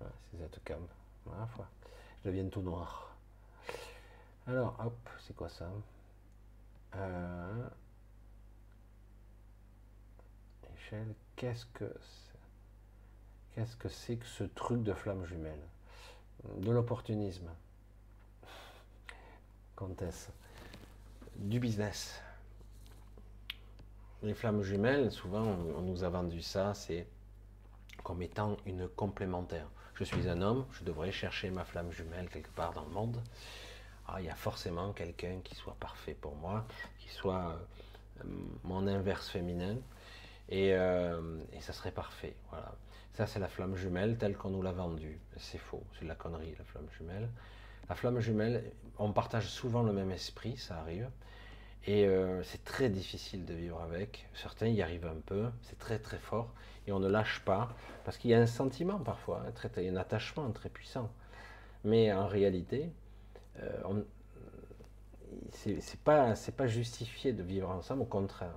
c'est cette cam. Je deviens tout noir. Alors, hop, c'est quoi ça? Euh... Michel, qu'est-ce que c'est Qu'est-ce que c'est que ce truc de flamme jumelle? De l'opportunisme. Comtesse. Du business. Les flammes jumelles, souvent, on nous a vendu ça, c'est comme étant une complémentaire. Je suis un homme, je devrais chercher ma flamme jumelle quelque part dans le monde. Ah, il y a forcément quelqu'un qui soit parfait pour moi, qui soit euh, mon inverse féminin, et, euh, et, ça serait parfait. Voilà. Ça, c'est la flamme jumelle telle qu'on nous l'a vendue. C'est faux, c'est de la connerie, la flamme jumelle. La flamme jumelle, on partage souvent le même esprit, ça arrive. Et euh, c'est très difficile de vivre avec. Certains y arrivent un peu, c'est très très fort. Et on ne lâche pas, parce qu'il y a un sentiment parfois, hein, un attachement très puissant. Mais en réalité, euh, c'est pas, pas justifié de vivre ensemble, au contraire.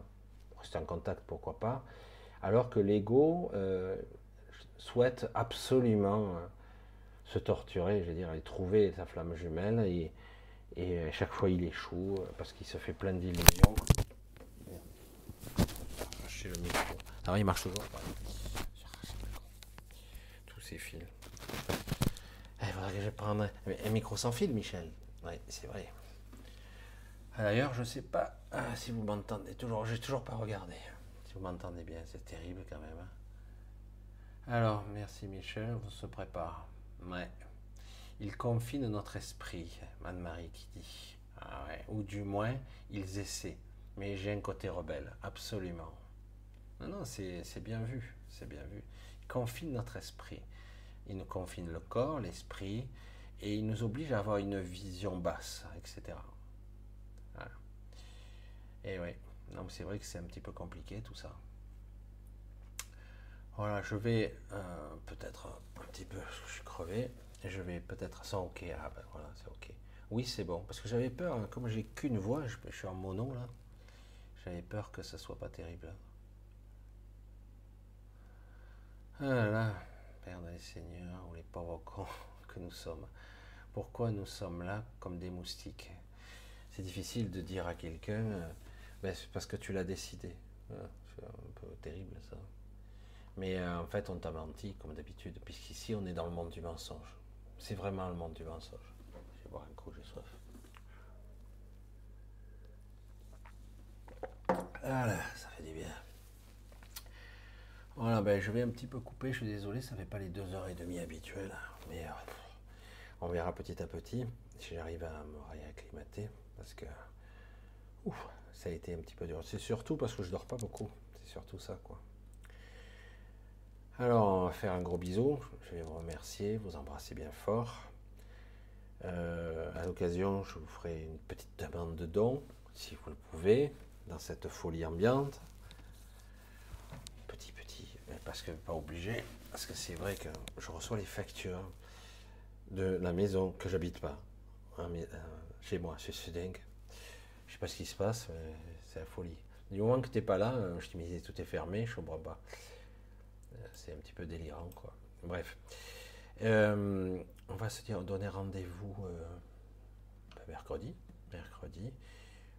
Rester en contact, pourquoi pas. Alors que l'ego euh, souhaite absolument euh, se torturer, je veux dire, et trouver sa flamme jumelle. Et, et chaque fois, il échoue euh, parce qu'il se fait plein d'illusions. le micro. Ah, il marche toujours. Tous ces fils. Eh, il faudrait que je prenne un micro sans fil, Michel. Oui, c'est vrai. D'ailleurs, je ne sais pas ah, si vous m'entendez toujours. J'ai toujours pas regardé. Si vous m'entendez bien, c'est terrible quand même. Hein. Alors, merci Michel, on se prépare. Ouais. Ils confinent notre esprit, Anne-Marie qui dit. Ah Ou du moins, ils essaient. Mais j'ai un côté rebelle, absolument. Non, non, c'est bien vu, c'est bien vu. Ils confinent notre esprit. Ils nous confinent le corps, l'esprit, et ils nous obligent à avoir une vision basse, etc. Voilà. Et oui, c'est vrai que c'est un petit peu compliqué tout ça. Voilà, je vais euh, peut-être un petit peu, je suis crevé, je vais peut-être sans ok. Ah ben voilà, c'est ok. Oui, c'est bon. Parce que j'avais peur, hein, comme j'ai qu'une voix, je, suis en mono là. J'avais peur que ça soit pas terrible. Ah là, Père des Seigneurs, ou les pauvres [laughs] que nous sommes. Pourquoi nous sommes là comme des moustiques? C'est difficile de dire à quelqu'un, euh, ben, c'est parce que tu l'as décidé. C'est un peu terrible ça. Mais euh, en fait, on t'a menti comme d'habitude, puisqu'ici on est dans le monde du mensonge. C'est vraiment le monde du mensonge. Je vais boire un coup, j'ai soif. Voilà, ça fait du bien. Voilà, ben je vais un petit peu couper, je suis désolé, ça fait pas les deux heures et demie habituelles, mais euh, on verra petit à petit si j'arrive à me réacclimater, parce que ouf, ça a été un petit peu dur. C'est surtout parce que je dors pas beaucoup, c'est surtout ça, quoi. Alors, on va faire un gros bisou. Je vais vous remercier, vous embrasser bien fort. Euh, à l'occasion, je vous ferai une petite demande de dons, si vous le pouvez, dans cette folie ambiante. Petit, petit, parce que pas obligé, parce que c'est vrai que je reçois les factures de la maison que j'habite pas, hein, mais, euh, chez moi, c'est dingue. Je sais pas ce qui se passe, c'est la folie. Du moment que tu n'es pas là, euh, je te disais tout est fermé, je comprends pas. Euh, c'est un petit peu délirant, quoi. Bref. Euh, on va se donner rendez-vous euh, mercredi. Mercredi.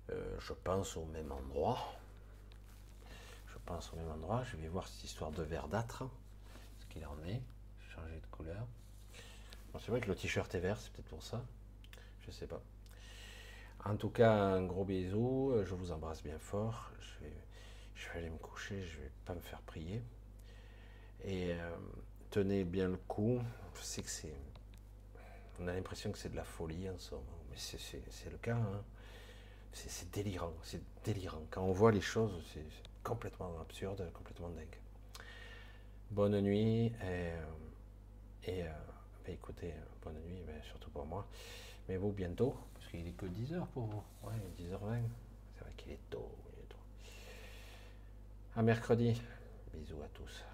je pense au même endroit. Je pense au même endroit. Je vais voir cette histoire de verdâtre. Ce qu'il en est. Changer de couleur. c'est vrai que le t-shirt est vert, c'est peut-être pour ça. Je sais pas. En tout cas, un gros bisou. Je vous embrasse bien fort. Je vais, je vais aller me coucher. Je vais pas me faire prier. Et euh, tenez bien le coup. Je sais que c'est. On a l'impression que c'est de la folie en somme, mais c'est le cas. Hein. C'est délirant, c'est délirant. Quand on voit les choses, c'est complètement absurde, complètement dingue. Bonne nuit et, euh, et euh, ben, écoutez, bonne nuit, ben, surtout pour moi. Mais vous bientôt, parce qu'il est que 10h pour vous. Ouais, 10h20. C'est vrai qu'il est tôt. Est tôt. À mercredi. Bisous à tous.